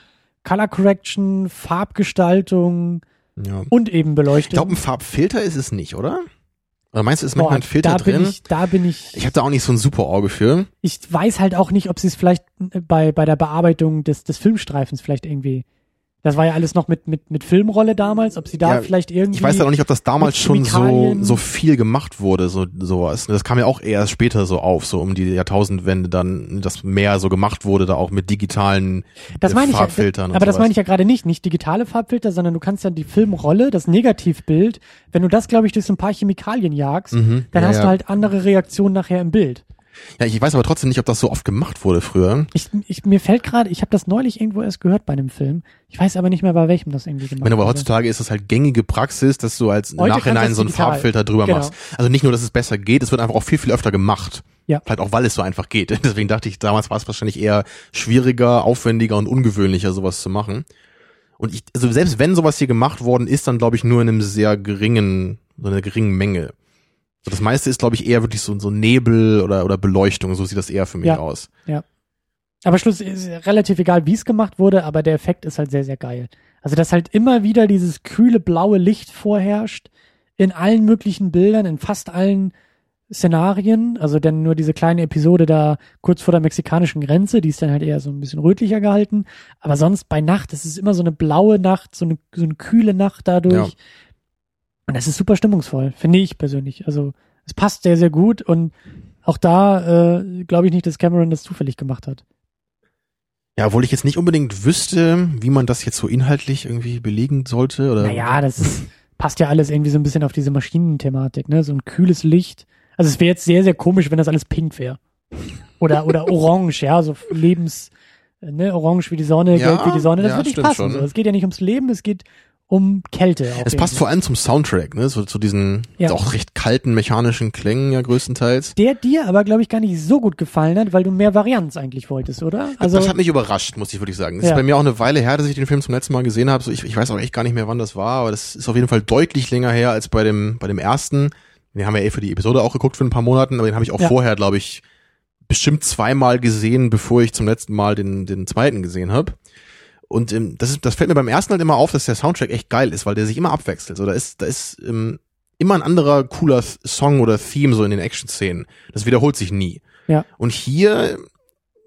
Color Correction, Farbgestaltung ja. und eben Ich Beleuchtung. glaube, ein Farbfilter ist es nicht, oder? Oder meinst du, ist Boah, manchmal ein Filter da drin? bin ich, da bin ich, ich habe da auch nicht so ein super Auge für. ich weiß halt auch nicht, ob sie es vielleicht äh, bei, bei der Bearbeitung des, des Filmstreifens vielleicht irgendwie, das war ja alles noch mit, mit, mit Filmrolle damals, ob sie da Ja, vielleicht irgendwie. Ich weiß ja auch nicht, ob das damals schon so, so viel gemacht wurde, so sowas. Das kam ja auch erst später so auf, so um die Jahrtausendwende dann, dass mehr so gemacht wurde, da auch mit digitalen Das äh, meine ich ja, Farbfiltern. und aber das sowas. meine ich ja gerade nicht, nicht digitale Farbfilter, sondern du kannst ja die Filmrolle, das Negativbild, wenn du das, glaube ich, durch so ein paar Chemikalien jagst, Mhm. dann ja, hast ja. du halt andere Reaktionen nachher im Bild. Ja, ich weiß aber trotzdem nicht, ob das so oft gemacht wurde früher. Ich, ich, mir fällt gerade, ich habe das neulich irgendwo erst gehört bei einem Film. Ich weiß aber nicht mehr, bei welchem das irgendwie Ich gemacht meine, aber wurde. heutzutage ist das halt gängige Praxis, dass du als Heute Nachhinein so einen digital. Farbfilter drüber Genau. machst. Also nicht nur, dass es besser geht, es wird einfach auch viel, viel öfter gemacht. Ja. Vielleicht auch, weil es so einfach geht. <laughs> Deswegen dachte ich, damals war es wahrscheinlich eher schwieriger, aufwendiger und ungewöhnlicher, sowas zu machen. Und ich, also selbst wenn sowas hier gemacht worden ist, dann glaube ich nur in einem sehr geringen, so einer geringen Menge. So das meiste ist, glaube ich, eher wirklich so, so Nebel oder, oder Beleuchtung. So sieht das eher für mich Ja. aus. Aber Schluss ist relativ egal, wie es gemacht wurde, aber der Effekt ist halt sehr, sehr geil. Also, dass halt immer wieder dieses kühle blaue Licht vorherrscht in allen möglichen Bildern, in fast allen Szenarien. Also dann nur diese kleine Episode da kurz vor der mexikanischen Grenze, die ist dann halt eher so ein bisschen rötlicher gehalten. Aber sonst bei Nacht, es ist immer so eine blaue Nacht, so eine, so eine kühle Nacht dadurch. Ja. Und das ist super stimmungsvoll, finde ich persönlich. Also es passt sehr, sehr gut und auch da äh, glaube ich nicht, dass Cameron das zufällig gemacht hat. Ja, obwohl ich jetzt nicht unbedingt wüsste, wie man das jetzt so inhaltlich irgendwie belegen sollte. Oder Naja, das ist, passt ja alles irgendwie so ein bisschen auf diese Maschinenthematik, ne? So ein kühles Licht. Also es wäre jetzt sehr, sehr komisch, wenn das alles pink wäre. Oder, oder orange, ja, so Lebens, äh, ne, orange wie die Sonne, Ja, gelb wie die Sonne. Das ja, würde nicht passen. schon. So. Es geht ja nicht ums Leben, es geht um Kälte. Es passt vor allem zum Soundtrack, ne? So zu diesen Ja. auch recht kalten mechanischen Klängen ja größtenteils. Der dir aber, glaube ich, gar nicht so gut gefallen hat, weil du mehr Varianz eigentlich wolltest, oder? Also, das hat mich überrascht, muss ich wirklich sagen. Das Ja. ist bei mir auch eine Weile her, dass ich den Film zum letzten Mal gesehen habe. So, ich, ich weiß auch echt gar nicht mehr, wann das war, aber das ist auf jeden Fall deutlich länger her als bei dem bei dem ersten. Den haben wir eh für die Episode auch geguckt für ein paar Monaten, aber den habe ich auch Ja. vorher, glaube ich, bestimmt zweimal gesehen, bevor ich zum letzten Mal den den zweiten gesehen habe. Und ähm, das ist das fällt mir beim ersten halt immer auf, dass der Soundtrack echt geil ist, weil der sich immer abwechselt. So, da ist da ist ähm, immer ein anderer cooler Song oder Theme so in den Action-Szenen. Das wiederholt sich nie. Ja. Und hier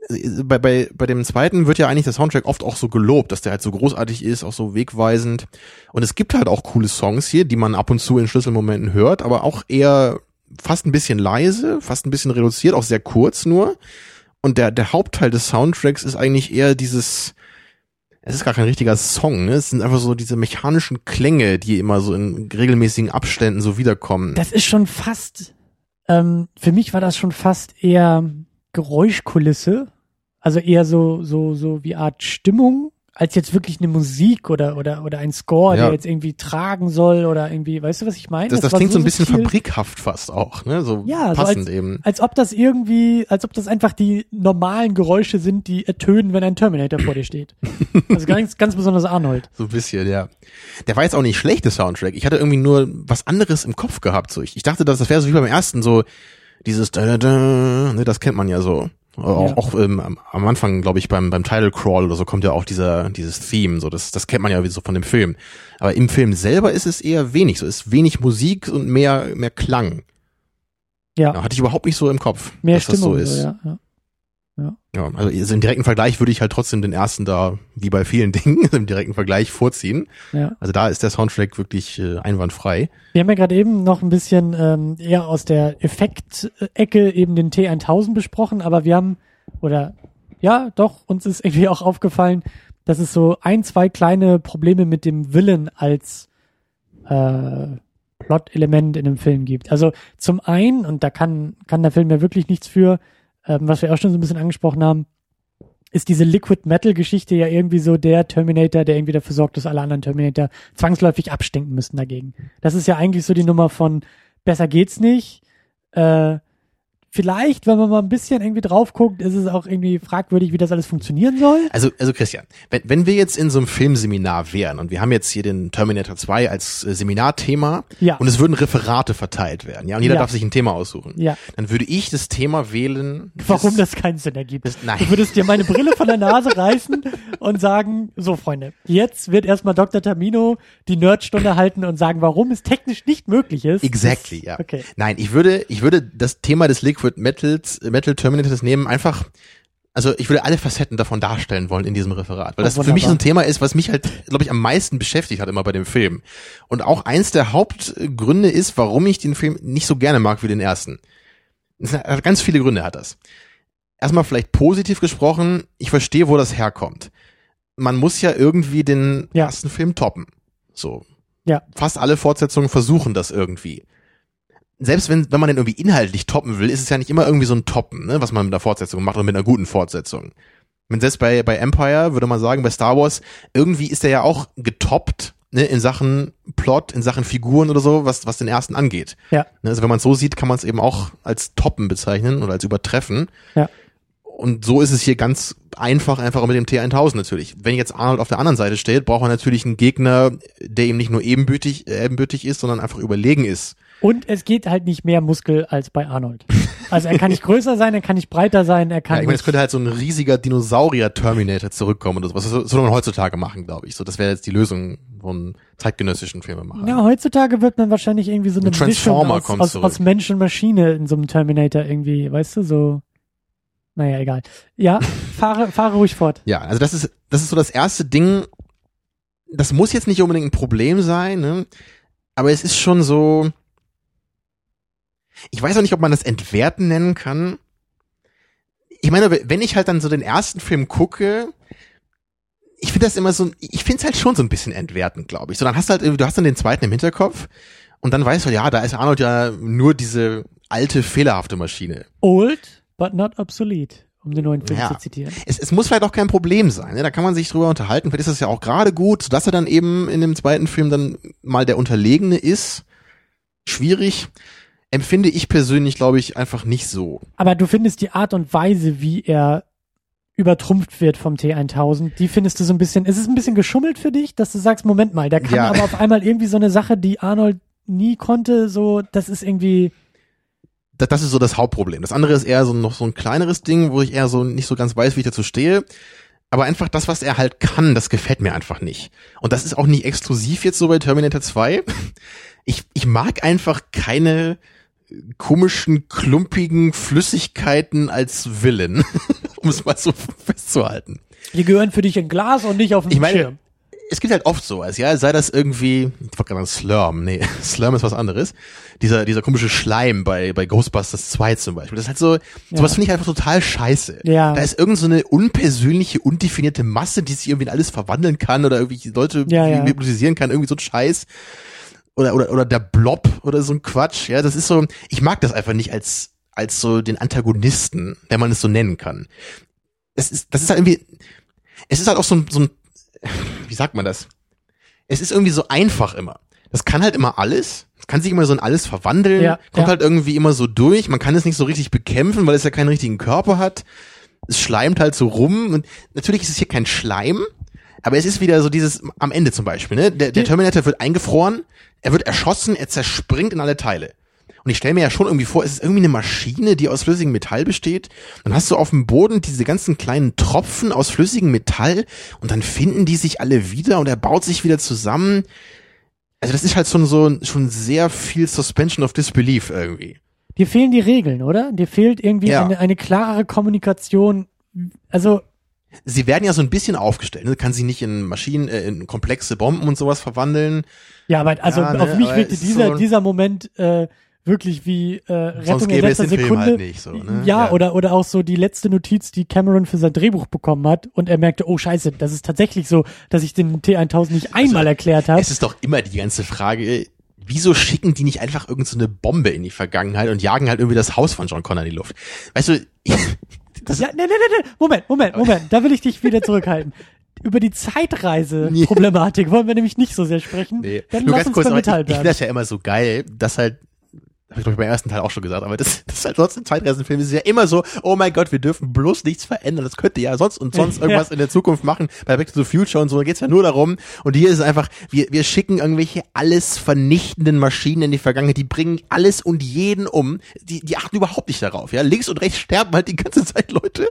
äh, bei, bei, bei dem zweiten wird ja eigentlich der Soundtrack oft auch so gelobt, dass der halt so großartig ist, auch so wegweisend. Und es gibt halt auch coole Songs hier, die man ab und zu in Schlüsselmomenten hört, aber auch eher fast ein bisschen leise, fast ein bisschen reduziert, auch sehr kurz nur. Und der, der Hauptteil des Soundtracks ist eigentlich eher dieses, es ist gar kein richtiger Song, ne? Es sind einfach so diese mechanischen Klänge, die immer so in regelmäßigen Abständen so wiederkommen. das ist schon fast, ähm, für mich war das schon fast eher Geräuschkulisse. Also eher so, so, so wie Art Stimmung, als jetzt wirklich eine Musik oder, oder, oder ein Score, Ja. der jetzt irgendwie tragen soll oder irgendwie, weißt du, was ich meine? das das war klingt so ein bisschen subtil, fabrikhaft fast auch, ne? So Ja, so passend als- eben. Als ob das irgendwie, als ob das einfach die normalen Geräusche sind, die ertönen, wenn ein Terminator vor dir steht. <laughs> Also ganz, ganz besonders Arnold. So ein bisschen, ja. Der war jetzt auch nicht schlecht, der Soundtrack. Ich hatte irgendwie nur was anderes im Kopf gehabt. So, ich, ich dachte, dass das wäre so wie beim ersten, so dieses da, da, da, ne, das kennt man ja so. Auch, Ja. auch ähm, am- Anfang, glaube ich, beim, beim Title Crawl oder so kommt ja auch dieser, dieses Theme, so das, das kennt man ja so von dem Film. Aber im Film selber ist es eher wenig, so ist wenig Musik und mehr, mehr Klang. Ja, Ja, hatte ich überhaupt nicht so im Kopf, mehr dass Stimmung. das so ist. ja, ja. Ja, also im direkten Vergleich würde ich halt trotzdem den ersten da, wie bei vielen <laughs> Dingen, im direkten Vergleich vorziehen. ja. Also da ist der Soundtrack wirklich äh, einwandfrei. Wir haben ja gerade eben noch ein bisschen ähm, eher aus der Effektecke eben den T1000 besprochen, aber wir haben, oder ja, doch, uns ist irgendwie auch aufgefallen, dass es so ein, zwei kleine Probleme mit dem Willen als äh, Plot-Element in dem Film gibt. Also zum einen, und da kann, kann der Film ja wirklich nichts für, ähm, was wir auch schon so ein bisschen angesprochen haben, ist diese Liquid Metal Geschichte ja irgendwie so der Terminator, der irgendwie dafür sorgt, dass alle anderen Terminator zwangsläufig abstinken müssten dagegen. Das ist ja eigentlich so die Nummer von besser geht's nicht. Äh, vielleicht, wenn man mal ein bisschen irgendwie drauf guckt, ist es auch irgendwie fragwürdig, wie das alles funktionieren soll. Also, also Christian, wenn, wenn wir jetzt in so einem Filmseminar wären und wir haben jetzt hier den Terminator 2 als äh, Seminarthema Ja. und es würden Referate verteilt werden, ja, und jeder Ja. darf sich ein Thema aussuchen, Ja. dann würde ich das Thema wählen. Warum das keinen Sinn ergibt. das- nein. Du würdest dir meine Brille von der Nase reißen und sagen, so Freunde, jetzt wird erstmal Dr. Tamino die Nerdstunde halten und sagen, warum es technisch nicht möglich ist. Exactly, Das- ja. Okay. Nein, ich würde, ich würde das Thema des Liquid Metals, Metal Terminators nehmen, einfach, also ich würde alle Facetten davon darstellen wollen in diesem Referat, weil Oh, das für mich so ein Thema ist, was mich halt, glaube ich, am meisten beschäftigt hat immer bei dem Film. Und auch eins der Hauptgründe ist, warum ich den Film nicht so gerne mag wie den ersten. Es hat ganz viele Gründe hat das. Erstmal vielleicht positiv gesprochen, ich verstehe, wo das herkommt. Man muss ja irgendwie den Ja. ersten Film toppen. So. Ja. Fast alle Fortsetzungen versuchen das irgendwie selbst wenn, wenn man den irgendwie inhaltlich toppen will, ist es ja nicht immer irgendwie so ein Toppen, ne, was man mit einer Fortsetzung macht oder mit einer guten Fortsetzung. Wenn selbst bei, bei Empire, würde man sagen, bei Star Wars, irgendwie ist der ja auch getoppt, ne, in Sachen Plot, in Sachen Figuren oder so, was, was den ersten angeht. Ja. Ne, Also wenn man es so sieht, kann man es eben auch als Toppen bezeichnen oder als Übertreffen. Ja. Und so ist es hier ganz einfach, einfach mit dem T1000 natürlich. Wenn jetzt Arnold auf der anderen Seite steht, braucht er natürlich einen Gegner, der ihm nicht nur ebenbürtig, äh, ebenbürtig ist, sondern einfach überlegen ist. Und es geht halt nicht mehr Muskel als bei Arnold. Also er kann nicht größer sein, er kann nicht breiter sein, er kann Ja, ich meine, es könnte halt so ein riesiger Dinosaurier-Terminator zurückkommen oder sowas. Das würde man heutzutage machen, glaube ich. So, das wäre jetzt die Lösung von zeitgenössischen Filmemachern. ja, heutzutage wird man wahrscheinlich irgendwie so eine Ein Transformer Mischung aus, aus, aus Mensch und Maschine in so einem Terminator irgendwie, weißt du, so. Naja, egal. Ja, <laughs> fahre, fahre ruhig fort. Ja, also das ist, das ist so das erste Ding. Das muss jetzt nicht unbedingt ein Problem sein, ne? Aber es ist schon so. Ich weiß auch nicht, ob man das Entwerten nennen kann. Ich meine, wenn ich halt dann so den ersten Film gucke, ich finde das immer so, ich finde es halt schon so ein bisschen entwertend, glaube ich. So, dann hast du halt, du hast dann den zweiten im Hinterkopf und dann weißt du, ja, da ist Arnold ja nur diese alte, fehlerhafte Maschine. Old, but not obsolete, um den neuen Film Ja. zu zitieren. es, es muss vielleicht auch kein Problem sein. Ne? Da kann man sich drüber unterhalten. Vielleicht ist das ja auch gerade gut, sodass er dann eben in dem zweiten Film dann mal der Unterlegene ist. Schwierig. Empfinde ich persönlich, glaube ich, einfach nicht so. Aber du findest die Art und Weise, wie er übertrumpft wird vom T1000, die findest du so ein bisschen, ist es ein bisschen geschummelt für dich, dass du sagst, Moment mal, der kann Ja. aber auf einmal irgendwie so eine Sache, die Arnold nie konnte, so, das ist irgendwie, Das, das ist so das Hauptproblem. Das andere ist eher so noch so ein kleineres Ding, wo ich eher so nicht so ganz weiß, wie ich dazu stehe. Aber einfach das, was er halt kann, das gefällt mir einfach nicht. Und das ist auch nicht exklusiv jetzt so bei Terminator 2. Ich, ich mag einfach keine komischen, klumpigen Flüssigkeiten als Villain, <laughs> um es mal so festzuhalten. die gehören für dich in Glas und nicht auf dem Ich meine, Schirm. es gibt halt oft sowas, ja, sei das irgendwie, ich wollte gerade Slurm, nee, <laughs> Slurm ist was anderes. Dieser, dieser komische Schleim bei, bei Ghostbusters 2 zum Beispiel. Das ist halt so, sowas finde ich einfach total scheiße. Ja. Da ist irgend so eine unpersönliche, undefinierte Masse, die sich irgendwie in alles verwandeln kann oder irgendwie Leute Ja, ja. hypnotisieren kann, irgendwie so ein Scheiß. Oder, oder, oder der Blob oder so ein Quatsch, ja, das ist so, ich mag das einfach nicht als, als so den Antagonisten, wenn man es so nennen kann. Es ist, das ist halt irgendwie, es ist halt auch so ein, so ein <laughs> wie sagt man das? Es ist irgendwie so einfach immer. Das kann halt immer alles. Es kann sich immer so in alles verwandeln. Ja, kommt ja. halt irgendwie immer so durch. Man kann es nicht so richtig bekämpfen, weil es ja keinen richtigen Körper hat. Es schleimt halt so rum. Und natürlich ist es hier kein Schleim. Aber es ist wieder so dieses, am Ende zum Beispiel, ne? Der, der Terminator wird eingefroren, er wird erschossen, er zerspringt in alle Teile. Und ich stelle mir ja schon irgendwie vor, es ist irgendwie eine Maschine, die aus flüssigem Metall besteht. Dann hast du auf dem Boden diese ganzen kleinen Tropfen aus flüssigem Metall und dann finden die sich alle wieder und er baut sich wieder zusammen. Also das ist halt schon so schon sehr viel Suspension of Disbelief irgendwie. Dir fehlen die Regeln, oder? Dir fehlt irgendwie Ja. eine, eine klarere Kommunikation. Also, Sie werden ja so ein bisschen aufgestellt. Ne? Kann sie nicht in Maschinen, äh, in komplexe Bomben und sowas verwandeln. ja, aber also Ja, ne, auf mich wirkte dieser, so- dieser Moment äh, wirklich wie äh, Rettung Sonst in gäbe es letzter Film Sekunde. halt nicht so, ne? Ja, oder oder auch so die letzte Notiz, die Cameron für sein Drehbuch bekommen hat und er merkte, oh Scheiße, das ist tatsächlich so, dass ich den T1000 nicht einmal erklärt habe. Also, Es ist doch immer die ganze Frage, wieso schicken die nicht einfach irgendeine so eine Bombe in die Vergangenheit und jagen halt irgendwie das Haus von John Connor in die Luft? Weißt du, das, Ja, nee, nee, nee, nee. Moment, Moment, Moment. Da will ich dich wieder <laughs> zurückhalten. Über die Zeitreise-Problematik wollen wir nämlich nicht so sehr sprechen. nee, Dann nur lass ganz uns kurz, beim aber ich, ich finde das ja immer so geil, dass halt habe ich glaube ich beim ersten Teil auch schon gesagt, aber das, das ist halt sonst in Zeitreisenfilmen ist ja immer so, oh mein Gott, wir dürfen bloß nichts verändern, das könnte ja sonst und sonst <laughs> irgendwas in der Zukunft machen. Bei Back to the Future und so, da geht's ja nur darum und hier ist es einfach, wir, wir schicken irgendwelche alles vernichtenden Maschinen in die Vergangenheit, die bringen alles und jeden um, die, die achten überhaupt nicht darauf, ja, links und rechts sterben halt die ganze <laughs> Zeit Leute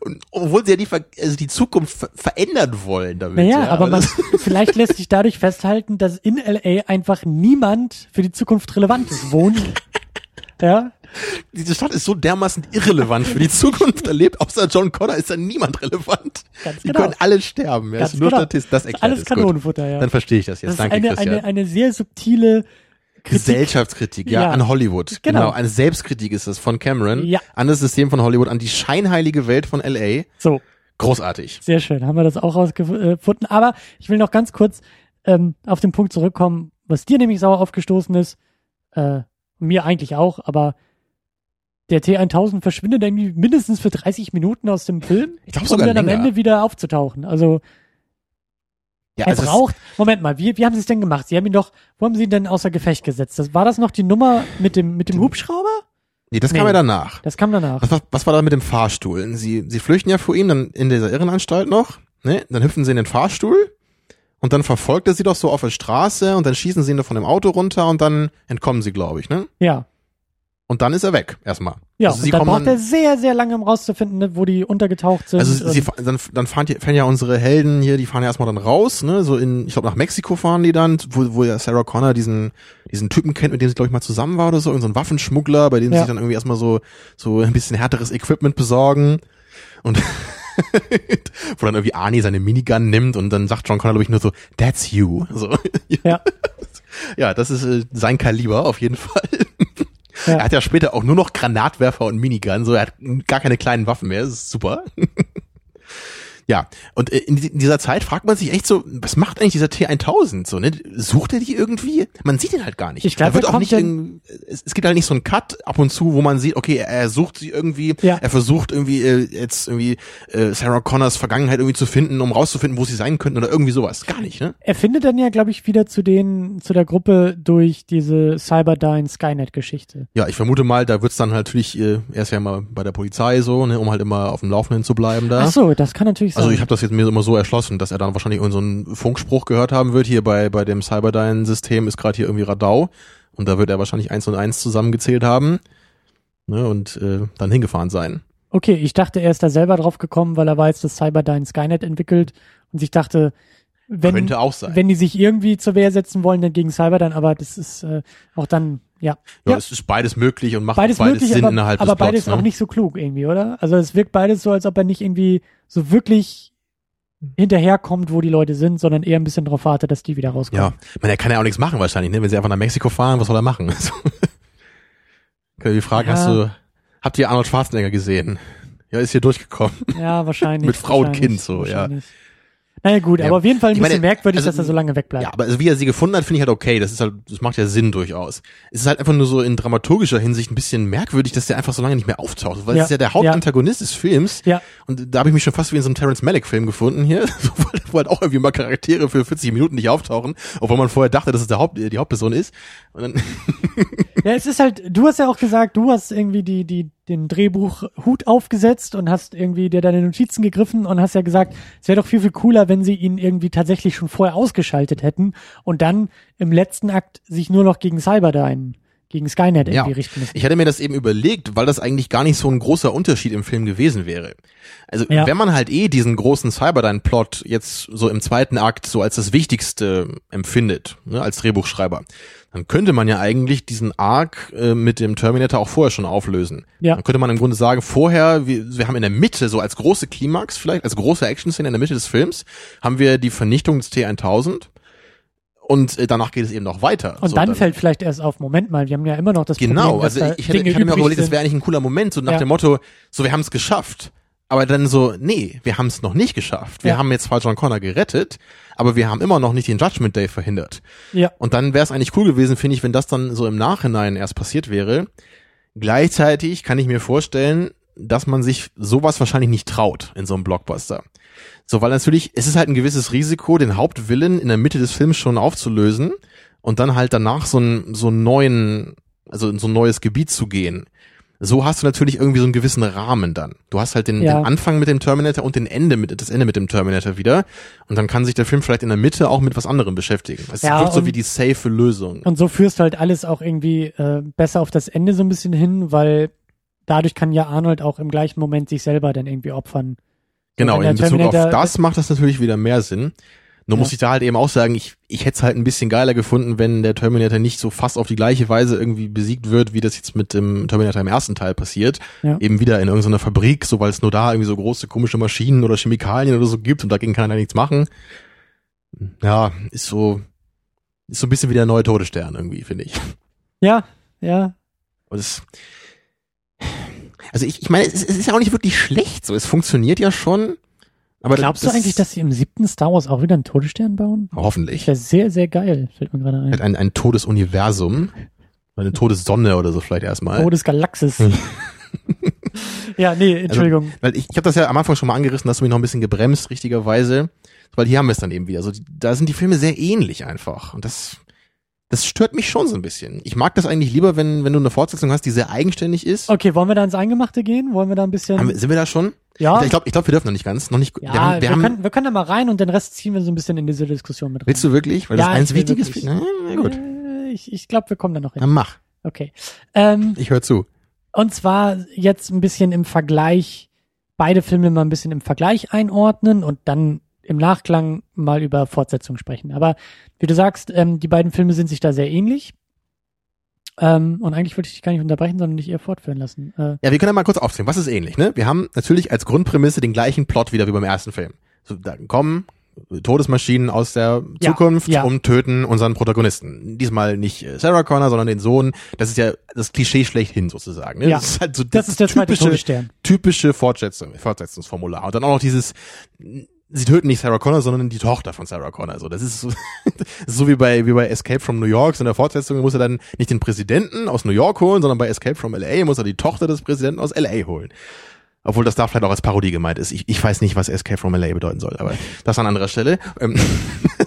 und obwohl sie ja die, Ver also die Zukunft ver verändern wollen damit. Naja, ja, aber man, <laughs> vielleicht lässt sich dadurch festhalten, dass in LA einfach niemand für die Zukunft relevant ist, wohnt. Ja, diese Stadt ist so dermaßen irrelevant für die Zukunft erlebt, außer John Connor ist da niemand relevant. Ganz die genau. können alle sterben. Ja, Ganz ist nur genau. Statist, das erklärt alles. Kanonenfutter, ja. Dann verstehe ich das jetzt. das Danke, eine, Christian. eine, eine sehr subtile Kritik. Gesellschaftskritik, ja, Ja. an Hollywood. Genau. Genau. Eine Selbstkritik ist das von Cameron. Ja. An das System von Hollywood, an die scheinheilige Welt von LA. So, Großartig. sehr schön. Haben wir das auch rausgefunden. Aber ich will noch ganz kurz ähm, auf den Punkt zurückkommen, was dir nämlich sauer aufgestoßen ist. Äh, mir eigentlich auch, aber der T1000 verschwindet irgendwie mindestens für 30 Minuten aus dem Film. Ich glaube um sogar dann am länger. Ende wieder aufzutauchen. Also Ja, er also es- braucht, Moment mal, wie, wie haben sie es denn gemacht? Sie haben ihn doch, wo haben sie ihn denn außer Gefecht gesetzt? Das, war das noch die Nummer mit dem, mit dem Hubschrauber? nee, das Nee. kam ja danach. Das kam danach. Was, was, was war da mit dem Fahrstuhl? Sie, sie flüchten ja vor ihm, dann in dieser Irrenanstalt noch, ne? Dann hüpfen sie in den Fahrstuhl und dann verfolgt er sie doch so auf der Straße und dann schießen sie ihn da von dem Auto runter und dann entkommen sie, glaube ich, ne? Ja. Und dann ist er weg, erstmal. Ja, also und sie dann braucht dann, er sehr, sehr lange, um rauszufinden, ne, wo die untergetaucht sind. also sie, dann, dann fahren, die, fahren ja unsere Helden hier, die fahren ja erstmal dann raus, ne, so in, ich glaube nach Mexiko fahren die dann, wo, wo ja Sarah Connor diesen, diesen Typen kennt, mit dem sie glaube ich mal zusammen war oder so, irgend so Waffenschmuggler, bei dem sie Ja. sich dann irgendwie erstmal so, so ein bisschen härteres Equipment besorgen und <laughs> wo dann irgendwie Arnie seine Minigun nimmt und dann sagt John Connor glaube ich nur so, that's you, so. ja, <laughs> Ja, das ist äh, sein Kaliber auf jeden Fall. Ja. Er hat ja später auch nur noch Granatwerfer und Minigun, so er hat gar keine kleinen Waffen mehr, das ist super. Ja, und äh, in die- in dieser Zeit fragt man sich echt so, was macht eigentlich dieser T1000 so, ne? Sucht er die irgendwie? Man sieht ihn halt gar nicht. Ich glaub, Da wird er auch nicht irgend- es, es gibt halt nicht so einen Cut ab und zu, wo man sieht, okay, er, er sucht sie irgendwie, Ja. er versucht irgendwie äh, jetzt irgendwie äh, Sarah Connors Vergangenheit irgendwie zu finden, um rauszufinden, wo sie sein könnten oder irgendwie sowas. Gar nicht, ne? er findet dann ja, glaube ich, wieder zu den, zu der Gruppe durch diese Cyberdyne Skynet-Geschichte. Ja, ich vermute mal, da wird's dann halt natürlich, äh, er ist ja mal bei der Polizei so, ne, um halt immer auf dem Laufenden zu bleiben da. Ach so, das kann natürlich sein. Also ich habe das jetzt mir immer so erschlossen, dass er dann wahrscheinlich irgendeinen so Funkspruch gehört haben wird. Hier bei, bei dem Cyberdyne-System ist gerade hier irgendwie Radau und da wird er wahrscheinlich eins und eins zusammengezählt haben ne, und äh, dann hingefahren sein. Okay, ich dachte, er ist da selber drauf gekommen, weil er weiß, dass Cyberdyne Skynet entwickelt und sich dachte, wenn, Könnte auch sein. wenn die sich irgendwie zur Wehr setzen wollen, dann gegen Cyberdyne, aber das ist äh, auch dann, ja. ja, ja. es ist beides möglich und macht Beides, beides möglich, Sinn aber, innerhalb aber des Plots. beides ne? auch nicht so klug irgendwie, oder? Also es wirkt beides so, als ob er nicht irgendwie so wirklich hinterherkommt, wo die Leute sind, sondern eher ein bisschen darauf wartet, dass die wieder rauskommen. Ja, ich meine, er kann ja auch nichts machen wahrscheinlich, ne? Wenn sie einfach nach Mexiko fahren, was soll er machen? <laughs> So. Können wir fragen, Ja. hast du, habt ihr Arnold Schwarzenegger gesehen? Ja, ist hier durchgekommen. Ja, wahrscheinlich. <laughs> Mit Frau und Kind so, ja. Naja gut, Ja, aber auf jeden Fall ein ich bisschen meine, merkwürdig, also, dass er so lange wegbleibt. Ja, aber also wie er sie gefunden hat, finde ich halt okay. Das ist halt, das macht ja Sinn durchaus. Es ist halt einfach nur so in dramaturgischer Hinsicht ein bisschen merkwürdig, dass der einfach so lange nicht mehr auftaucht. Weil Ja, es ist ja der Hauptantagonist des Films. Ja. Und da habe ich mich schon fast wie in so einem Terrence Malick-Film gefunden hier, <laughs> wo, halt auch irgendwie mal Charaktere für 40 Minuten nicht auftauchen, obwohl man vorher dachte, dass es der Haupt, die Hauptperson ist. Und dann, Ja, es ist halt, du hast ja auch gesagt, du hast irgendwie die, die, den Drehbuch-Hut aufgesetzt und hast irgendwie dir deine Notizen gegriffen und hast ja gesagt, es wäre doch viel, viel cooler, wenn sie ihn irgendwie tatsächlich schon vorher ausgeschaltet hätten und dann im letzten Akt sich nur noch gegen Cyberdyne, gegen Skynet ja, irgendwie richten müssen. ich hatte mir das eben überlegt, weil das eigentlich gar nicht so ein großer Unterschied im Film gewesen wäre. Also Ja. wenn man halt eh diesen großen Cyberdyne-Plot jetzt so im zweiten Akt so als das Wichtigste empfindet, ne, als Drehbuchschreiber, dann könnte man ja eigentlich diesen Arc äh, mit dem Terminator auch vorher schon auflösen. Ja. Dann könnte man im Grunde sagen, vorher, wir, wir haben in der Mitte, so als große Klimax vielleicht, als große Action-Szene in der Mitte des Films, haben wir die Vernichtung des T-1000 Und äh, danach geht es eben noch weiter. Und So, dann, fällt vielleicht erst auf, Moment mal, wir haben ja immer noch das Genau, Problem, dass also da ich hätte, ich hatte mir auch überlegt, das sind. wäre eigentlich ein cooler Moment, so nach Ja. dem Motto, so wir haben es geschafft. Aber dann so, nee, wir haben es noch nicht geschafft. Wir Ja. haben jetzt zwar John Connor gerettet, aber wir haben immer noch nicht den Judgment Day verhindert. Ja, Und dann wäre es eigentlich cool gewesen, finde ich, wenn das dann so im Nachhinein erst passiert wäre. Gleichzeitig kann ich mir vorstellen, dass man sich sowas wahrscheinlich nicht traut in so einem Blockbuster. So, weil natürlich, es ist halt ein gewisses Risiko, den Hauptwillen in der Mitte des Films schon aufzulösen und dann halt danach so einen, so einen neuen, also in so ein neues Gebiet zu gehen. So hast du natürlich irgendwie so einen gewissen Rahmen dann. Du hast halt den, Ja. den Anfang mit dem Terminator und den Ende mit, das Ende mit dem Terminator wieder. Und dann kann sich der Film vielleicht in der Mitte auch mit was anderem beschäftigen. Es Ja, wirkt so wie die safe Lösung. und so führst du halt alles auch irgendwie äh, besser auf das Ende so ein bisschen hin, weil dadurch kann ja Arnold auch im gleichen Moment sich selber dann irgendwie opfern. So, Genau, in Bezug auf das macht das natürlich wieder mehr Sinn. Nur Ja. muss ich da halt eben auch sagen, ich, ich hätte es halt ein bisschen geiler gefunden, wenn der Terminator nicht so fast auf die gleiche Weise irgendwie besiegt wird, wie das jetzt mit dem Terminator im ersten Teil passiert. Ja. Eben wieder in irgendeiner Fabrik, so weil es nur da irgendwie so große komische Maschinen oder Chemikalien oder so gibt und dagegen kann er nichts machen. Ja, ist so, ist so ein bisschen wie der neue Todesstern irgendwie, finde ich. Ja, ja. Und es, also ich, ich meine, es, es ist ja auch nicht wirklich schlecht so. Es funktioniert ja schon. Aber Glaubst du eigentlich, dass sie im siebten Star Wars auch wieder einen Todesstern bauen? Hoffentlich. Das wäre sehr, sehr geil, fällt mir gerade Halt ein. ein, ein Todesuniversum. Eine Todessonne oder so vielleicht erstmal. Todesgalaxis. <laughs> Ja, nee, Entschuldigung. Weil ich, ich habe das ja am Anfang schon mal angerissen, hast du mich noch ein bisschen gebremst, richtigerweise. Weil hier haben wir es dann eben wieder. Also da sind die Filme sehr ähnlich einfach. Und das, das stört mich schon so ein bisschen. Ich mag das eigentlich lieber, wenn, wenn du eine Fortsetzung hast, die sehr eigenständig ist. okay, wollen wir da ins Eingemachte gehen? Wollen wir da ein bisschen? Haben sind wir da schon? ja, Ich glaube, ich glaub, wir dürfen noch nicht ganz. Noch nicht. ja wir haben, wir wir, haben, können, wir können da mal rein und den Rest ziehen wir so ein bisschen in diese Diskussion mit rein. willst du wirklich? Weil Ja, das eins Wichtiges wirklich. Na, na gut. Äh, Ich, ich glaube, wir kommen da noch hin. Dann mach. Okay. Ähm, Ich höre zu. und zwar jetzt ein bisschen im Vergleich, beide Filme mal ein bisschen im Vergleich einordnen und dann im Nachklang mal über Fortsetzung sprechen. Aber wie du sagst, ähm, die beiden Filme sind sich da sehr ähnlich. Ähm, und eigentlich wollte ich dich gar nicht unterbrechen, sondern dich eher fortführen lassen. Äh, Ja, wir können ja mal kurz aufzählen. Was ist ähnlich, ne? Wir haben natürlich als Grundprämisse den gleichen Plot wieder wie beim ersten Film. So, da kommen Todesmaschinen aus der Ja, Zukunft ja. und töten unseren Protagonisten. Diesmal nicht äh, Sarah Connor, sondern den Sohn. Das ist ja das Klischee schlechthin sozusagen. Ne? Ja. Das ist halt so das ist der zweite typische, typische Fortsetzung, Fortsetzungsformular. Und dann auch noch dieses, sie töten nicht Sarah Connor, sondern die Tochter von Sarah Connor. So, das ist so, <laughs> das ist so wie bei, wie bei Escape from New York. So in der Fortsetzung muss er dann nicht den Präsidenten aus New York holen, sondern bei Escape from LA muss er die Tochter des Präsidenten aus LA holen. Obwohl das da vielleicht auch als Parodie gemeint ist. Ich, ich weiß nicht, was Escape from LA bedeuten soll, aber das an anderer Stelle. Ähm,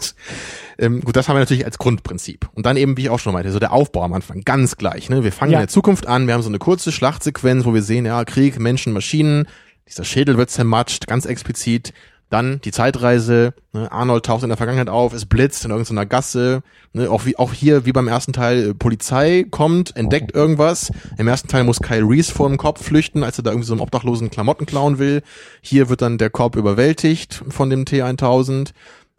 <laughs> ähm, gut, das haben wir natürlich als Grundprinzip. Und dann eben, wie ich auch schon meinte, so der Aufbau am Anfang, ganz gleich. Ne? Wir fangen Ja. in der Zukunft an, wir haben so eine kurze Schlachtsequenz, wo wir sehen, ja, Krieg, Menschen, Maschinen, dieser Schädel wird zermatscht, ganz explizit. Dann die Zeitreise, ne? Arnold taucht in der Vergangenheit auf, es blitzt in irgendeiner Gasse, ne? auch, wie, auch hier, wie beim ersten Teil, äh, Polizei kommt, entdeckt irgendwas. Im ersten Teil muss Kyle Reese vor dem Kopf flüchten, als er da irgendwie so einen obdachlosen Klamotten klauen will. Hier wird dann der Korb überwältigt von dem T1000.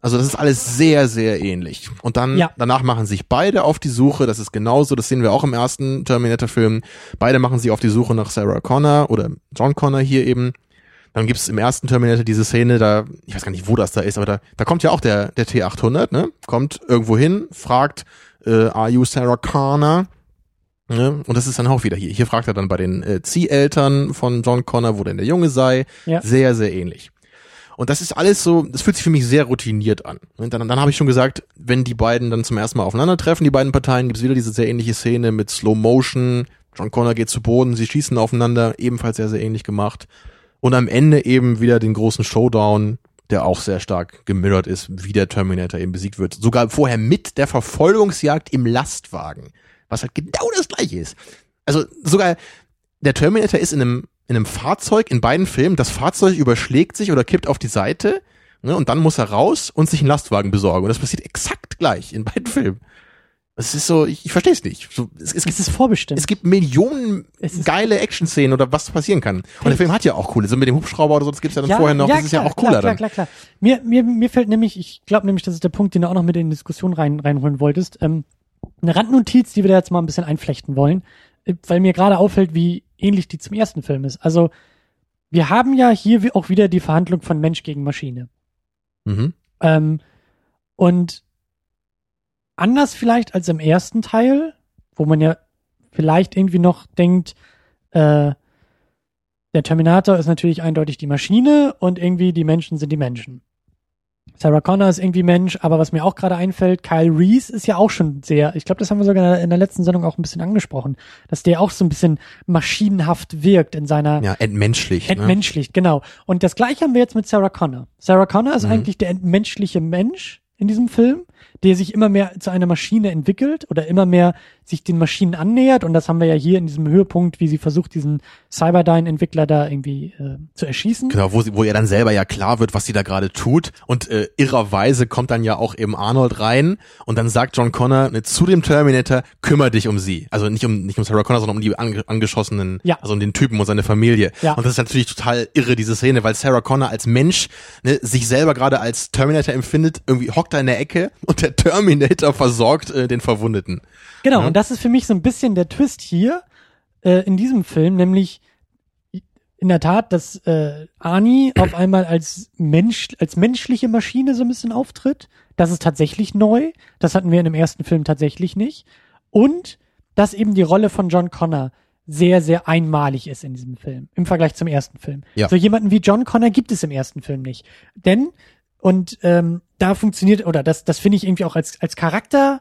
Also das ist alles sehr, sehr ähnlich. Und dann, Ja. danach machen sich beide auf die Suche, das ist genauso, das sehen wir auch im ersten Terminator-Film. Beide machen sich auf die Suche nach Sarah Connor oder John Connor hier eben. Dann gibt's im ersten Terminator diese Szene, da, ich weiß gar nicht, wo das da ist, aber da, da kommt ja auch der, der T800, ne? Kommt irgendwo hin, fragt, äh, are you Sarah Connor? Ne? Und das ist dann auch wieder hier. Hier fragt er dann bei den äh, Zieheltern von John Connor, wo denn der Junge sei. Ja. Sehr, sehr ähnlich. Und das ist alles so, das fühlt sich für mich sehr routiniert an. Und dann, dann habe ich schon gesagt, wenn die beiden dann zum ersten Mal aufeinandertreffen, die beiden Parteien, gibt's wieder diese sehr ähnliche Szene mit Slow Motion. John Connor geht zu Boden, sie schießen aufeinander, ebenfalls sehr, sehr ähnlich gemacht. Und am Ende eben wieder den großen Showdown, der auch sehr stark gemirrort ist, wie der Terminator eben besiegt wird. Sogar vorher mit der Verfolgungsjagd im Lastwagen. Was halt genau das gleiche ist. Also sogar der Terminator ist in einem, in einem Fahrzeug in beiden Filmen. Das Fahrzeug überschlägt sich oder kippt auf die Seite. Ne, und dann muss er raus und sich einen Lastwagen besorgen. Und das passiert exakt gleich in beiden Filmen. Es ist so, ich, ich verstehe es nicht. So, es, es, Es ist vorbestimmt. es gibt Millionen Es geile Action-Szenen oder was passieren kann. Und der Film hat ja auch coole. So mit dem Hubschrauber oder so, das gibt's ja dann vorher noch. das ist ja auch cooler klar, klar, dann. klar, klar. Mir, mir, mir fällt nämlich, ich glaube nämlich, das ist der Punkt, den du auch noch mit in die Diskussion rein, reinholen wolltest. Ähm, eine Randnotiz, die wir da jetzt mal ein bisschen einflechten wollen, äh, weil mir gerade auffällt, wie ähnlich die zum ersten Film ist. Also, wir haben ja hier auch wieder die Verhandlung von Mensch gegen Maschine. Mhm. Ähm, und anders vielleicht als im ersten Teil, wo man ja vielleicht irgendwie noch denkt, äh, der Terminator ist natürlich eindeutig die Maschine und irgendwie die Menschen sind die Menschen. Sarah Connor ist irgendwie Mensch, aber was mir auch gerade einfällt, Kyle Reese ist ja auch schon sehr, ich glaube, das haben wir sogar in der letzten Sendung auch ein bisschen angesprochen, dass der auch so ein bisschen maschinenhaft wirkt in seiner Ja, entmenschlicht. ne? entmenschlicht, genau. Und das gleiche haben wir jetzt mit Sarah Connor. Sarah Connor ist Mhm. eigentlich der entmenschliche Mensch in diesem Film, der sich immer mehr zu einer Maschine entwickelt oder immer mehr sich den Maschinen annähert. Und das haben wir ja hier in diesem Höhepunkt, wie sie versucht, diesen Cyberdyne-Entwickler da irgendwie äh, zu erschießen. Genau, wo, sie, wo ihr dann selber ja klar wird, was sie da gerade tut. Und äh, irrerweise kommt dann ja auch eben Arnold rein und dann sagt John Connor ne, zu dem Terminator, kümmere dich um sie. Also nicht um nicht um Sarah Connor, sondern um die ange angeschossenen, Ja. also um den Typen und seine Familie. Ja. Und das ist natürlich total irre, diese Szene, weil Sarah Connor als Mensch ne, sich selber gerade als Terminator empfindet, irgendwie hockt er in der Ecke und der Terminator versorgt äh, den Verwundeten. Genau, Ja. und das ist für mich so ein bisschen der Twist hier äh, in diesem Film, nämlich in der Tat, dass äh, Ani <clears throat> auf einmal als Mensch, als menschliche Maschine so ein bisschen auftritt. Das ist tatsächlich neu. Das hatten wir in dem ersten Film tatsächlich nicht. Und dass eben die Rolle von John Connor sehr, sehr einmalig ist in diesem Film, im Vergleich zum ersten Film. Ja. So jemanden wie John Connor gibt es im ersten Film nicht. Denn, und ähm, da funktioniert, oder das, das finde ich irgendwie auch als, als Charakter,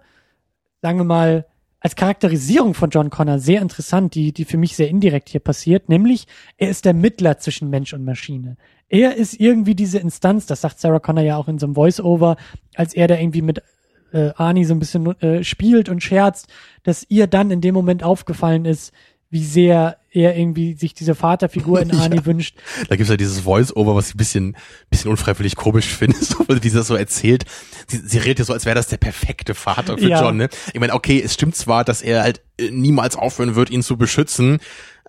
sagen wir mal, als Charakterisierung von John Connor sehr interessant, die, die für mich sehr indirekt hier passiert, nämlich er ist der Mittler zwischen Mensch und Maschine. Er ist irgendwie diese Instanz, das sagt Sarah Connor ja auch in so einem Voice-Over, als er da irgendwie mit äh, Arnie so ein bisschen äh, spielt und scherzt, dass ihr dann in dem Moment aufgefallen ist, wie sehr er irgendwie sich diese Vaterfigur in <laughs> Arnie Ja. wünscht. Da gibt's ja dieses Voice-Over, was ich ein bisschen, bisschen unfreiwillig komisch finde, <laughs> so, weil die das so erzählt. Sie, sie redet ja so, als wäre das der perfekte Vater für Ja. John. Ne? Ich meine, okay, es stimmt zwar, dass er halt äh, niemals aufhören wird, ihn zu beschützen,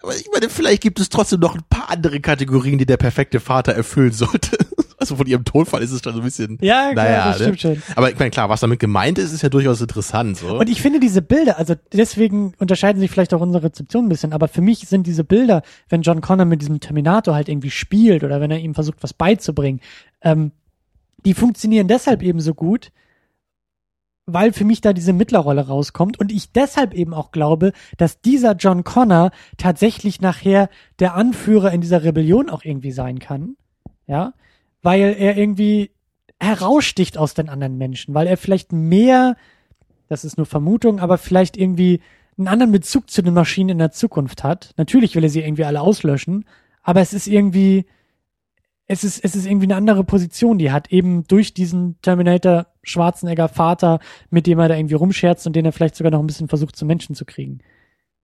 aber ich meine, vielleicht gibt es trotzdem noch ein paar andere Kategorien, die der perfekte Vater erfüllen sollte. Also von ihrem Tonfall ist es dann so ein bisschen. Ja, klar, naja, das ne? stimmt schon. Aber ich meine, klar, was damit gemeint ist, ist ja durchaus interessant. So. Und ich finde diese Bilder, also deswegen unterscheiden sich vielleicht auch unsere Rezeption ein bisschen, aber für mich sind diese Bilder, wenn John Connor mit diesem Terminator halt irgendwie spielt oder wenn er ihm versucht, was beizubringen, ähm, die funktionieren deshalb eben so gut, weil für mich da diese Mittlerrolle rauskommt und ich deshalb eben auch glaube, dass dieser John Connor tatsächlich nachher der Anführer in dieser Rebellion auch irgendwie sein kann. Ja, weil er irgendwie heraussticht aus den anderen Menschen, weil er vielleicht mehr, das ist nur Vermutung, aber vielleicht irgendwie einen anderen Bezug zu den Maschinen in der Zukunft hat. Natürlich will er sie irgendwie alle auslöschen, aber es ist irgendwie, es ist, es ist irgendwie eine andere Position, die hat, eben durch diesen Terminator Schwarzenegger Vater, mit dem er da irgendwie rumscherzt und den er vielleicht sogar noch ein bisschen versucht, zum Menschen zu kriegen.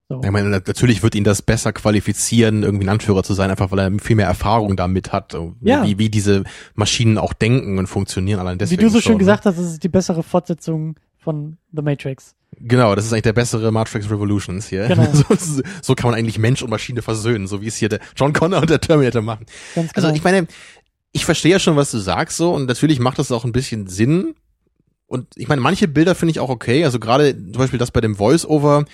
So. Ich meine, natürlich wird ihn das besser qualifizieren, irgendwie ein Anführer zu sein, einfach weil er viel mehr Erfahrung damit hat, Ja. wie, wie diese Maschinen auch denken und funktionieren. Allein Wie deswegen du so schon, schön ne? gesagt hast, es ist die bessere Fortsetzung von The Matrix. Genau, das ist eigentlich der bessere Matrix Revolutions hier. Genau. <laughs> So, so kann man eigentlich Mensch und Maschine versöhnen, so wie es hier der John Connor und der Terminator machen. Ganz genau. Also ich meine, ich verstehe ja schon, was du sagst so und natürlich macht das auch ein bisschen Sinn. Und ich meine, manche Bilder finde ich auch okay. Also gerade zum Beispiel das bei dem Voice-Over,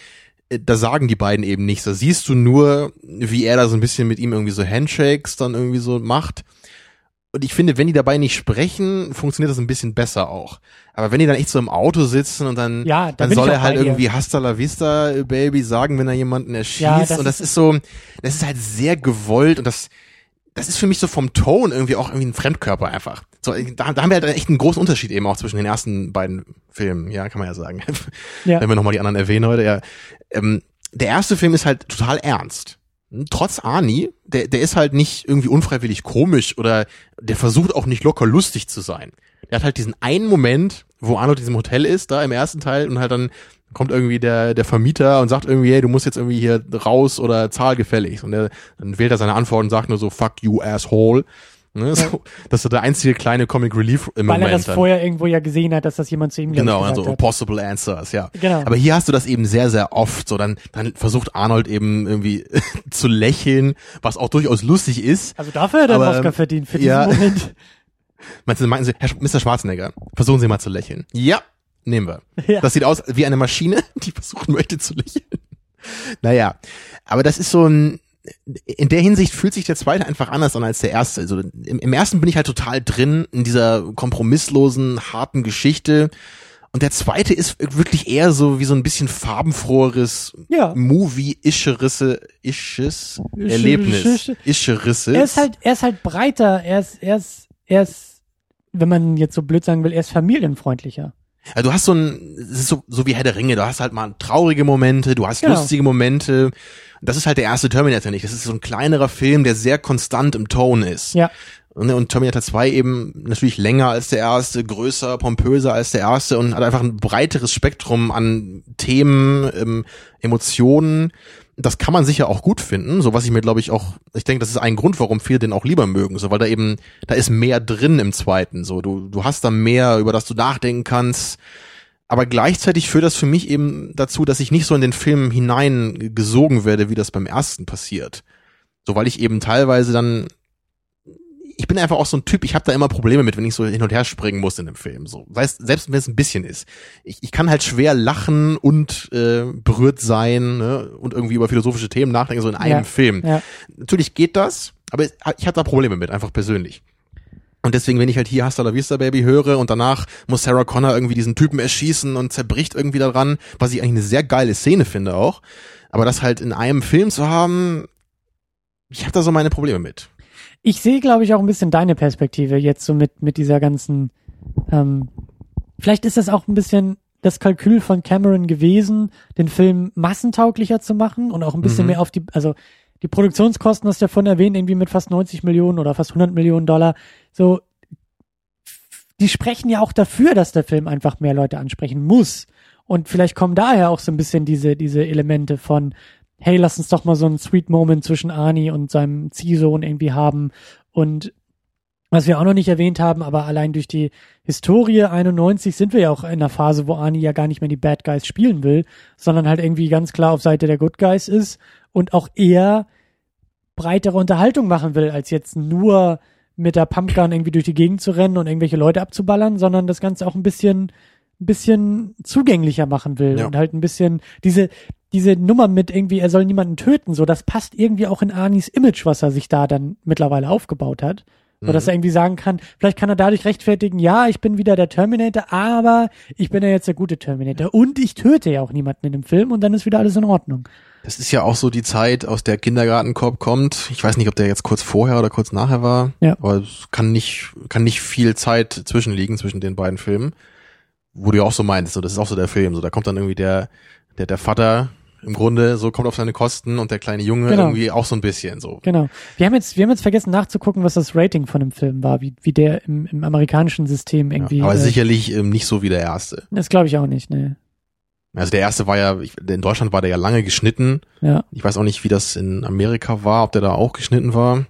da sagen die beiden eben nichts. Da siehst du nur, wie er da so ein bisschen mit ihm irgendwie so Handshakes dann irgendwie so macht. Und ich finde, wenn die dabei nicht sprechen, funktioniert das ein bisschen besser auch. Aber wenn die dann echt so im Auto sitzen und dann, Ja, da dann soll er halt irgendwie Hasta la Vista, äh, Baby sagen, wenn er jemanden erschießt. Ja, das und das ist- ist so, das ist halt sehr gewollt und das, das ist für mich so vom Ton irgendwie auch irgendwie ein Fremdkörper einfach. So, da, da haben wir halt echt einen großen Unterschied eben auch zwischen den ersten beiden Filmen, ja, kann man ja sagen. Ja. Wenn wir nochmal die anderen erwähnen heute, ja. Ähm, der erste Film ist halt total ernst. Trotz Arnie, der, der ist halt nicht irgendwie unfreiwillig komisch oder der versucht auch nicht locker lustig zu sein. Der hat halt diesen einen Moment, wo Arnold in diesem Hotel ist, da im ersten Teil und halt dann kommt irgendwie der, der Vermieter und sagt irgendwie, hey, du musst jetzt irgendwie hier raus oder zahl gefällig. Und er, dann wählt er seine Antwort und sagt nur so, fuck you, asshole. Ne, so, <laughs> das ist der einzige kleine Comic Relief im Weil Moment. er das dann. vorher irgendwo ja gesehen hat, dass das jemand zu ihm Genau, gesagt also hat. possible answers, ja. Genau. Aber hier hast du das eben sehr, sehr oft. So, dann, dann versucht Arnold eben irgendwie <laughs> zu lächeln, was auch durchaus lustig ist. Also dafür hat er einen Oscar verdient, für diesen ja. Moment. <laughs> Meinst du, meinten Sie, Herr Mr. Schwarzenegger, versuchen Sie mal zu lächeln. Ja, nehmen wir. <laughs> Ja. Das sieht aus wie eine Maschine, <laughs> die versuchen möchte zu lächeln. <laughs> Naja, aber das ist so ein, in der Hinsicht fühlt sich der zweite einfach anders an als der erste. Also im, im ersten bin ich halt total drin in dieser kompromisslosen, harten Geschichte. Und der zweite ist wirklich eher so wie so ein bisschen farbenfroheres, Ja. Movie-ischeres isches Erlebnis. Ischerisses. Er ist halt, er ist halt breiter, er ist, er ist, er ist, wenn man jetzt so blöd sagen will, er ist familienfreundlicher. Ja, du hast so ein, es ist so, so wie Herr der Ringe, du hast halt mal traurige Momente, du hast Genau. lustige Momente. Das ist halt der erste Terminator nicht. Das ist so ein kleinerer Film, der sehr konstant im Ton ist. Ja. Und, und Terminator 2 eben natürlich länger als der erste, größer, pompöser als der erste und hat einfach ein breiteres Spektrum an Themen, ähm, Emotionen. Das kann man sicher auch gut finden, so was ich mir glaube ich auch, ich denke, das ist ein Grund, warum viele den auch lieber mögen, so weil da eben, da ist mehr drin im zweiten, so du, du hast da mehr, über das du nachdenken kannst. Aber gleichzeitig führt das für mich eben dazu, dass ich nicht so in den Film hineingesogen werde, wie das beim ersten passiert. So weil ich eben teilweise dann ich bin einfach auch so ein Typ, ich habe da immer Probleme mit, wenn ich so hin und her springen muss in einem Film. So, weiß, selbst wenn es ein bisschen ist. Ich, ich kann halt schwer lachen und äh, berührt sein ne? und irgendwie über philosophische Themen nachdenken, so in einem Ja, Film. ja. Natürlich geht das, aber ich habe da Probleme mit, einfach persönlich. Und deswegen, wenn ich halt hier Hasta la Vista Baby höre und danach muss Sarah Connor irgendwie diesen Typen erschießen und zerbricht irgendwie daran, was ich eigentlich eine sehr geile Szene finde auch. Aber das halt in einem Film zu haben, ich habe da so meine Probleme mit. Ich sehe, glaube ich, auch ein bisschen deine Perspektive jetzt so mit, mit dieser ganzen, ähm, vielleicht ist das auch ein bisschen das Kalkül von Cameron gewesen, den Film massentauglicher zu machen und auch ein bisschen Mhm. mehr auf die, also die Produktionskosten, hast du davon erwähnt, irgendwie mit fast 90 Millionen oder fast 100 Millionen Dollar, so, die sprechen ja auch dafür, dass der Film einfach mehr Leute ansprechen muss. Und vielleicht kommen daher auch so ein bisschen diese, diese Elemente von, hey, lass uns doch mal so einen Sweet Moment zwischen Arnie und seinem Ziehsohn irgendwie haben. Und was wir auch noch nicht erwähnt haben, aber allein durch die Historie 91 sind wir ja auch in einer Phase, wo Arnie ja gar nicht mehr die Bad Guys spielen will, sondern halt irgendwie ganz klar auf Seite der Good Guys ist und auch eher breitere Unterhaltung machen will, als jetzt nur mit der Pumpgun irgendwie durch die Gegend zu rennen und irgendwelche Leute abzuballern, sondern das Ganze auch ein bisschen, ein bisschen zugänglicher machen will Ja. und halt ein bisschen diese, diese Nummer mit irgendwie, er soll niemanden töten, so, das passt irgendwie auch in Arnis Image, was er sich da dann mittlerweile aufgebaut hat. So, dass er irgendwie sagen kann, vielleicht kann er dadurch rechtfertigen, ja, ich bin wieder der Terminator, aber ich bin ja jetzt der gute Terminator und ich töte ja auch niemanden in dem Film und dann ist wieder alles in Ordnung. Das ist ja auch so die Zeit, aus der Kindergartenkorb kommt. Ich weiß nicht, ob der jetzt kurz vorher oder kurz nachher war. Ja. Aber es kann nicht, kann nicht viel Zeit zwischenliegen zwischen den beiden Filmen. Wo du ja auch so meinst, so, das ist auch so der Film. So, da kommt dann irgendwie der, der, der Vater im Grunde, so kommt auf seine Kosten und der kleine Junge Genau. irgendwie auch so ein bisschen, so. Genau. Wir haben jetzt, wir haben jetzt vergessen nachzugucken, was das Rating von dem Film war, wie, wie der im, im amerikanischen System irgendwie. Ja, aber äh, sicherlich ähm, nicht so wie der erste. Das glaube ich auch nicht, ne. Also der erste war ja, in Deutschland war der ja lange geschnitten. Ja. Ich weiß auch nicht, wie das in Amerika war, ob der da auch geschnitten war.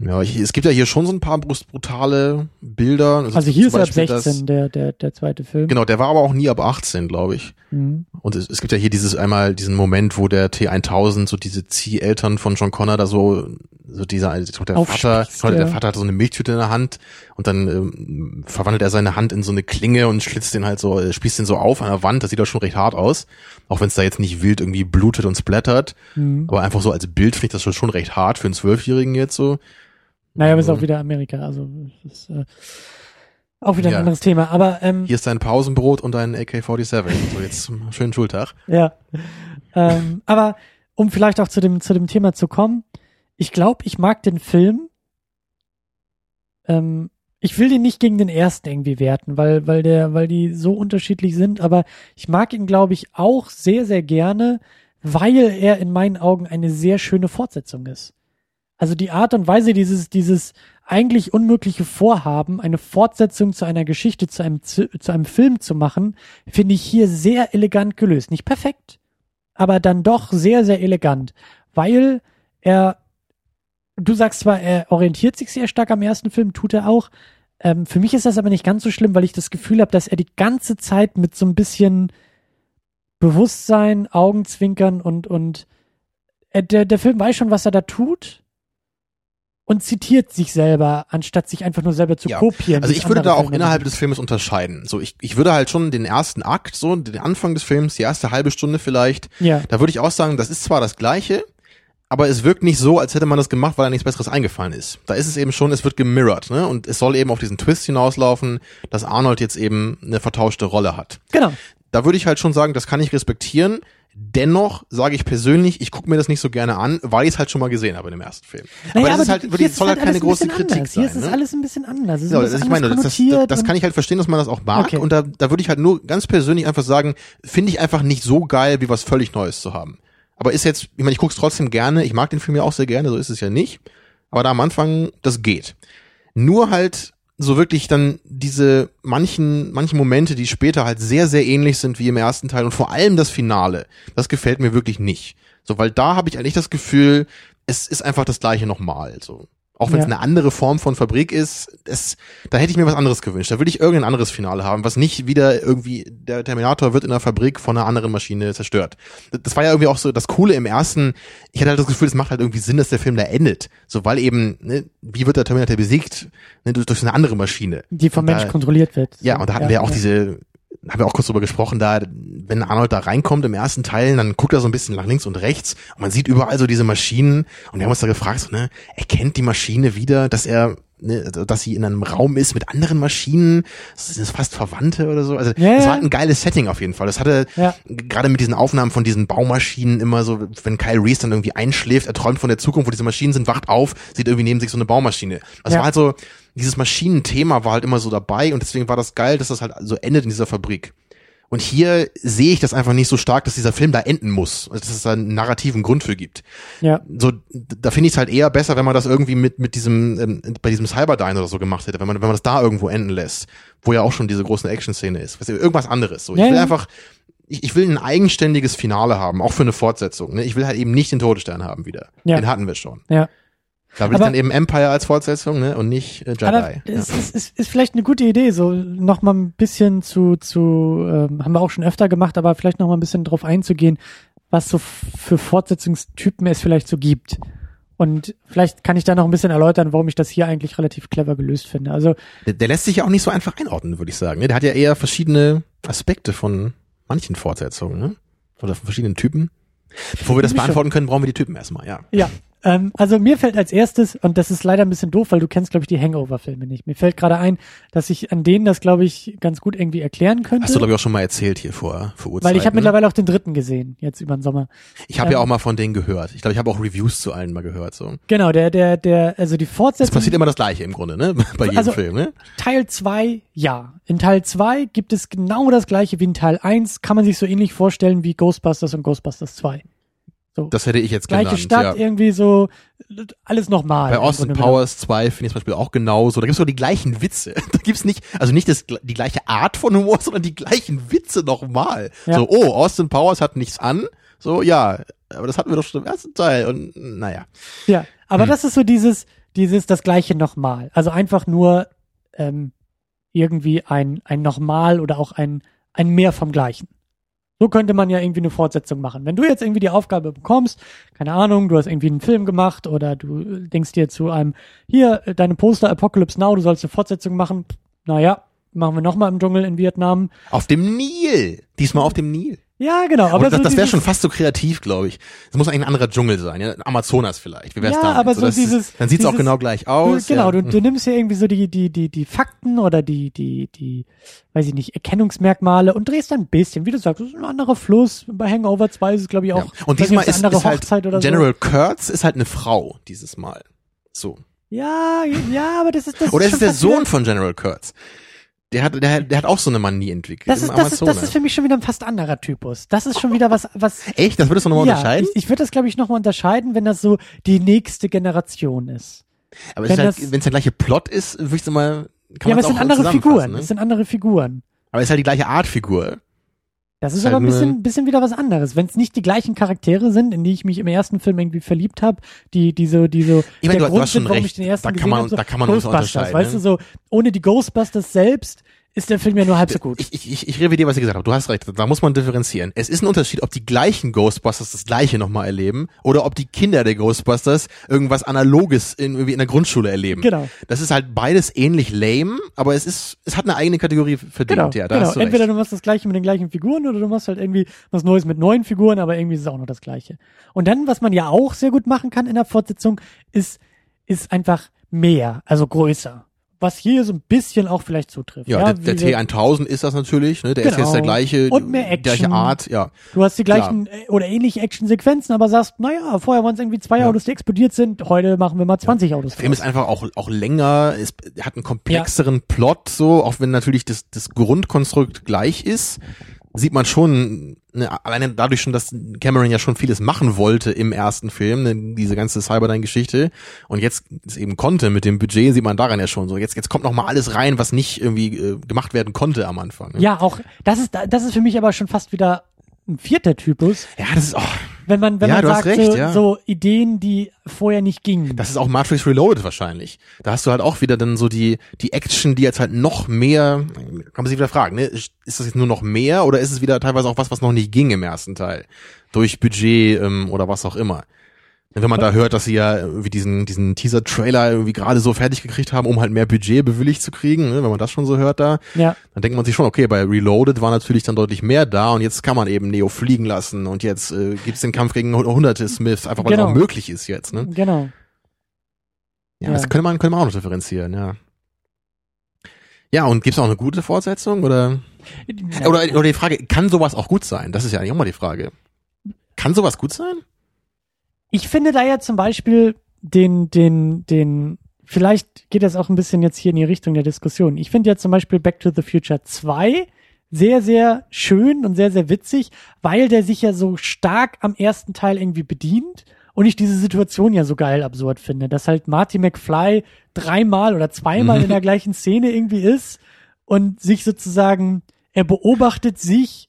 Ja, ich, es gibt ja hier schon so ein paar brutale Bilder. Also hier ist er ab Beispiel 16, der, der, der zweite Film. Genau, der war aber auch nie ab 18, glaube ich. Mhm. Und es, es gibt ja hier dieses einmal diesen Moment, wo der T1000 so diese Zieheltern von John Connor da so so dieser ich glaub, der Vater, ich der ja. Vater hat so eine Milchtüte in der Hand und dann ähm, verwandelt er seine Hand in so eine Klinge und schlitzt den halt so, äh, spießt den so auf an der Wand. Das sieht doch schon recht hart aus, auch wenn es da jetzt nicht wild irgendwie blutet und splattert, Mhm. aber einfach so als Bild finde ich das schon recht hart für einen Zwölfjährigen jetzt so. Naja, aber ist Also- auch wieder Amerika, also ist äh, auch wieder ein Ja. anderes Thema. Aber ähm, Hier ist dein Pausenbrot und dein AK-47. So jetzt <laughs> schönen Schultag. Ja. ähm, aber um vielleicht auch zu dem, zu dem Thema zu kommen, ich glaube, ich mag den Film. Ähm, ich will den nicht gegen den ersten irgendwie werten, weil, weil der, weil die so unterschiedlich sind, aber ich mag ihn, glaube ich, auch sehr, sehr gerne, weil er in meinen Augen eine sehr schöne Fortsetzung ist. Also die Art und Weise, dieses, dieses eigentlich unmögliche Vorhaben, eine Fortsetzung zu einer Geschichte, zu einem, zu, zu einem Film zu machen, finde ich hier sehr elegant gelöst. Nicht perfekt, aber dann doch sehr, sehr elegant, weil er, du sagst zwar, er orientiert sich sehr stark am ersten Film, tut er auch. Ähm, für mich ist das aber nicht ganz so schlimm, weil ich das Gefühl habe, dass er die ganze Zeit mit so ein bisschen Bewusstsein, Augenzwinkern und, und äh, der, der Film weiß schon, was er da tut und zitiert sich selber, anstatt sich einfach nur selber zu Ja, kopieren. Also ich würde da auch Filme innerhalb machen. des Filmes unterscheiden. So ich, ich würde halt schon den ersten Akt, so den Anfang des Films, die erste halbe Stunde vielleicht, Ja, da würde ich auch sagen, das ist zwar das Gleiche, aber es wirkt nicht so, als hätte man das gemacht, weil da nichts Besseres eingefallen ist. Da ist es eben schon, es wird gemirrored, ne? Und es soll eben auf diesen Twist hinauslaufen, dass Arnold jetzt eben eine vertauschte Rolle hat. Genau. Da würde ich halt schon sagen, das kann ich respektieren. Dennoch sage ich persönlich, ich gucke mir das nicht so gerne an, weil ich es halt schon mal gesehen habe in dem ersten Film. Naja, aber das ist aber halt hier wirklich, ist soll halt halt keine große Kritik anders. sein. Hier ist es ne? alles ein bisschen anders. Ist Ja, das, ich meine, das, das, das, kann ich halt verstehen, dass man das auch mag. Okay. Und da, da würde ich halt nur ganz persönlich einfach sagen, finde ich einfach nicht so geil, wie was völlig Neues zu haben. Aber ist jetzt, ich meine, ich gucke es trotzdem gerne, ich mag den Film ja auch sehr gerne, so ist es ja nicht. Aber da am Anfang, das geht. Nur halt so wirklich dann diese manchen, manchen Momente, die später halt sehr, sehr ähnlich sind wie im ersten Teil und vor allem das Finale, das gefällt mir wirklich nicht. So, weil da habe ich eigentlich das Gefühl, es ist einfach das gleiche nochmal. So. Auch wenn es Ja. eine andere Form von Fabrik ist, es, da hätte ich mir was anderes gewünscht. Da will ich irgendein anderes Finale haben, was nicht wieder irgendwie, der Terminator wird in der Fabrik von einer anderen Maschine zerstört. Das war ja irgendwie auch so das Coole im ersten. Ich hatte halt das Gefühl, es macht halt irgendwie Sinn, dass der Film da endet. So, weil eben, ne, wie wird der Terminator besiegt? Ne, durch, durch eine andere Maschine. die vom da- Mensch kontrolliert wird. ja, und da hatten wir ja auch diese, haben wir auch kurz drüber gesprochen, da, wenn Arnold da reinkommt im ersten Teil, dann guckt er so ein bisschen nach links und rechts und man sieht überall so diese Maschinen und wir haben uns da gefragt, so, ne, erkennt die Maschine wieder, dass er, ne, dass sie in einem Raum ist mit anderen Maschinen, sind das fast Verwandte oder so, also Ja, das war halt ein geiles Setting auf jeden Fall. Das hatte Ja. gerade mit diesen Aufnahmen von diesen Baumaschinen immer so, wenn Kyle Reese dann irgendwie einschläft, er träumt von der Zukunft, wo diese Maschinen sind, wacht auf, sieht irgendwie neben sich so eine Baumaschine. Das Ja. war halt so, dieses Maschinenthema war halt immer so dabei und deswegen war das geil, dass das halt so endet in dieser Fabrik. Und hier sehe ich das einfach nicht so stark, dass dieser Film da enden muss, dass es da einen narrativen Grund für gibt. Ja. So, da finde ich es halt eher besser, wenn man das irgendwie mit mit diesem ähm, bei diesem Cyberdyne oder so gemacht hätte, wenn man wenn man das da irgendwo enden lässt, wo ja auch schon diese große Action-Szene ist, Weißt du, irgendwas anderes. So, ich will einfach ich, ich will ein eigenständiges Finale haben, auch für eine Fortsetzung. Ne? Ich will halt eben nicht den Todesstern haben wieder. Ja. Den hatten wir schon. Ja. Da will ich dann eben Empire als Fortsetzung, ne? Und nicht äh, Jedi. Aber Ja. es ist, ist, ist vielleicht eine gute Idee, so noch mal ein bisschen zu, zu ähm, haben wir auch schon öfter gemacht, aber vielleicht noch mal ein bisschen drauf einzugehen, was so für Fortsetzungstypen es vielleicht so gibt. Und vielleicht kann ich da noch ein bisschen erläutern, warum ich das hier eigentlich relativ clever gelöst finde. Also Der, der lässt sich ja auch nicht so einfach einordnen, würde ich sagen. Ne? Der hat ja eher verschiedene Aspekte von manchen Fortsetzungen, ne? Oder von verschiedenen Typen. Bevor wir das beantworten können, brauchen wir die Typen erstmal, ja. Ja, ähm, also mir fällt als erstes, und das ist leider ein bisschen doof, weil du kennst, glaube ich, die Hangover-Filme nicht. Mir fällt gerade ein, dass ich an denen das, glaube ich, ganz gut irgendwie erklären könnte. Hast du, glaube ich, auch schon mal erzählt hier vor, vor Urzeiten. weil ich habe ne? mittlerweile auch den dritten gesehen, jetzt über den Sommer. Ich habe ja ähm, auch mal von denen gehört. Ich glaube, ich habe auch Reviews zu allen mal gehört. So. Genau, der, der, der, also die Es Fortsetzung. passiert immer das Gleiche im Grunde, ne? <laughs> Bei jedem Also- Film, ne? Teil 2, ja. In Teil 2 gibt es genau das gleiche wie in Teil 1. Kann man sich so ähnlich vorstellen wie Ghostbusters und Ghostbusters 2. So. Das hätte ich jetzt gleiche genannt. Stadt, ja. irgendwie so, alles nochmal. Bei Austin. Powers 2 finde ich zum Beispiel auch genauso. Da gibt's so die gleichen Witze. <laughs> Da gibt's nicht, also nicht das, die gleiche Art von Humor, <laughs> sondern die gleichen Witze nochmal. Ja. So, oh, Austin Powers hat nichts an. So, ja, aber das hatten wir doch schon im ersten Teil. Und naja. Ja, aber Hm. das ist so dieses, dieses, das gleiche nochmal. Also einfach nur ähm, irgendwie ein, ein Nochmal oder auch ein, ein Mehr vom Gleichen. So könnte man ja irgendwie eine Fortsetzung machen. Wenn du jetzt irgendwie die Aufgabe bekommst, keine Ahnung, du hast irgendwie einen Film gemacht oder du äh, denkst dir zu einem, hier, äh, deine Poster Apocalypse Now, du sollst eine Fortsetzung machen. Naja, machen wir nochmal im Dschungel in Vietnam. Auf dem Nil. Diesmal auf dem Nil. Ja, genau. Aber das, so das wäre schon fast so kreativ, glaube ich. Es muss eigentlich ein anderer Dschungel sein. Ja? Amazonas vielleicht. Wie wär's Ja, damit? aber so das dieses- Ist, dann sieht's auch genau gleich aus. genau, ja. du, du nimmst ja irgendwie so die, die, die, die Fakten oder die, die, die, weiß ich nicht, Erkennungsmerkmale und drehst dann ein bisschen, wie du sagst, das ist ein anderer Fluss. Bei Hangover 2 ist es, glaube ich, Ja. auch. Und weiß nicht, diesmal ist, eine andere ist halt Hochzeit oder General Kurtz ist halt eine Frau dieses Mal. So. so. Ja, ja, aber das ist das. Oder ist ist der Sohn von General Kurtz? Der hat, der, der hat auch so eine Manie entwickelt. Das ist, das, ist, das ist für mich schon wieder ein fast anderer Typus. Das ist schon wieder was, was. Echt? Das würdest du nochmal ja, unterscheiden? ich, ich würde das, glaube ich, nochmal unterscheiden, wenn das so die nächste Generation ist. Aber wenn wenn es halt, wenn's der gleiche Plot ist, würde ich mal, kann ja, aber es sind andere Figuren. Ne? Es sind andere Figuren. Aber es ist halt die gleiche Art Figur. Das ist Ist aber halt ein bisschen, bisschen wieder was anderes. Wenn es nicht die gleichen Charaktere sind, in die ich mich im ersten Film irgendwie verliebt habe, die, die so, die so, Ich meine, der du, du Grund hast schon sind, warum recht. ich den ersten Da kann man, hab, so da kann man uns Ghostbusters, unterscheiden. weißt ne? du, so, ohne die Ghostbusters selbst ist der Film ja nur halb so gut. Ich, ich, ich, ich revidiere, was ich gesagt habe. Du hast recht, da muss man differenzieren. Es ist ein Unterschied, ob die gleichen Ghostbusters das gleiche nochmal erleben oder ob die Kinder der Ghostbusters irgendwas Analoges in, irgendwie in der Grundschule erleben. Genau. Das ist halt beides ähnlich lame, aber es ist, es hat eine eigene Kategorie verdient. Genau, ja, da genau. hast du Entweder recht. du machst das gleiche mit den gleichen Figuren oder du machst halt irgendwie was Neues mit neuen Figuren, aber irgendwie ist es auch noch das gleiche. Und dann, was man ja auch sehr gut machen kann in der Fortsetzung, ist, ist einfach mehr, also größer. Was hier so ein bisschen auch vielleicht zutrifft. Ja, der, wie der wir- T1000 ist das natürlich, ne? Der ist Genau. jetzt der gleiche, Und mehr gleiche Action. Art, ja. Du hast die gleichen äh, oder ähnliche Actionsequenzen, aber sagst, naja, vorher waren es irgendwie zwei Ja. Autos, die explodiert sind, heute machen wir mal 20 Autos. Der Film ist einfach auch, auch länger, ist, hat einen komplexeren Plot, so, auch wenn natürlich das, das Grundkonstrukt gleich ist, sieht man schon, ne, alleine dadurch schon, dass Cameron ja schon vieles machen wollte im ersten Film, ne, diese ganze Cyberdyne-Geschichte, und jetzt es eben konnte mit dem Budget, sieht man daran ja schon so, jetzt, jetzt kommt noch mal alles rein, was nicht irgendwie äh, gemacht werden konnte am Anfang. Ne? ja, auch, das ist, das ist für mich aber schon fast wieder ein vierter Typus, ja, das ist, oh, wenn man, wenn Ja, man sagt, recht, so, ja. so Ideen, die vorher nicht gingen. Das ist auch Matrix Reloaded wahrscheinlich. Da hast du halt auch wieder dann so die, die Action, die jetzt halt noch mehr, kann man sich wieder fragen, ne? ist das jetzt nur noch mehr oder ist es wieder teilweise auch was, was noch nicht ging im ersten Teil? Durch Budget ähm, oder was auch immer. Wenn man da hört, dass sie ja irgendwie diesen, diesen Teaser-Trailer irgendwie gerade so fertig gekriegt haben, um halt mehr Budget bewilligt zu kriegen, ne? wenn man das schon so hört da, ja, dann denkt man sich schon, okay, bei Reloaded war natürlich dann deutlich mehr da und jetzt kann man eben Neo fliegen lassen und jetzt äh, gibt's den Kampf gegen hunderte Smiths, einfach weil es Genau. auch möglich ist jetzt. Ne? genau. Ja, Ja. das könnte man, könnte man auch noch differenzieren, ja. Ja, und gibt's auch eine gute Fortsetzung oder, oder, oder die Frage, kann sowas auch gut sein? Das ist ja eigentlich auch mal die Frage. Kann sowas gut sein? Ich finde da ja zum Beispiel den, den, den, vielleicht geht das auch ein bisschen jetzt hier in die Richtung der Diskussion. Ich finde ja zum Beispiel Back to the Future 2 sehr, sehr schön und sehr, sehr witzig, weil der sich ja so stark am ersten Teil irgendwie bedient und ich diese Situation ja so geil absurd finde, dass halt Marty McFly dreimal oder zweimal in der gleichen Szene irgendwie ist und sich sozusagen, er beobachtet sich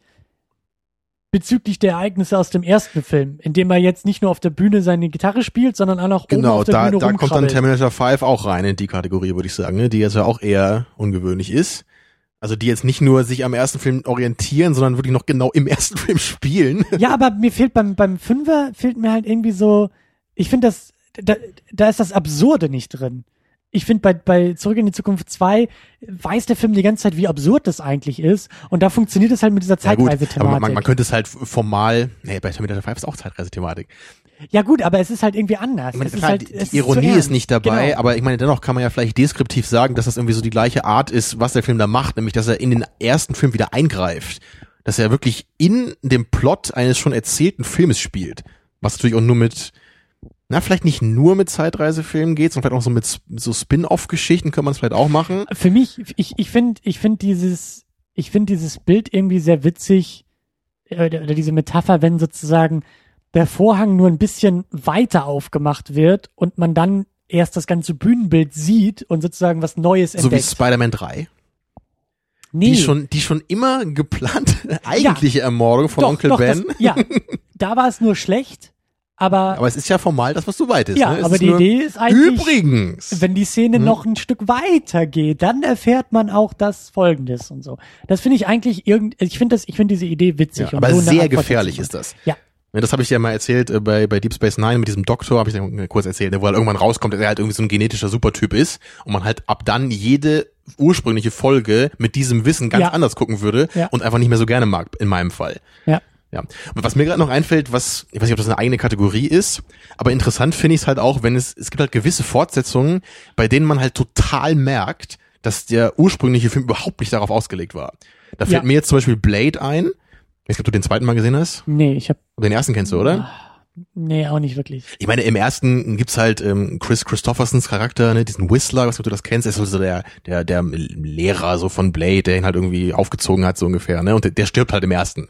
bezüglich der Ereignisse aus dem ersten Film, in dem er jetzt nicht nur auf der Bühne seine Gitarre spielt, sondern auch noch oben Genau, auf der da, Bühne da kommt dann. Terminator 5 auch rein in die Kategorie, würde ich sagen, ne? die jetzt ja auch eher ungewöhnlich ist. Also die jetzt nicht nur sich am ersten Film orientieren, sondern wirklich noch genau im ersten <laughs> Film spielen. Ja, aber mir fehlt beim, beim Fünfer fehlt mir halt irgendwie so, ich finde das, da, da ist das Absurde nicht drin. Ich finde bei, bei Zurück in die Zukunft 2 weiß der Film die ganze Zeit, wie absurd das eigentlich ist. Und da funktioniert es halt mit dieser Ja aber Zeitreise-Thematik. man, man könnte es halt formal, nee, bei Terminator 5 ist auch Zeitreise-Thematik. ja gut, aber es ist halt irgendwie anders. Ich meine, es ist klar, halt, die Ironie ist, ernst. nicht dabei, Genau. aber ich meine, dennoch kann man ja vielleicht deskriptiv sagen, dass das irgendwie so die gleiche Art ist, was der Film da macht, nämlich, dass er in den ersten Film wieder eingreift. Dass er wirklich in dem Plot eines schon erzählten Filmes spielt. Was natürlich auch nur mit, na, vielleicht nicht nur mit Zeitreisefilmen geht, sondern vielleicht auch so mit so Spin-off-Geschichten könnte man es vielleicht auch machen. Für mich, ich, ich finde, ich finde dieses, ich finde dieses Bild irgendwie sehr witzig, äh, oder diese Metapher, wenn sozusagen der Vorhang nur ein bisschen weiter aufgemacht wird und man dann erst das ganze Bühnenbild sieht und sozusagen was Neues So wie entdeckt. Spider-Man 3. nee, Die schon, die schon immer geplante <laughs> eigentliche Ermordung von doch, Onkel doch, Ben. Das, ja, <laughs> da war es nur schlecht, aber, aber es ist ja formal das, was du weitest. ja, ne? Aber ist die Idee ist eigentlich, Übrigens. wenn die Szene Hm. noch ein Stück weiter geht, dann erfährt man auch das Folgendes und so. Das finde ich eigentlich irgend, ich finde das, ich finde diese Idee witzig. Ja, und aber so sehr gefährlich ist das. Ja. Das habe ich ja mal erzählt äh, bei, bei Deep Space Nine mit diesem Doktor, habe ich dann kurz erzählt, ne, wo halt irgendwann rauskommt, dass er halt irgendwie so ein genetischer Supertyp ist und man halt ab dann jede ursprüngliche Folge mit diesem Wissen ganz Ja. anders gucken würde Ja. und einfach nicht mehr so gerne mag, in meinem Fall. Ja. Ja. Und was mir gerade noch einfällt, was, ich weiß nicht, ob das eine eigene Kategorie ist, aber interessant finde ich es halt auch, wenn es, es gibt halt gewisse Fortsetzungen, bei denen man halt total merkt, dass der ursprüngliche Film überhaupt nicht darauf ausgelegt war. Da fällt Ja. mir jetzt zum Beispiel Blade ein. Ich glaube, du den zweiten Mal gesehen hast. Nee, ich habe Den ersten kennst du, oder? nee, auch nicht wirklich. Ich meine, im ersten gibt's halt ähm, Chris Christophersons Charakter, ne, diesen Whistler, was du das kennst, ist so der, der, der Lehrer so von Blade, der ihn halt irgendwie aufgezogen hat, so ungefähr, ne? Und der, der stirbt halt im ersten.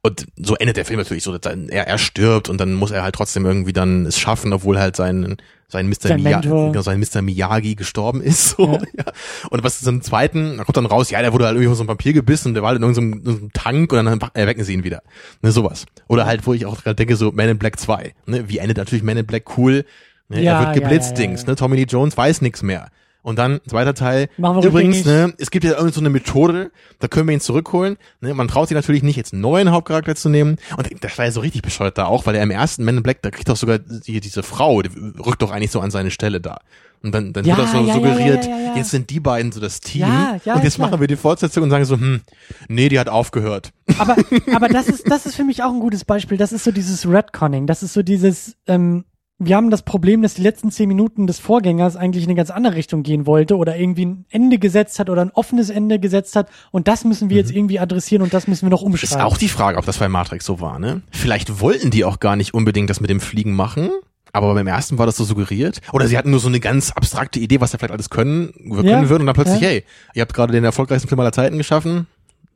Und so endet der Film natürlich so, dass er, er stirbt und dann muss er halt trotzdem irgendwie dann es schaffen, obwohl halt sein, sein Mr. Sein Miyagi, genau, sein Mr. Miyagi gestorben ist. So, Ja. <laughs> ja. Und was ist im zweiten, da kommt dann raus, ja, der wurde halt irgendwie von so einem Papier gebissen und der war halt in irgendeinem, in irgendeinem Tank und dann erwecken sie ihn wieder. Ne, sowas. Oder halt, wo ich auch gerade denke, so Man in Black 2. Ne, wie endet natürlich Man in Black cool? Ne, Ja, er wird geblitzt, ja, Dings. Ne, Tommy Lee Jones weiß nix mehr. Und dann, zweiter Teil, Machen wir übrigens, ne, es gibt ja irgend so eine Methode, da können wir ihn zurückholen. Ne? Man traut sich natürlich nicht, jetzt einen neuen Hauptcharakter zu nehmen. Und das war ja so richtig bescheuert da auch, weil er im ersten Men in Black, da kriegt doch sogar die, diese Frau, die rückt doch eigentlich so an seine Stelle da. Und dann, dann Ja, wird auch so ja, suggeriert, ja. jetzt sind die beiden so das Team. Ja, ja, und jetzt klar. machen wir die Fortsetzung und sagen so, hm, nee, die hat aufgehört. Aber, <laughs> aber das ist, das ist für mich auch ein gutes Beispiel. Das ist so dieses Redconning. Das ist so dieses, ähm, wir haben das Problem, dass die letzten zehn Minuten des Vorgängers eigentlich in eine ganz andere Richtung gehen wollte oder irgendwie ein Ende gesetzt hat oder ein offenes Ende gesetzt hat. Und das müssen wir jetzt irgendwie adressieren und das müssen wir noch Mhm. Ist umschreiben. auch die Frage, ob das bei Matrix so war, ne? Vielleicht wollten die auch gar nicht unbedingt das mit dem Fliegen machen. Aber beim ersten war das so suggeriert. Oder sie hatten nur so eine ganz abstrakte Idee, was da vielleicht alles können, können Ja, würden. Und dann plötzlich, ja. hey, ihr habt gerade den erfolgreichsten Film aller Zeiten geschaffen.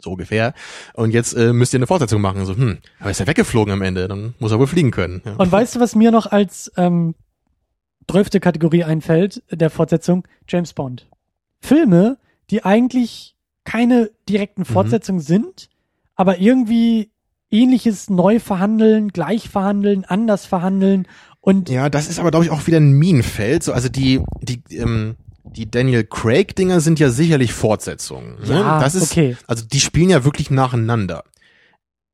So ungefähr. Und jetzt äh, müsst ihr eine Fortsetzung machen. So, hm, aber ist er weggeflogen am Ende. Dann muss er wohl fliegen können. Ja. Und weißt du, was mir noch als ähm, zwölfte Kategorie einfällt, der Fortsetzung? James Bond. Filme, die eigentlich keine direkten Fortsetzungen sind, aber irgendwie ähnliches neu verhandeln, gleich verhandeln, anders verhandeln und Ja, das ist aber, glaube ich, auch wieder ein Minenfeld. So, also die, die, ähm, die Daniel Craig-Dinger sind ja sicherlich Fortsetzungen. Ne? Ja, das ist, okay. Also die spielen ja wirklich nacheinander.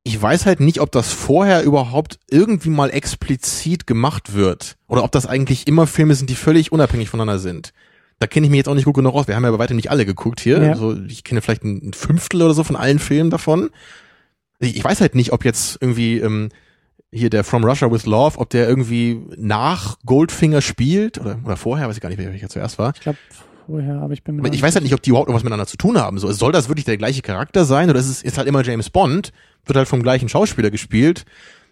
Ich weiß halt nicht, ob das vorher überhaupt irgendwie mal explizit gemacht wird. Oder ob das eigentlich immer Filme sind, die völlig unabhängig voneinander sind. Da kenne ich mich jetzt auch nicht gut genug aus. Wir haben ja bei weitem nicht alle geguckt hier. Ja. Also ich kenne vielleicht ein ein Fünftel oder so von allen Filmen davon. Ich ich weiß halt nicht, ob jetzt irgendwie ähm, hier der From Russia with Love, ob der irgendwie nach Goldfinger spielt oder, oder vorher, weiß ich gar nicht, welcher zuerst war. ich glaube vorher, aber ich bin mir Aber ich weiß halt nicht, ob die überhaupt noch was miteinander zu tun haben. So, soll das wirklich der gleiche Charakter sein oder ist es ist halt immer James Bond, wird halt vom gleichen Schauspieler gespielt.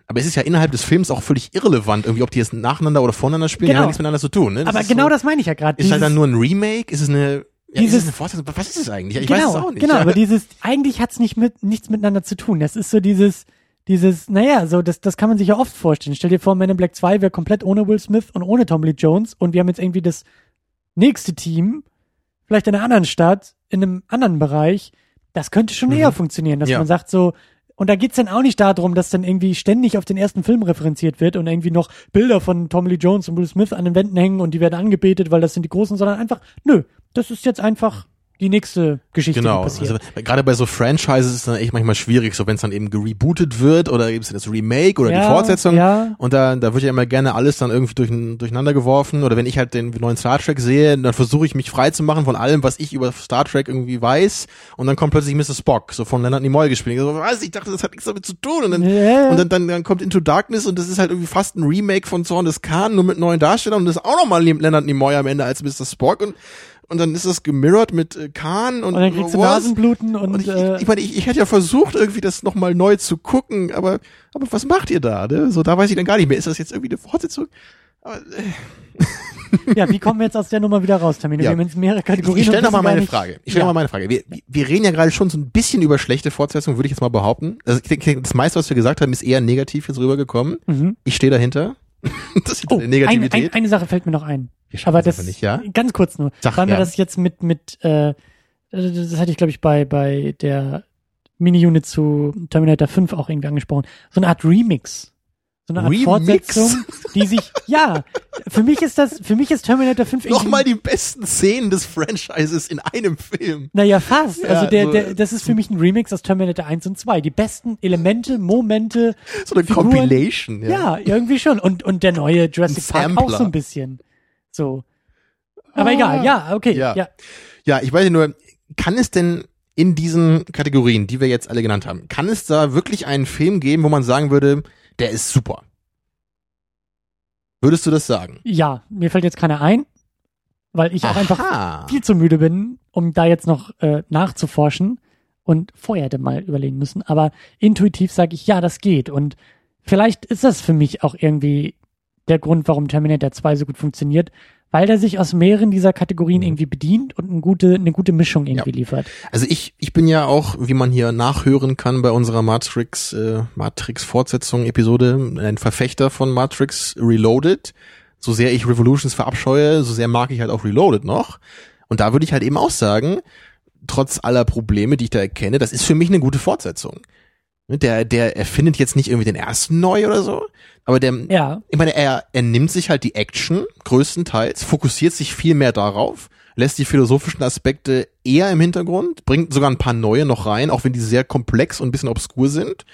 Aber es ist ja innerhalb des Films auch völlig irrelevant, irgendwie, ob die jetzt nacheinander oder voneinander spielen, die Genau. haben nichts miteinander zu tun. Ne? Das aber ist genau so, das meine ich ja gerade. Ist halt dann nur ein Remake? Ist es eine, ja, ist Dieses- es eine? Was ist es eigentlich? Ich genau, weiß es auch nicht. Genau, aber dieses, eigentlich hat's nicht mit, nichts miteinander zu tun. Das ist so dieses, dieses, naja, so, das, das kann man sich ja oft vorstellen. Stell dir vor, Men in Black 2 wäre komplett ohne Will Smith und ohne Tommy Lee Jones und wir haben jetzt irgendwie das nächste Team, vielleicht in einer anderen Stadt, in einem anderen Bereich. Das könnte schon Mhm. eher funktionieren, dass Ja. man sagt so, und da geht's dann auch nicht darum, dass dann irgendwie ständig auf den ersten Film referenziert wird und irgendwie noch Bilder von Tommy Lee Jones und Will Smith an den Wänden hängen und die werden angebetet, weil das sind die Großen, sondern einfach, nö, das ist jetzt einfach die nächste Geschichte, Genau, die passiert. also gerade bei so Franchises ist es dann echt manchmal schwierig, so wenn es dann eben gerebootet wird oder es das Remake oder die Ja, Fortsetzung ja. und da, da wird ja immer gerne alles dann irgendwie durch, durcheinander geworfen oder wenn ich halt den neuen Star Trek sehe, dann versuche ich mich frei zu machen von allem, was ich über Star Trek irgendwie weiß und dann kommt plötzlich Mr. Spock, so von Leonard Nimoy gespielt. Ich so, was? Ich dachte, das hat nichts damit zu tun und dann, Ja. und dann, dann, dann kommt Into Darkness und das ist halt irgendwie fast ein Remake von Zorn des Khan, nur mit neuen Darstellern und das ist auch nochmal Leonard Nimoy am Ende als Mr. Spock und und dann ist das gemirrored mit äh, Khan und, Und dann kriegst du? Nasenbluten und, Und ich, äh, ich, ich meine, ich, ich hätte ja versucht, irgendwie das nochmal neu zu gucken, aber, aber was macht ihr da? Ne? So, da weiß ich dann gar nicht mehr. Ist das jetzt irgendwie eine Fortsetzung? Aber, äh, ja, wie kommen wir jetzt aus der Nummer wieder raus, Termine? Ja. Wir haben jetzt mehrere ich Kategorien. ich stelle und noch mal wissen gar meine Frage. Ich stelle ja. mal meine Frage. Wir, wir reden ja gerade schon so ein bisschen über schlechte Fortsetzungen, würde ich jetzt mal behaupten. Also ich denke, das meiste, was wir gesagt haben, ist eher negativ jetzt rübergekommen. Mhm. Ich stehe dahinter. <laughs> das ist Oh, eine ein, Negativität. ein, eine Sache fällt mir noch ein. Aber das, nicht, ja? ganz kurz nur, Sag, weil mir ja. das jetzt mit, mit, äh, das hatte ich, glaube ich, bei, bei der Mini-Unit zu Terminator 5 auch irgendwie angesprochen. So eine Art Remix. So eine Art Remix? Fortsetzung, die sich, ja, für mich ist das, für mich ist Terminator 5 irgendwie- Nochmal die besten Szenen des Franchises in einem Film. Naja, fast. Ja, also der, so- der, das ist für mich ein Remix aus Terminator 1 und 2. Die besten Elemente, Momente. So eine Figuren. Compilation. Ja, irgendwie schon. Und, und der neue Jurassic Park auch so ein bisschen. So. Aber Ah. egal, ja, okay. Ja. Ja. Ja, ich weiß nur, kann es denn in diesen Kategorien, die wir jetzt alle genannt haben, kann es da wirklich einen Film geben, wo man sagen würde, der ist super? Würdest du das sagen? ja, mir fällt jetzt keiner ein, weil ich auch einfach Aha. viel zu müde bin, um da jetzt noch äh, nachzuforschen und vorher hätte mal überlegen müssen. Aber intuitiv sage ich, ja, das geht. Und vielleicht ist das für mich auch irgendwie der Grund, warum Terminator 2 so gut funktioniert, weil der sich aus mehreren dieser Kategorien Mhm. irgendwie bedient und eine gute, eine gute Mischung irgendwie liefert. Also ich, ich bin ja auch, wie man hier nachhören kann bei unserer Matrix, äh, Matrix Fortsetzung Episode, ein Verfechter von Matrix Reloaded. So sehr ich Revolutions verabscheue, so sehr mag ich halt auch Reloaded noch. Und da würde ich halt eben auch sagen, trotz aller Probleme, die ich da erkenne, das ist für mich eine gute Fortsetzung. Ne, Der, der erfindet jetzt nicht irgendwie den ersten neu oder so, aber der, Ja, ich meine, er, er nimmt sich halt die Action größtenteils, fokussiert sich viel mehr darauf. lässt die philosophischen Aspekte eher im Hintergrund, bringt sogar ein paar neue noch rein, auch wenn die sehr komplex und ein bisschen obskur sind.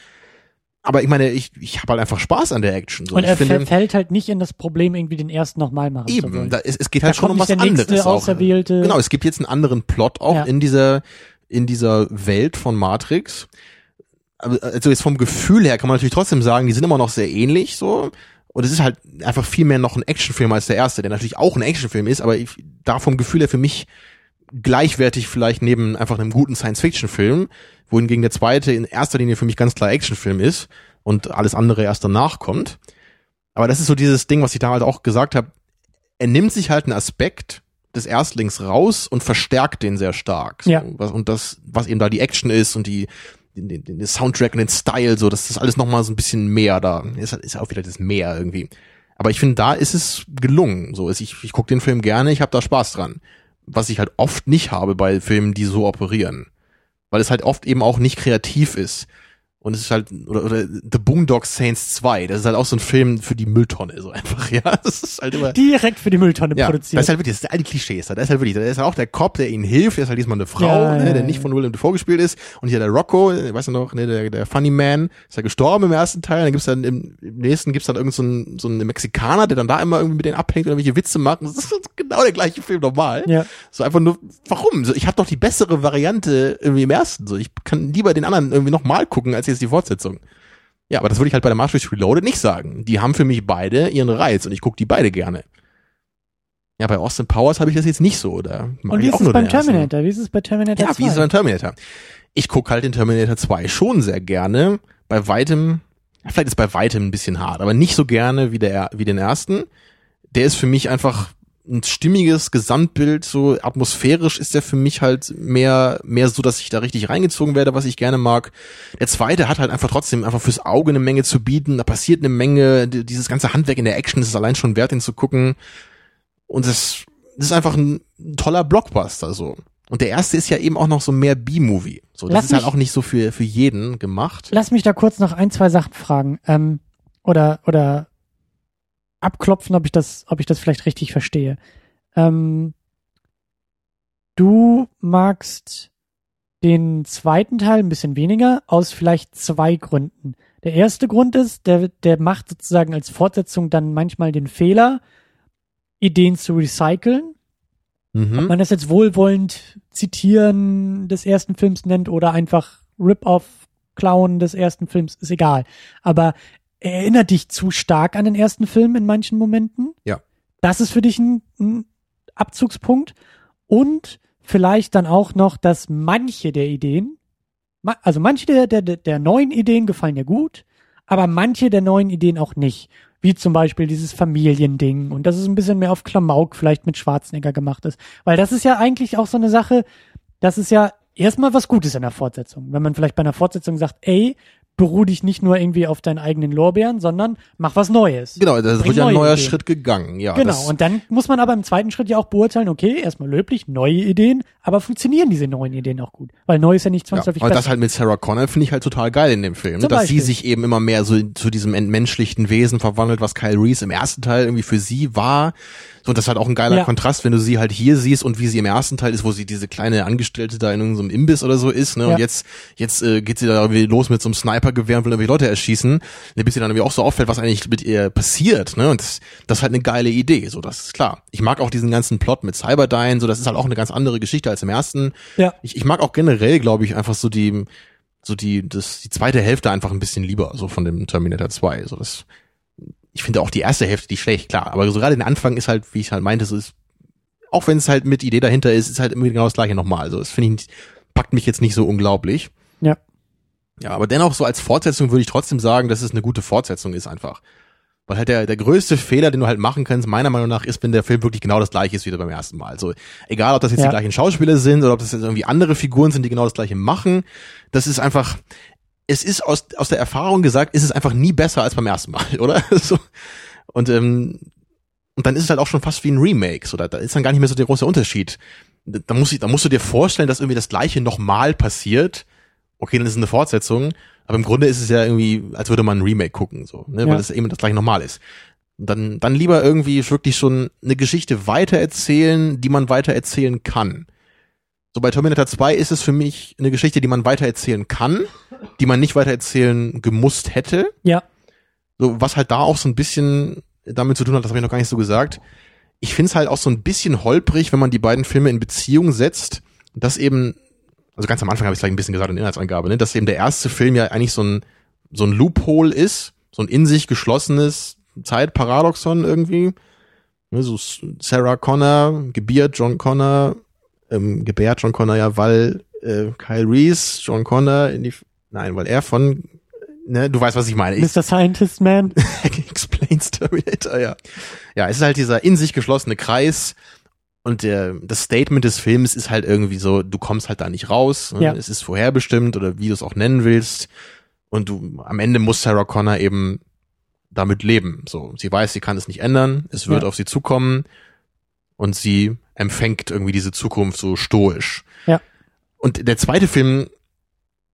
Aber ich meine, ich, ich habe halt einfach Spaß an der Action. So. Und er finde, fällt halt nicht in das Problem, irgendwie den ersten nochmal machen zu Eben, wollen. da, es, es geht Da halt schon kommt um was der nächste anderes auch. Auserwählte. Genau, es gibt jetzt einen anderen Plot auch Ja. in dieser in dieser Welt von Matrix. Aber, Also jetzt vom Gefühl her kann man natürlich trotzdem sagen, die sind immer noch sehr ähnlich so. Und es ist halt einfach viel mehr noch ein Actionfilm als der erste, der natürlich auch ein Actionfilm ist, aber ich, da vom Gefühl her für mich gleichwertig vielleicht neben einfach einem guten Science-Fiction-Film, wohingegen der zweite in erster Linie für mich ganz klar Actionfilm ist und alles andere erst danach kommt. Aber das ist so dieses Ding, was ich damals auch gesagt habe. Er nimmt sich halt einen Aspekt des Erstlings raus und verstärkt den sehr stark. So, Ja. was, und das, was eben da die Action ist und die, den, den, den Soundtrack und den Style, so, das ist alles nochmal so ein bisschen mehr da. Ist, ist auch wieder das Meer irgendwie. Aber ich finde, da ist es gelungen. So, ich, ich gucke den Film gerne, ich habe da Spaß dran. Was ich halt oft nicht habe bei Filmen, die so operieren. Weil es halt oft eben auch nicht kreativ ist. Und es ist halt, oder, oder The Boondock Saints 2, das ist halt auch so ein Film für die Mülltonne, so einfach, <laughs> ja. Das ist halt immer. Direkt für die Mülltonne Ja, das produziert. ist halt wirklich, das ist alte Klischees da. Da ist halt wirklich, da ist halt auch der Cop, der ihnen hilft, der ist halt diesmal eine Frau, Ja, ne, ja, der nicht von Willem Dafoe gespielt ist. Und hier der Rocco, weißt du noch, ne, der, der Funny Man, ist ja gestorben im ersten Teil. Dann gibt's dann im, im nächsten gibt's dann irgend so einen, so einen Mexikaner, der dann da immer irgendwie mit denen abhängt oder welche Witze macht. Das ist <laughs> genau der gleiche Film normal. Ja. So einfach nur, warum? So, ich habe doch die bessere Variante irgendwie im ersten. So, ich kann lieber den anderen irgendwie nochmal gucken, als jetzt die Fortsetzung. Ja, aber das würde ich halt bei der Matrix Reloaded nicht sagen. Die haben für mich beide ihren Reiz und ich gucke die beide gerne. Ja, bei Austin Powers habe ich das jetzt nicht so, oder? Und wie ist es beim Terminator? Wie ist es bei Terminator Ja, 2? wie ist es beim Terminator? Ich gucke halt den Terminator 2 schon sehr gerne. Bei weitem, ja, vielleicht ist bei weitem ein bisschen hart, aber nicht so gerne wie der, wie den ersten. Der ist für mich einfach ein stimmiges Gesamtbild, so atmosphärisch ist der für mich halt mehr, mehr so, dass ich da richtig reingezogen werde, was ich gerne mag. Der zweite hat halt einfach trotzdem einfach fürs Auge eine Menge zu bieten, da passiert eine Menge, dieses ganze Handwerk in der Action ist es allein schon wert, ihn zu gucken. Und das, das ist einfach ein, toller Blockbuster, so. Und der erste ist ja eben auch noch so mehr B-Movie. So, das Lass ist halt auch nicht so für, für jeden gemacht. Lass mich da kurz noch ein, zwei Sachen fragen. Ähm, oder, oder abklopfen, ob ich das, ob ich das vielleicht richtig verstehe. Ähm, du magst den zweiten Teil ein bisschen weniger, aus vielleicht zwei Gründen. Der erste Grund ist, der, der macht sozusagen als Fortsetzung dann manchmal den Fehler, Ideen zu recyceln. Ob Mhm. man das jetzt wohlwollend Zitieren des ersten Films nennt oder einfach Rip-Off Klauen des ersten Films, ist egal. Aber er erinnert dich zu stark an den ersten Film in manchen Momenten. Ja. Das ist für dich ein, ein Abzugspunkt. Und vielleicht dann auch noch, dass manche der Ideen, also manche der, der, der- neuen Ideen gefallen dir gut, aber manche der neuen Ideen auch nicht. Wie zum Beispiel dieses Familiending und dass es ein bisschen mehr auf Klamauk vielleicht mit Schwarzenegger gemacht ist. Weil das ist ja eigentlich auch so eine Sache, das ist ja erstmal was Gutes in der Fortsetzung. Wenn man vielleicht bei einer Fortsetzung sagt, ey, beruh dich nicht nur irgendwie auf deinen eigenen Lorbeeren, sondern mach was Neues. Genau, da Bring wird ja ein neue neuer Ideen. Schritt gegangen. Ja, genau, und dann muss man aber im zweiten Schritt ja auch beurteilen, okay, erstmal löblich, neue Ideen, aber funktionieren diese neuen Ideen auch gut? Weil neu ist ja nicht Ja, zwangsläufig aber das halt mit Sarah Connor finde ich halt total geil in dem Film, ne? Dass sie Beispiel. sich eben immer mehr so zu diesem entmenschlichten Wesen verwandelt, was Kyle Reese im ersten Teil irgendwie für sie war. So, und das ist halt auch ein geiler Ja. Kontrast, wenn du sie halt hier siehst und wie sie im ersten Teil ist, wo sie diese kleine Angestellte da in irgendeinem Imbiss oder so ist, ne? Ja. Und jetzt, jetzt äh, geht sie da irgendwie los mit so einem Snipergewehr und will irgendwie Leute erschießen, ne, bis sie dann irgendwie auch so auffällt, was eigentlich mit ihr passiert, ne? Und das, das ist halt eine geile Idee, so das ist klar. Ich mag auch diesen ganzen Plot mit Cyberdyne, so das ist halt auch eine ganz andere Geschichte als im ersten. Ja. Ich, ich mag auch generell, glaube ich, einfach so die, so die, das, die zweite Hälfte einfach ein bisschen lieber, so von dem Terminator 2. So das, ich finde auch die erste Hälfte die schlecht, klar. Aber so gerade den Anfang ist halt, wie ich halt meinte, so ist, auch wenn es halt mit Idee dahinter ist, ist halt immer genau das gleiche nochmal. Also das finde ich, packt mich jetzt nicht so unglaublich. Ja. Ja, aber dennoch so als Fortsetzung würde ich trotzdem sagen, dass es eine gute Fortsetzung ist einfach. Weil halt der, der größte Fehler, den du halt machen kannst, meiner Meinung nach, ist, wenn der Film wirklich genau das gleiche ist wie beim ersten Mal. Also egal, ob das jetzt Ja. die gleichen Schauspieler sind oder ob das jetzt irgendwie andere Figuren sind, die genau das gleiche machen, das ist einfach, es ist aus, aus der Erfahrung gesagt, ist es einfach nie besser als beim ersten Mal, <laughs> oder? so. Und, ähm, und dann ist es halt auch schon fast wie ein Remake, so, da, da ist dann gar nicht mehr so der große Unterschied. Da, muss ich, da musst du dir vorstellen, dass irgendwie das Gleiche nochmal passiert. Okay, dann ist es eine Fortsetzung, aber im Grunde ist es ja irgendwie, als würde man ein Remake gucken, so, ne, Ja. weil es eben das gleiche nochmal ist. Dann, dann lieber irgendwie wirklich schon eine Geschichte weitererzählen, die man weitererzählen kann. So bei Terminator 2 ist es für mich eine Geschichte, die man weitererzählen kann, die man nicht weitererzählen gemusst hätte. Ja. So, was halt da auch so ein bisschen damit zu tun hat, das habe ich noch gar nicht so gesagt. Ich finde es halt auch so ein bisschen holprig, wenn man die beiden Filme in Beziehung setzt, dass eben, also ganz am Anfang habe ich es gleich ein bisschen gesagt in der Inhaltsangabe, ne, dass eben der erste Film ja eigentlich so ein, so ein Loophole ist, so ein in sich geschlossenes Zeitparadoxon irgendwie. Ne, so Sarah Connor, gebiert John Connor, ähm, gebärt John Connor ja, weil äh, Kyle Reese John Connor in die, nein, weil er von ne, du weißt, was ich meine. Ich, Mr. Scientist Man. <laughs> explains Terminator, ja. Ja, es ist halt dieser in sich geschlossene Kreis und der, das Statement des Films ist halt irgendwie so, du kommst halt da nicht raus. Ne? Ja. Es ist vorherbestimmt oder wie du es auch nennen willst. Und du, am Ende muss Sarah Connor eben damit leben. So, sie weiß, sie kann es nicht ändern. Es wird Ja. auf sie zukommen. Und sie empfängt irgendwie diese Zukunft so stoisch. Ja. Und der zweite Film,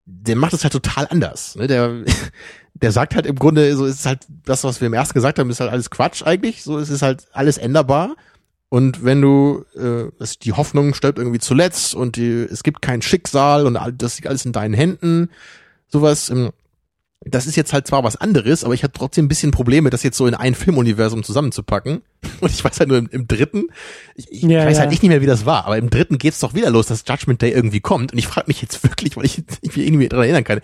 der macht es halt total anders. Ne? Der, <laughs> der sagt halt im Grunde, so ist halt das, was wir im ersten gesagt haben, ist halt alles Quatsch eigentlich. So es ist halt alles änderbar. Und wenn du, äh, die Hoffnung stirbt irgendwie zuletzt und die, es gibt kein Schicksal und das liegt alles in deinen Händen, sowas, ähm, das ist jetzt halt zwar was anderes, aber ich hatte trotzdem ein bisschen Probleme, das jetzt so in ein Filmuniversum zusammenzupacken. <laughs> Und ich weiß halt nur im, im dritten, ich, ich Ja, weiß ja. halt nicht mehr, wie das war, aber im dritten geht's doch wieder los, dass Judgment Day irgendwie kommt. Und ich frage mich jetzt wirklich, weil ich mich irgendwie daran erinnern kann,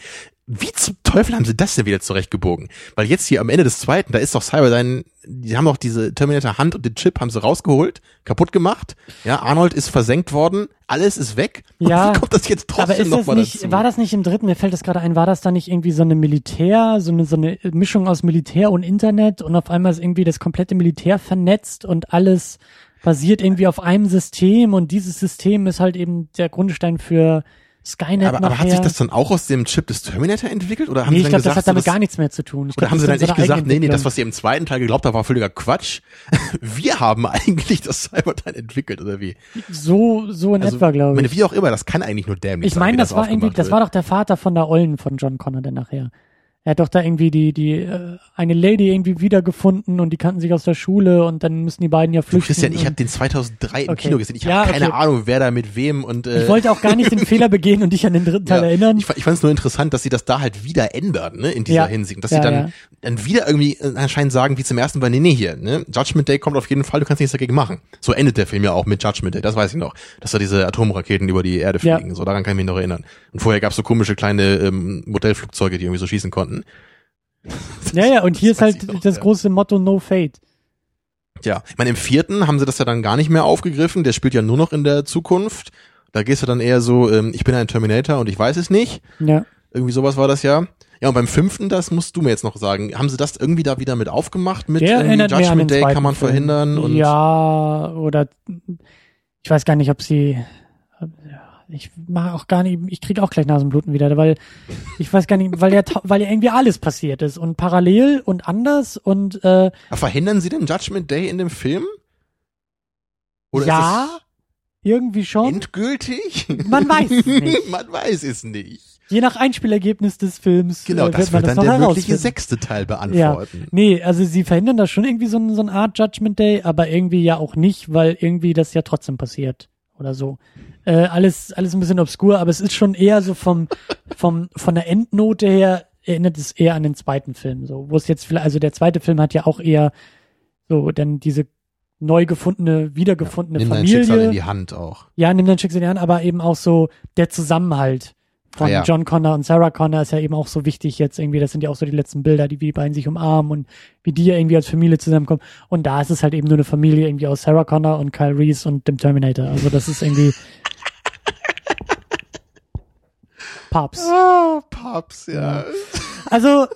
wie zum Teufel haben sie das denn wieder zurechtgebogen? Weil jetzt hier am Ende des zweiten, da ist doch Cyberdyne, die haben doch diese Terminator Hand und den Chip haben sie rausgeholt, kaputt gemacht. Ja, Arnold ist versenkt worden, alles ist weg. Und Ja, wie kommt das jetzt trotzdem nochmal dazu? war das nicht im dritten, mir fällt das gerade ein, war das da nicht irgendwie so eine Militär, so eine, so eine Mischung aus Militär und Internet und auf einmal ist irgendwie das komplette Militär vernetzt und alles basiert irgendwie auf einem System und dieses System ist halt eben der Grundstein für Skynet aber, aber nachher. hat sich das dann auch aus dem Chip des Terminator entwickelt? Oder haben nee, sie ich dann glaube, das hat damit so, gar nichts mehr zu tun. Ich Oder glaub, haben das sie dann echt gesagt, nee, nee, das, was ihr im zweiten Teil geglaubt habt, war völliger Quatsch. <laughs> Wir haben eigentlich das Cyberdyne entwickelt, oder wie? so, so in Also, etwa, glaube meine, ich. wie auch immer, das kann eigentlich nur dämlich Ich meine, wie das, war irgendwie, aufgemacht das wird. war doch der Vater von der Ollen von John Connor dann nachher. Er hat doch da irgendwie die, die, äh, eine Lady irgendwie wiedergefunden und die kannten sich aus der Schule und dann müssen die beiden ja Du flüchten. Christian, ich habe den 2003 im Okay. Kino gesehen. Ich Ja, habe keine okay. Ahnung, wer da mit wem und äh, Ich wollte auch gar nicht den <laughs> Fehler begehen und dich an den dritten Teil ja, erinnern. Ich, ich fand es nur interessant, dass sie das da halt wieder ändern, ne, in dieser Ja. Hinsicht. Dass Ja, sie dann, dann wieder irgendwie äh, anscheinend sagen, wie zum ersten Mal, nee, nee, hier, ne, Judgment Day kommt auf jeden Fall, du kannst nichts dagegen machen. So endet der Film ja auch mit Judgment Day, das weiß ich noch. Dass da diese Atomraketen über die Erde fliegen, so daran kann ich mich noch erinnern. Und vorher gab's so komische kleine ähm, Modellflugzeuge, die irgendwie so schießen konnten. <laughs> ja, ja, und hier ist halt das ja. große Motto No Fate. Ja, ich meine, im vierten haben sie das ja dann gar nicht mehr aufgegriffen, der spielt ja nur noch in der Zukunft. Da gehst du dann eher so, ähm, ich bin ein Terminator und ich weiß es nicht. Ja. Irgendwie sowas war das ja. Ja, und beim fünften, das musst du mir jetzt noch sagen. Haben sie das irgendwie da wieder mit aufgemacht? Mit Der irgendwie Judgment Day kann man verhindern und Ja, oder ich weiß gar nicht, ob sie ich mache auch gar nicht, ich kriege auch gleich Nasenbluten wieder, weil ich weiß gar nicht, weil ja, weil ja irgendwie alles passiert ist und parallel und anders und äh, Aber verhindern sie den Judgment Day in dem Film? Oder ja, irgendwie schon. endgültig? Man weiß es <laughs> nicht. man weiß es nicht. Je nach Einspielergebnis des Films Genau, äh, das wird man wird das dann noch der herausfinden. sechste Teil beantworten. Nee, also sie verhindern da schon irgendwie so, so eine Art Judgment Day, aber irgendwie ja auch nicht, weil irgendwie das ja trotzdem passiert oder so. Äh, alles, alles ein bisschen obskur, aber es ist schon eher so vom, <laughs> vom, von der Endnote her erinnert es eher an den zweiten Film, so, wo es jetzt vielleicht, also der zweite Film hat ja auch eher so dann diese neu gefundene, wiedergefundene Nimm dein Schicksal in Familie. die Hand auch. Ja, nimm dein Schicksal in die Hand, aber eben auch so der Zusammenhalt von Ah, ja. John Connor und Sarah Connor ist ja eben auch so wichtig jetzt irgendwie. Das sind ja auch so die letzten Bilder, die wie die beiden sich umarmen und wie die ja irgendwie als Familie zusammenkommen. Und da ist es halt eben nur eine Familie irgendwie aus Sarah Connor und Kyle Reese und dem Terminator. Also das ist irgendwie <laughs> Paps. Oh, Paps, ja. Also,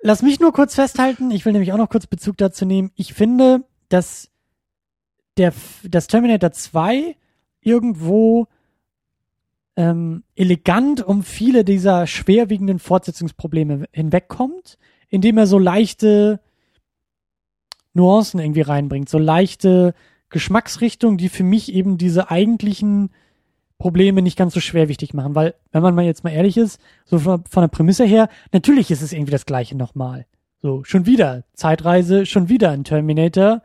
lass mich nur kurz festhalten. Ich will nämlich auch noch kurz Bezug dazu nehmen. Ich finde, dass der, das Terminator 2 irgendwo ähm, elegant um viele dieser schwerwiegenden Fortsetzungsprobleme hinwegkommt, indem er so leichte Nuancen irgendwie reinbringt, so leichte Geschmacksrichtungen, die für mich eben diese eigentlichen Probleme nicht ganz so schwerwichtig machen, weil, wenn man mal jetzt mal ehrlich ist, so von, von der Prämisse her, natürlich ist es irgendwie das Gleiche nochmal. So, schon wieder Zeitreise, schon wieder ein Terminator,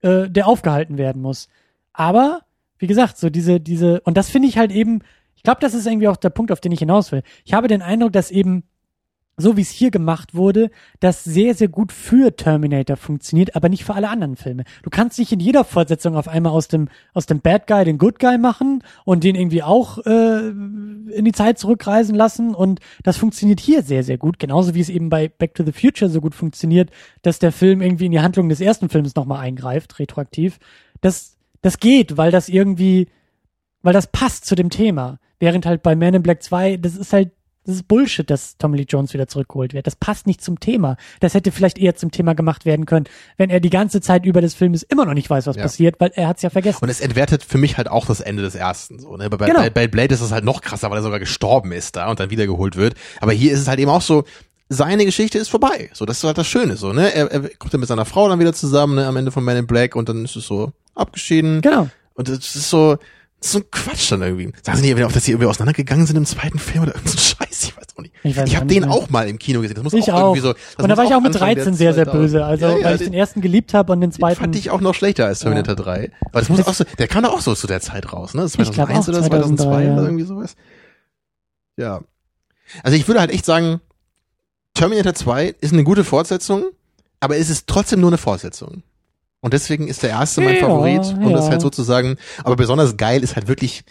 äh, der aufgehalten werden muss. Aber, wie gesagt, so diese, diese, und das finde ich halt eben, ich glaube, das ist irgendwie auch der Punkt, auf den ich hinaus will. Ich habe den Eindruck, dass eben so wie es hier gemacht wurde, das sehr, sehr gut für Terminator funktioniert, aber nicht für alle anderen Filme. Du kannst nicht in jeder Fortsetzung auf einmal aus dem, aus dem Bad Guy den Good Guy machen und den irgendwie auch äh, in die Zeit zurückreisen lassen. Und das funktioniert hier sehr, sehr gut. Genauso wie es eben bei Back to the Future so gut funktioniert, dass der Film irgendwie in die Handlung des ersten Films nochmal eingreift, retroaktiv. Das, das geht, weil das irgendwie, weil das passt zu dem Thema. Während halt bei Man in Black 2, das ist halt das ist Bullshit, dass Tommy Lee Jones wieder zurückgeholt wird. Das passt nicht zum Thema. Das hätte vielleicht eher zum Thema gemacht werden können, wenn er die ganze Zeit über des Filmes immer noch nicht weiß, was Ja. passiert, weil er hat's ja vergessen. Und es entwertet für mich halt auch das Ende des ersten. So, ne? bei, Genau. bei, bei Blade ist es halt noch krasser, weil er sogar gestorben ist da und dann wiedergeholt wird. Aber hier ist es halt eben auch so, seine Geschichte ist vorbei. So, das ist halt das Schöne. So, ne? Er, er kommt dann mit seiner Frau dann wieder zusammen, ne, am Ende von Man in Black und dann ist es so abgeschieden. genau. Und das ist so, so ein Quatsch dann irgendwie. Sagen Sie nicht auch, dass sie irgendwie auseinandergegangen sind im zweiten Film oder irgendein Scheiß? Ich weiß auch nicht. Ich Ich habe nicht den mehr. auch mal im Kino gesehen. Das muss Ich auch, auch. irgendwie so. das Und da war ich auch mit Anfang der 13 sehr, sehr 2000 böse. Also, Ja, ja, weil ich den ersten geliebt habe und den den zweiten. fand ich auch noch schlechter als Terminator 3. Aber das muss auch so, der kam doch auch so zu der Zeit raus, ne? Das Ich glaub 2001 auch oder 2002 2003, ja. oder irgendwie sowas. Ja. Also ich würde halt echt sagen, Terminator 2 ist eine gute Fortsetzung, aber es ist trotzdem nur eine Fortsetzung. Und deswegen ist der erste mein Ja, Favorit und das ja. halt sozusagen, aber besonders geil ist halt wirklich,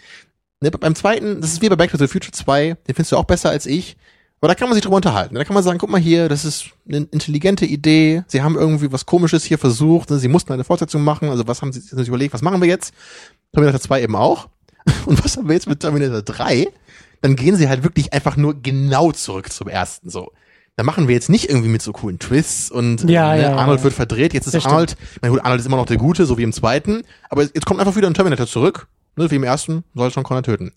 ne, beim zweiten, das ist wie bei Back to the Future 2, den findest du auch besser als ich, aber da kann man sich drüber unterhalten. Da kann man sagen, guck mal hier, das ist eine intelligente Idee, sie haben irgendwie was komisches hier versucht, ne, sie mussten eine Fortsetzung machen, also was haben sie sich überlegt, was machen wir jetzt? Terminator 2 eben auch. <laughs> Und was haben wir jetzt mit Terminator 3? Dann gehen sie halt wirklich einfach nur genau zurück zum ersten so. Da machen wir jetzt nicht irgendwie mit so coolen Twists und Ja, ne, ja, Arnold ja. wird verdreht, jetzt ist Das Arnold, na gut, Arnold ist immer noch der Gute, so wie im zweiten, aber jetzt kommt einfach wieder ein Terminator zurück, ne, wie im ersten, soll schon Connor töten.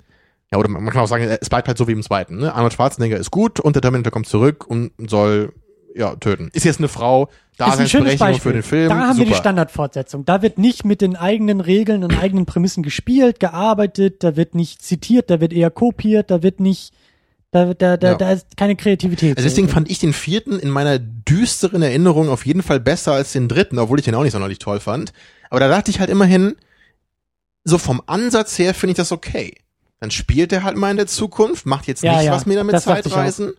Ja, oder man kann auch sagen, es bleibt halt so wie im zweiten, ne? Arnold Schwarzenegger ist gut und der Terminator kommt zurück und soll, ja, töten. Ist jetzt eine Frau, ist ein schönes Daseinsberechtigung Beispiel. für den Film, da haben wir die super. Standardfortsetzung. Da wird nicht mit den eigenen Regeln und eigenen Prämissen gespielt, gearbeitet, da wird nicht zitiert, da wird eher kopiert, da wird nicht, da, da, da, Ja. da ist keine Kreativität. Also deswegen fand ich den vierten in meiner düsteren Erinnerung auf jeden Fall besser als den dritten, obwohl ich den auch nicht sonderlich toll fand. Aber da dachte ich halt immerhin, so vom Ansatz her finde ich das okay. Dann spielt er halt mal in der Zukunft, macht jetzt Ja, nicht ja, was mehr mit das dachte ich auch. Zeitreisen.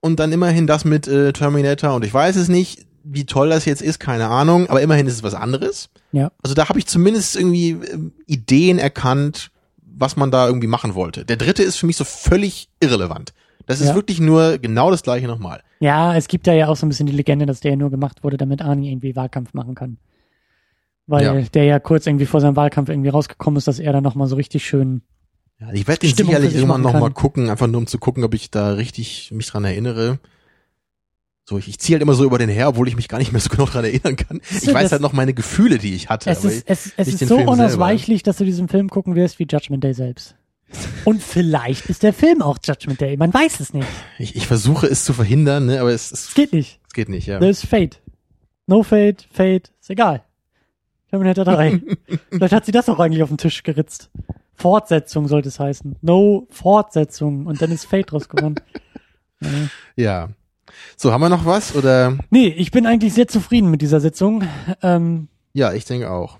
Und dann immerhin das mit äh, Terminator und ich weiß es nicht, wie toll das jetzt ist, keine Ahnung, aber immerhin ist es was anderes. Ja. Also da habe ich zumindest irgendwie ähm, Ideen erkannt, was man da irgendwie machen wollte. Der dritte ist für mich so völlig irrelevant. Das ist Ja. wirklich nur genau das gleiche nochmal. Ja, es gibt da ja auch so ein bisschen die Legende, dass der nur gemacht wurde, damit Arnie irgendwie Wahlkampf machen kann. Weil Ja. der ja kurz irgendwie vor seinem Wahlkampf irgendwie rausgekommen ist, dass er dann nochmal so richtig schön. Ja, ich werde den Stimmung sicherlich sich irgendwann machen noch mal kann. gucken, einfach nur um zu gucken, ob ich da richtig mich dran erinnere. So, ich, ich ziehe halt immer so über den her, obwohl ich mich gar nicht mehr so genau dran erinnern kann. <laughs> Ich weiß das- halt noch meine Gefühle, die ich hatte. Es ist, es, es ist so Film unausweichlich, dass du diesen Film gucken wirst wie Judgment Day selbst. Und vielleicht ist der Film auch Judgment Day. Man weiß es nicht. ich, ich versuche es zu verhindern, ne, aber es, es, Es geht nicht. es geht nicht, ja. There's Fate. No Fate, Fate, ist egal. Terminator 3. <laughs> Vielleicht hat sie das auch eigentlich auf den Tisch geritzt. Fortsetzung sollte es heißen. No Fortsetzung. Und dann ist Fate draus geworden. Ja. Ja. So, haben wir noch was oder? Nee, ich bin eigentlich sehr zufrieden mit dieser Sitzung. Ähm, Ja, ich denke auch.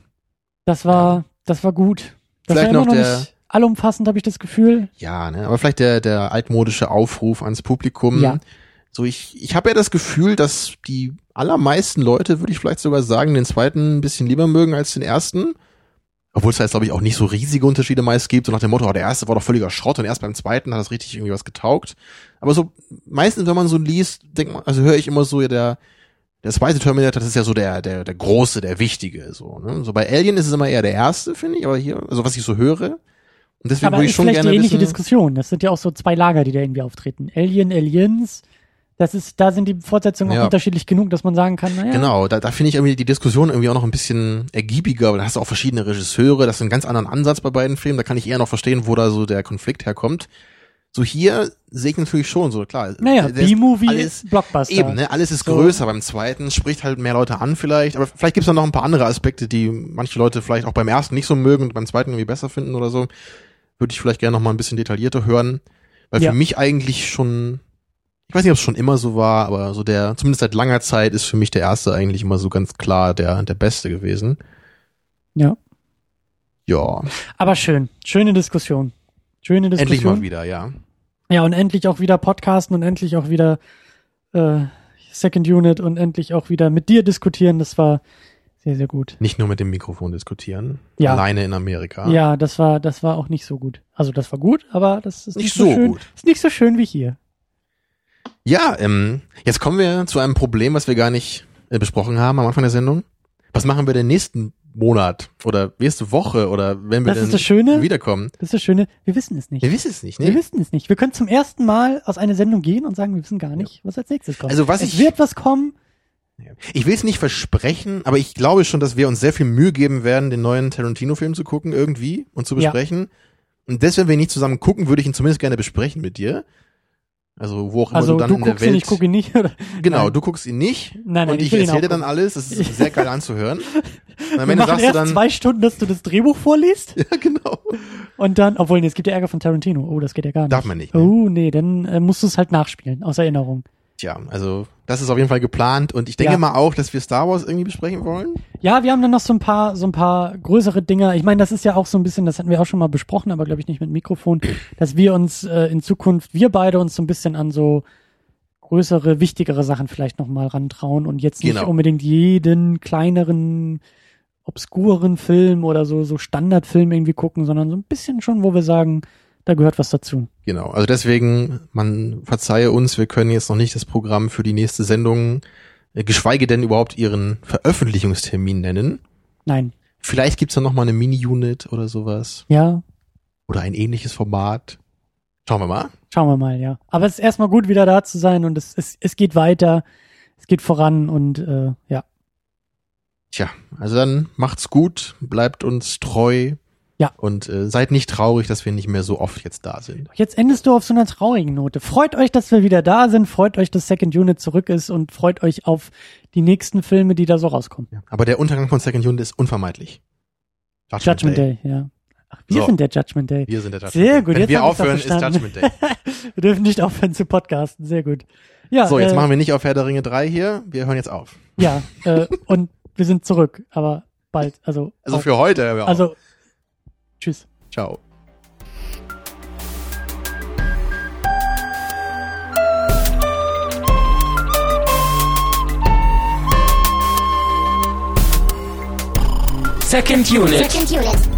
das war, das war gut. Das Vielleicht war noch noch der- nicht allumfassend, habe ich das Gefühl. Ja, ne, aber vielleicht der der altmodische Aufruf ans Publikum. Ja. So ich ich habe ja das Gefühl, dass die allermeisten Leute, würde ich vielleicht sogar sagen, den zweiten ein bisschen lieber mögen als den ersten. Obwohl es da jetzt, glaube ich, auch nicht so riesige Unterschiede meist gibt. So nach dem Motto, oh, der erste war doch völliger Schrott und erst beim zweiten hat das richtig irgendwie was getaugt. Aber so meistens, wenn man so liest, denkt man, also höre ich immer so, ja, der, der zweite Terminator, das ist ja so der, der, der große, der wichtige, so, ne? So bei Alien ist es immer eher der erste, finde ich, aber hier, also was ich so höre. Und deswegen Aber würde ich ist schon vielleicht gerne die ähnliche wissen, Diskussion. Das sind ja auch so zwei Lager, die da irgendwie auftreten. Alien, Aliens. Das ist, da sind die Fortsetzungen Ja. auch unterschiedlich genug, dass man sagen kann, naja. Genau, da, da finde ich irgendwie die Diskussion irgendwie auch noch ein bisschen ergiebiger, weil da hast du auch verschiedene Regisseure, das ist ein ganz anderen Ansatz bei beiden Filmen, da kann ich eher noch verstehen, wo da so der Konflikt herkommt. So hier sehe ich natürlich schon so, klar. Naja, B-Movie ist Blockbuster. Eben, ne? Alles ist So. größer beim zweiten, spricht halt mehr Leute an vielleicht, aber vielleicht gibt's da noch ein paar andere Aspekte, die manche Leute vielleicht auch beim ersten nicht so mögen und beim zweiten irgendwie besser finden oder so. Würde ich vielleicht gerne noch mal ein bisschen detaillierter hören, weil Ja. für mich eigentlich schon Ich weiß nicht, ob es schon immer so war, aber so der, zumindest seit langer Zeit ist für mich der erste eigentlich immer so ganz klar der, der beste gewesen. Ja. Ja, Aber schön. Schöne Diskussion. Schöne Diskussion. endlich mal wieder, ja. Ja, und endlich auch wieder Podcasten und endlich auch wieder äh, Second Unit und endlich auch wieder mit dir diskutieren. Das war sehr, sehr gut. Nicht nur mit dem Mikrofon diskutieren. Ja. Alleine in Amerika. Ja, das war, das war auch nicht so gut. Also das war gut, aber das ist Nicht nicht, so, so schön. gut. Ist nicht so schön wie hier. Ja, ähm, jetzt kommen wir zu einem Problem, was wir gar nicht äh, besprochen haben am Anfang der Sendung. Was machen wir denn nächsten Monat oder nächste Woche oder wenn wir Das ist denn das Schöne. wiederkommen? Das ist das Schöne. Wir wissen es nicht. Wir wissen es nicht, Wir ne? wissen es nicht. Wir können zum ersten Mal aus einer Sendung gehen und sagen, wir wissen gar nicht, was als nächstes kommt. Also was es ich- wird was kommen. Ich will es nicht versprechen, aber ich glaube schon, dass wir uns sehr viel Mühe geben werden, den neuen Tarantino-Film zu gucken irgendwie und zu Ja. besprechen. Und deswegen, wenn wir ihn nicht zusammen gucken, würde ich ihn zumindest gerne besprechen mit dir. Also wo auch immer Also du dann du in der guckst ihn, Welt. ich gucke ihn nicht. Oder? genau, Nein. du guckst ihn nicht Nein, nein, und ich ich, erzähle dir dann alles. Das ist sehr geil anzuhören. <laughs> Und am Ende sagst du erst dann, zwei Stunden, dass du das Drehbuch vorliest <laughs> ja genau, und dann, obwohl, nee, es gibt ja Ärger von Tarantino. Oh, das geht ja gar nicht. darf man nicht. Ne? Oh, nee, dann äh, musst du es halt nachspielen, aus Erinnerung. Tja, also das ist auf jeden Fall geplant und ich denke Ja. mal auch, dass wir Star Wars irgendwie besprechen wollen. Ja, wir haben dann noch so ein paar, so ein paar größere Dinger. Ich meine, das ist ja auch so ein bisschen, das hatten wir auch schon mal besprochen, aber glaube ich nicht mit Mikrofon, dass wir uns äh, in Zukunft, wir beide uns so ein bisschen an so größere, wichtigere Sachen vielleicht noch mal rantrauen und jetzt nicht Genau. unbedingt jeden kleineren, obskuren Film oder so, so Standardfilm irgendwie gucken, sondern so ein bisschen schon, wo wir sagen, da gehört was dazu. Genau, also deswegen, man verzeihe uns, wir können jetzt noch nicht das Programm für die nächste Sendung, äh, geschweige denn überhaupt ihren Veröffentlichungstermin nennen. Nein. Vielleicht gibt's dann noch mal eine Mini-Unit oder sowas. Ja, Oder ein ähnliches Format. Schauen wir mal. Schauen wir mal, ja. Aber es ist erstmal gut, wieder da zu sein und es, es, es geht weiter, es geht voran und äh, ja. Tja, also dann macht's gut, bleibt uns treu. Ja. Und äh, seid nicht traurig, dass wir nicht mehr so oft jetzt da sind. Jetzt endest du auf so einer traurigen Note. Freut euch, dass wir wieder da sind, freut euch, dass Second Unit zurück ist und freut euch auf die nächsten Filme, die da so rauskommen. Aber der Untergang von Second Unit ist unvermeidlich. Judgment Day, ja. Ach, wir So. sind der Judgment Day. Wir sind der Judgment Sehr Day. gut, Wenn jetzt wir aufhören, ist. Judgment Day. <laughs> Wir dürfen nicht aufhören zu podcasten, sehr gut. Ja, So, jetzt äh, machen wir nicht auf Herr der Ringe 3 hier. Wir hören jetzt auf. Ja, äh, und wir sind zurück, aber bald, also. Also auf- für heute. Also, tschüss. Ciao. Second Unit. Second unit.